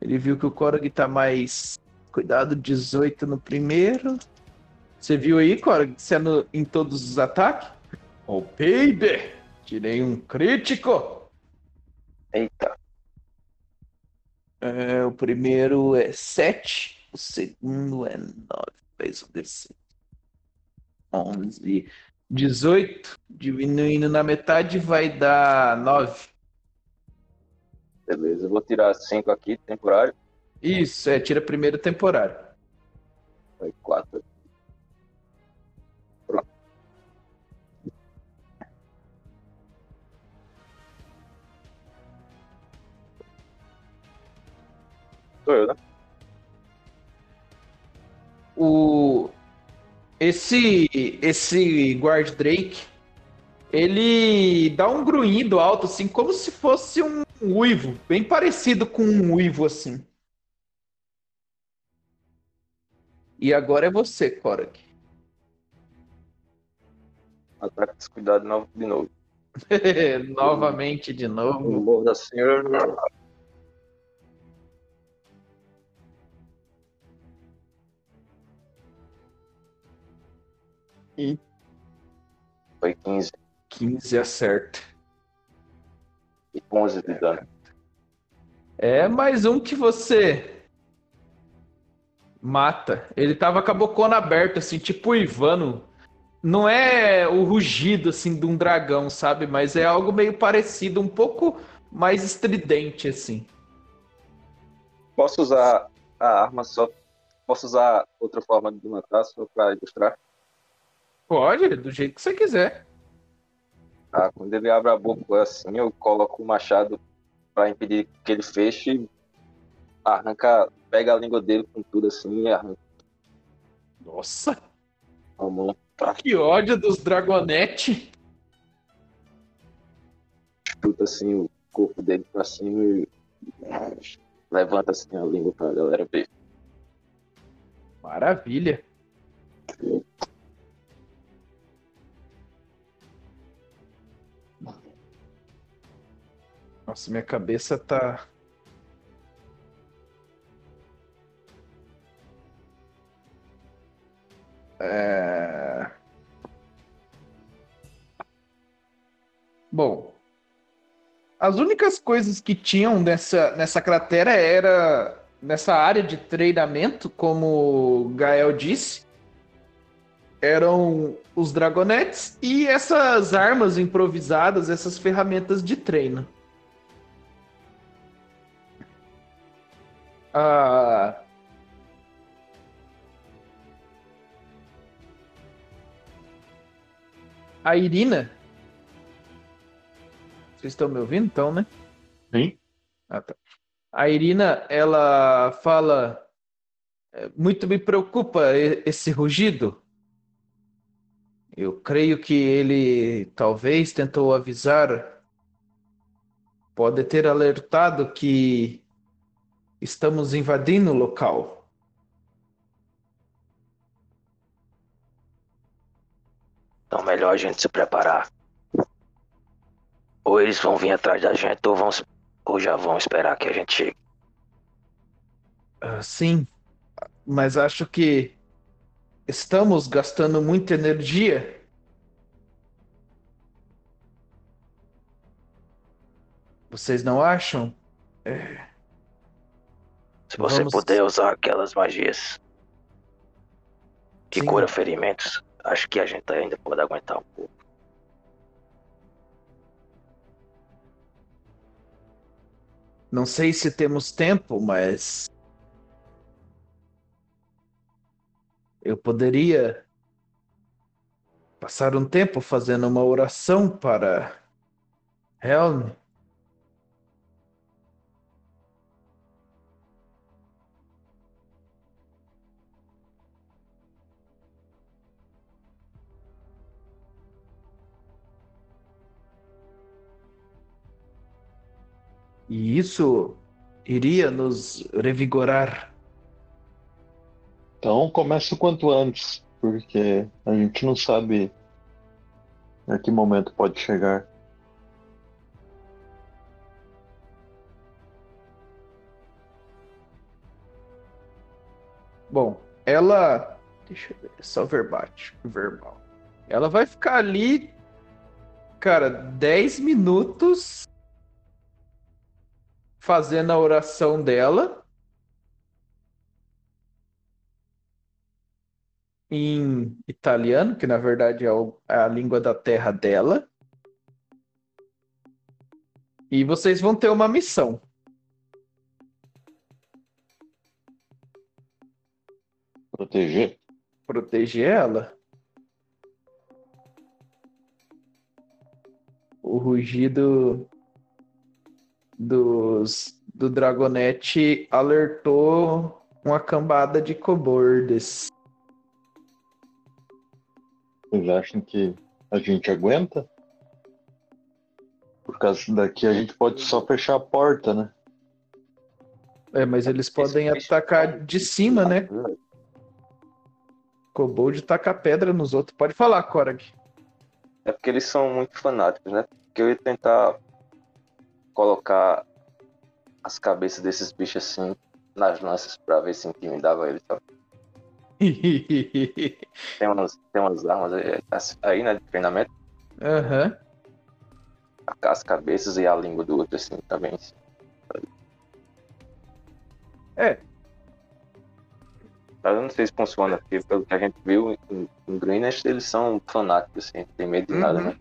Ele viu que o Korg tá mais Cuidado, 18 no primeiro. Você viu aí, Cora, sendo em todos os ataques? Oh, baby! Tirei um crítico! Eita. É, o primeiro é 7, o segundo é 9. Fez o DC. 11. 18, diminuindo na metade, vai dar 9. Beleza, eu vou tirar 5 aqui, temporário. Isso, é, tira primeiro temporário. Foi 4. Pronto. Sou eu, né? o esse esse guard Drake ele dá um grunhido alto assim como se fosse um uivo bem parecido com um uivo assim e agora é você Korak Ataque descuidado de novo. De novo. novamente de No novo morro da senhora. E? Foi 15 15 acerta e 11 de dano. é mais um que você mata ele tava com a bocona aberta assim tipo Ivano não é o rugido assim de um dragão, sabe? Mas é algo meio parecido, um pouco mais estridente assim. Posso usar a arma só. Posso usar outra forma de matar só pra ilustrar? Pode, do jeito que você quiser. Tá? Quando ele abre a boca assim, eu coloco o machado pra impedir que ele feche. Arranca, pega a língua dele com tudo assim e arranca Nossa, a mão. Tá? que ódio dos Dragonete. Chuta assim o corpo dele pra cima e levanta assim a língua pra galera ver. Maravilha. Nossa, minha cabeça tá. É... Bom, as únicas coisas que tinham nessa, nessa cratera era nessa área de treinamento, como Gael disse, eram os dragonetes e essas armas improvisadas, essas ferramentas de treino. Ah, a Irina. Vocês estão me ouvindo, então, né? Sim? Ah, tá. A Irina, ela fala. "É, Muito me preocupa esse rugido. Eu creio que ele talvez tentou avisar pode ter alertado que estamos invadindo o local. Então melhor a gente se preparar. Ou eles vão vir atrás da gente, ou, vão, ou já vão esperar que a gente chegue. Ah, sim, mas acho que estamos gastando muita energia. Vocês não acham? É, Se você Vamos- puder usar aquelas magias que Sim. cura ferimentos, acho que a gente ainda pode aguentar um pouco. Não sei se temos tempo, mas eu poderia passar um tempo fazendo uma oração para Helm. E isso iria nos revigorar. Então começa o quanto antes, porque a gente não sabe a que momento pode chegar. Bom, ela. Deixa eu ver, só verbate, verbal. Ela vai ficar ali, cara, 10 minutos fazendo a oração dela. Em italiano, que na verdade é é a língua da terra dela. E vocês vão ter uma missão. Proteger. proteger ela. O rugido dos, do Dragonete alertou uma cambada de cobordes. Vocês acham que a gente aguenta? Por causa daqui a gente pode só fechar a porta, né? É, mas eles podem atacar de cima, né? Kobold taca pedra nos outros. Pode falar, Korag. É porque eles são muito fanáticos, né? Porque eu ia tentar colocar as cabeças desses bichos assim nas lanças pra ver se intimidava eles. sabe? Tem umas, tem umas armas aí, aí, né, de treinamento, Aham. as cabeças e a língua do outro assim também. É, Mas eu não sei se funciona, porque pelo que a gente viu em, em Greenwich, eles são fanáticos, assim, não tem medo de nada, Uhum. né?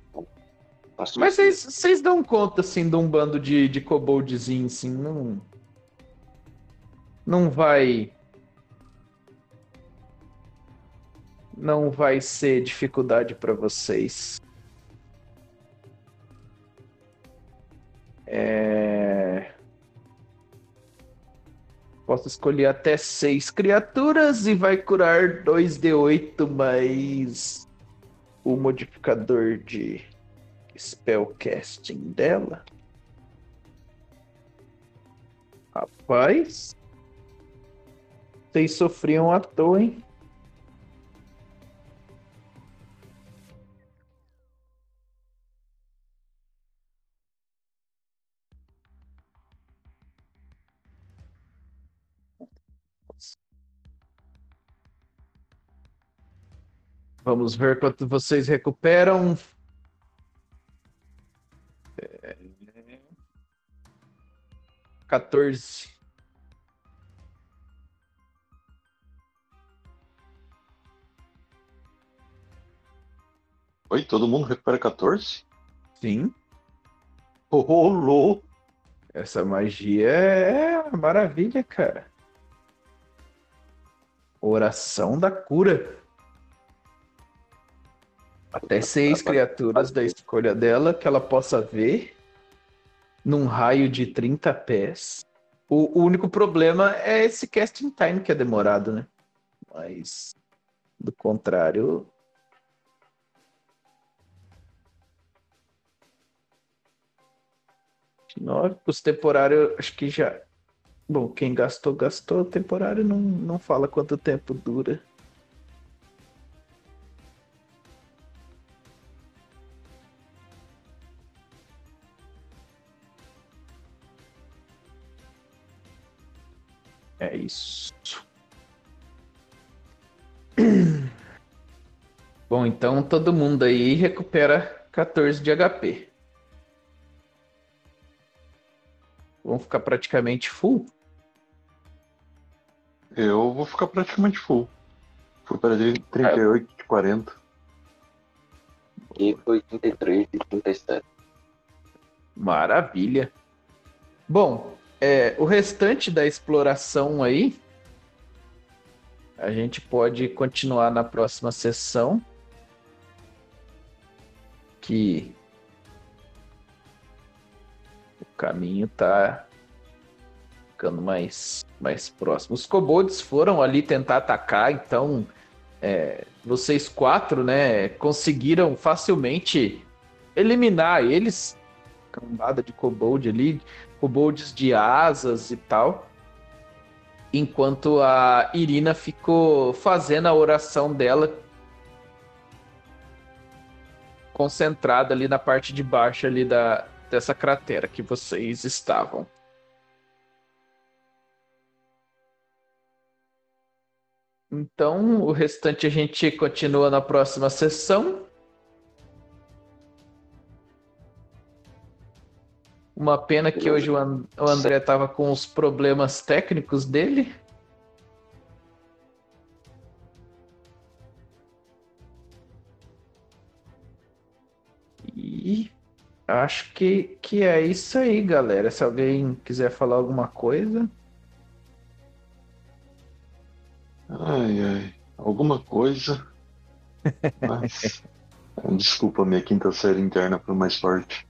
Mas vocês, vocês dão conta, assim, de um bando de, de koboldzinho, assim, não... Não vai... Não vai ser dificuldade para vocês. É... Posso escolher até seis criaturas e vai curar 2d8 mais o modificador de spellcasting dela. Rapaz. Vocês sofriam à toa, hein? Vamos ver quanto vocês recuperam. 14. Oi, todo mundo recupera 14? Sim. Rolou! Essa magia é uma maravilha, cara. Oração da cura. Até seis criaturas da escolha dela que ela possa ver num raio de 30 pés. O, o único problema é esse casting time que é demorado, né? Mas, do contrário, 9 os temporários, acho que já. Bom, quem gastou, gastou. Temporário não, não fala quanto tempo dura. É isso. Bom, então todo mundo aí recupera 14 de HP. Vão ficar praticamente full? Eu vou ficar praticamente full. Fui para 38 de 40. E foi 33 de 37. Maravilha. Bom, é, o restante da exploração aí a gente pode continuar na próxima sessão que o caminho tá ficando mais, mais próximo. Os kobolds foram ali tentar atacar, então é, vocês quatro, né, conseguiram facilmente eliminar eles. Cambada de kobold ali, kobolds de asas e tal. Enquanto a Irina ficou fazendo a oração dela concentrada ali na parte de baixo ali da, dessa cratera que vocês estavam. Então, o restante a gente continua na próxima sessão. Uma pena que hoje o, André estava com os problemas técnicos dele. E acho que, que é isso aí, galera. Se alguém quiser falar alguma coisa. Ai, ai. Alguma coisa. Mas. Desculpa, minha quinta série interna foi mais forte.